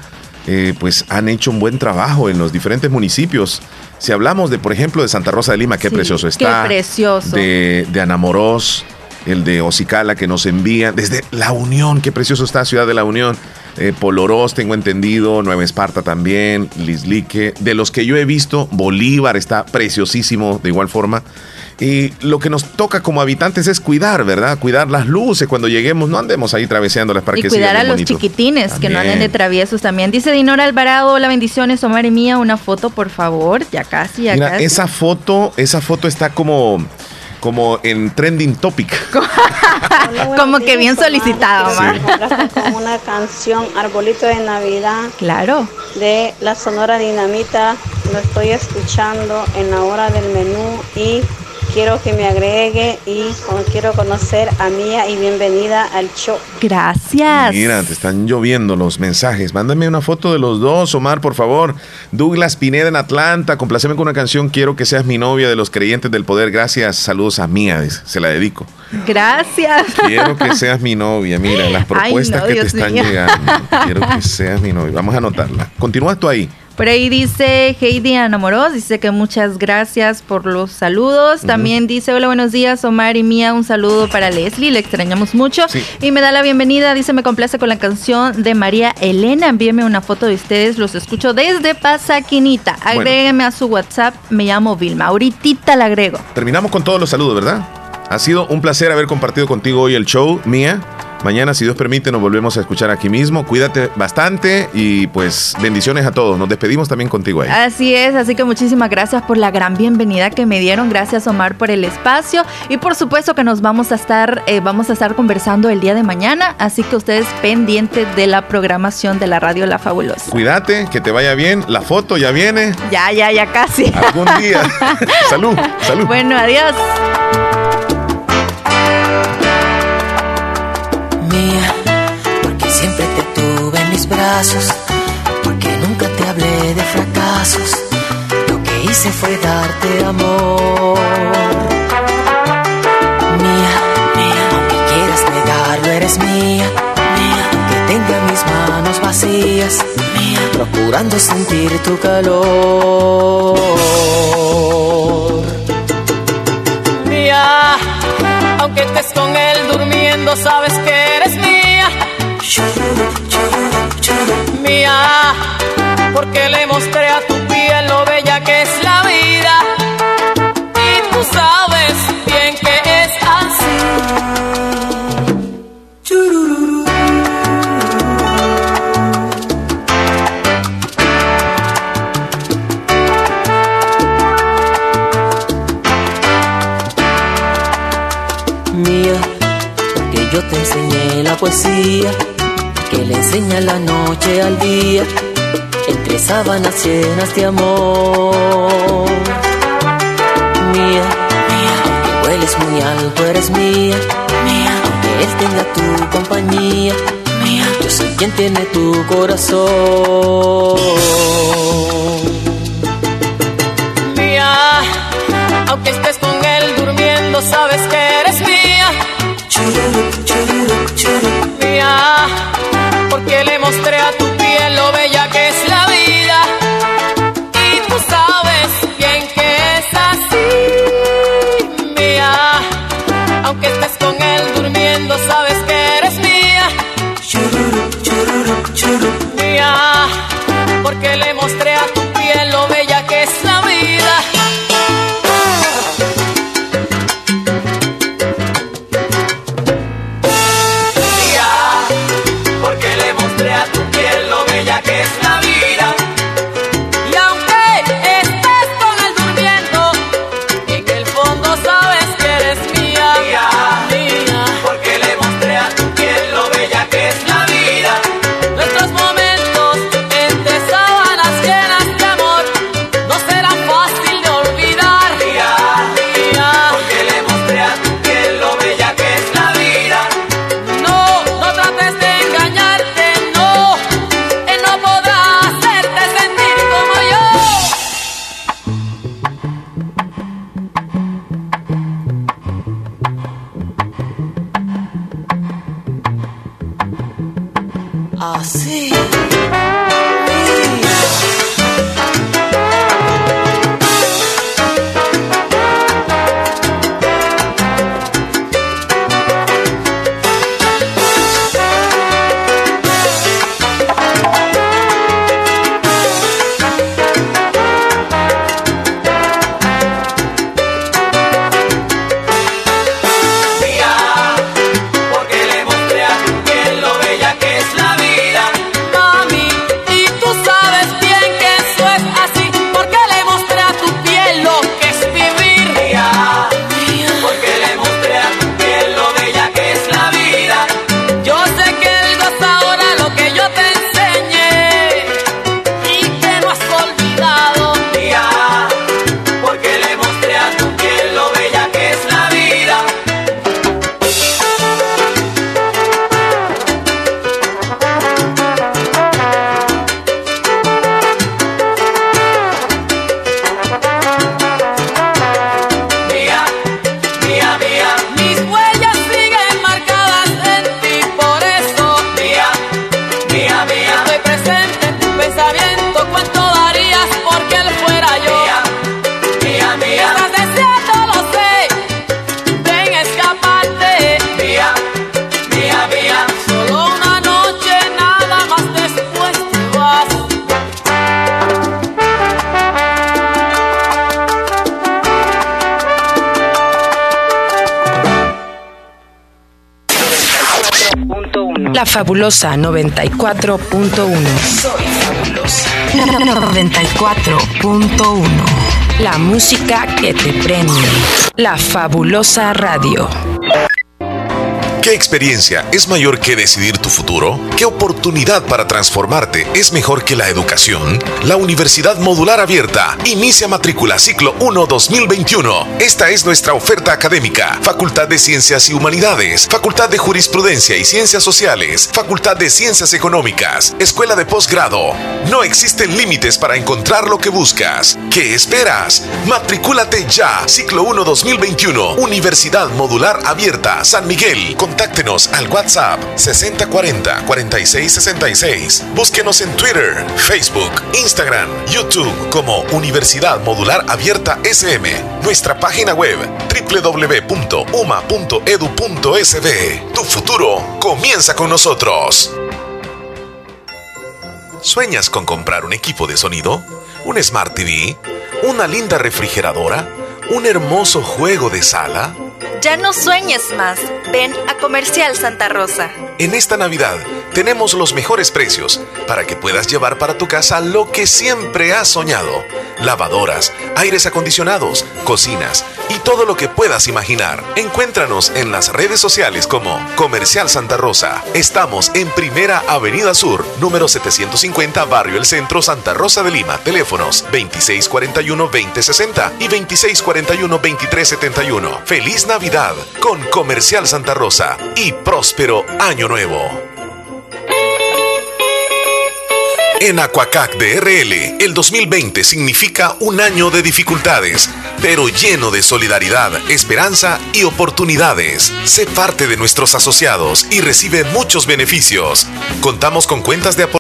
eh, pues han hecho un buen trabajo en los diferentes municipios. Si hablamos de, por ejemplo, de Santa Rosa de Lima, qué Sí, precioso qué está. precioso. De, de Anamorós, el de Ocicala que nos envía. Desde La Unión, qué precioso está Ciudad de la Unión. Eh, Polorós, tengo entendido. Nueva Esparta también. Lislique. De los que yo he visto, Bolívar está preciosísimo de igual forma. Y lo que nos toca como habitantes es cuidar, ¿verdad? Cuidar las luces cuando lleguemos. No andemos ahí traveseando las Y cuidar a los chiquitines, que no anden de traviesos también. Dice Dinora Alvarado, hola bendiciones, Omar y mía, una foto por favor. Ya casi, ya Mira, casi. esa foto, esa foto está como, como en trending topic. *laughs* Como que bien. Me complaste con una *laughs* canción Arbolito de Navidad. Claro. De la Sonora Dinamita. Lo estoy escuchando en la hora del menú y quiero que me agregue y quiero conocer a Mía y bienvenida al show. Gracias. Mira, te están lloviendo los mensajes. Mándame una foto de los dos, Omar, por favor. Douglas Pineda en Atlanta, complaceme con una canción. Quiero que seas mi novia de los creyentes del poder. Gracias. Saludos a Mía, se la dedico. Gracias. Quiero que seas mi novia. Mira, las propuestas no, que te están mío. llegando. Quiero que seas mi novia. Vamos a anotarla. Continúa tú ahí. Por ahí dice Heidi Anamoros, dice que muchas gracias por los saludos. También dice, hola, buenos días, Omar y Mía, un saludo para Leslie, le extrañamos mucho. Sí. Y me da la bienvenida, dice, me complace con la canción de María Elena, envíeme una foto de ustedes, los escucho desde Pasaquinita. Bueno. Agrégueme a su WhatsApp, me llamo Vilma, ahorita la agrego. Terminamos con todos los saludos, ¿verdad? Ha sido un placer haber compartido contigo hoy el show, Mía. Mañana, si Dios permite, nos volvemos a escuchar aquí mismo. Cuídate bastante y pues bendiciones a todos. Nos despedimos también contigo ahí. Así es, así que muchísimas gracias por la gran bienvenida que me dieron, gracias Omar por el espacio y por supuesto que nos vamos a estar, eh, vamos a estar conversando el día de mañana, así que ustedes pendientes de la programación de la radio La Fabulosa. Cuídate, que te vaya bien. La foto ya viene. Ya, ya, ya casi. Algún día. *laughs* salud, salud. Bueno, adiós. Mis brazos, porque nunca te hablé de fracasos, lo que hice fue darte amor. Mía, mía, aunque quieras negarlo, eres mía, mía, aunque tenga mis manos vacías, mía, procurando sentir tu calor. Mía, aunque estés con él durmiendo, sabes que eres mía. Mía, porque le mostré a tu piel lo bella que es la vida. Y tú sabes bien que es así. mía, porque yo te enseñé la poesía que le enseña la noche al día, entre sábanas llenas de amor. Mía, mía, aunque hueles muy alto, eres mía, mía, aunque él tenga tu compañía, mía, yo soy quien tiene tu corazón. Mía, aunque estés con él durmiendo, sabes que eres mía. Mía, porque le mostré a tu fabulosa 94.1. Soy fabulosa. 94.1. La música que te prende. La fabulosa radio. ¿Qué experiencia es mayor que decidir tu futuro? ¿Qué oportunidad para transformarte es mejor que la educación? La Universidad Modular Abierta inicia matrícula ciclo 1 2021. Esta es nuestra oferta académica. Facultad de Ciencias y Humanidades, Facultad de Jurisprudencia y Ciencias Sociales, Facultad de Ciencias Económicas, Escuela de Posgrado. No existen límites para encontrar lo que buscas. ¿Qué esperas? Matricúlate ya. Ciclo 1 2021. Universidad Modular Abierta, San Miguel. Contáctenos al WhatsApp 6040-4666. Búsquenos en Twitter, Facebook, Instagram, YouTube como Universidad Modular Abierta SM. Nuestra página web www.uma.edu.sb. Tu futuro comienza con nosotros. ¿Sueñas con comprar un equipo de sonido? ¿Un Smart TV? ¿Una linda refrigeradora? ¿Un hermoso juego de sala? Ya no sueñes más. Ven a Comercial Santa Rosa. En esta Navidad tenemos los mejores precios para que puedas llevar para tu casa lo que siempre has soñado. Lavadoras, aires acondicionados, cocinas y todo lo que puedas imaginar. Encuéntranos en las redes sociales como Comercial Santa Rosa. Estamos en Primera Avenida Sur, número 750, Barrio El Centro, Santa Rosa de Lima. Teléfonos 2641-2060 y 2641-2371. Feliz Navidad con Comercial Santa Rosa y próspero Año Nuevo. En Aquacac DRL, el 2020 significa un año de dificultades, pero lleno de solidaridad, esperanza y oportunidades. Sé parte de nuestros asociados y recibe muchos beneficios. Contamos con cuentas de apoyo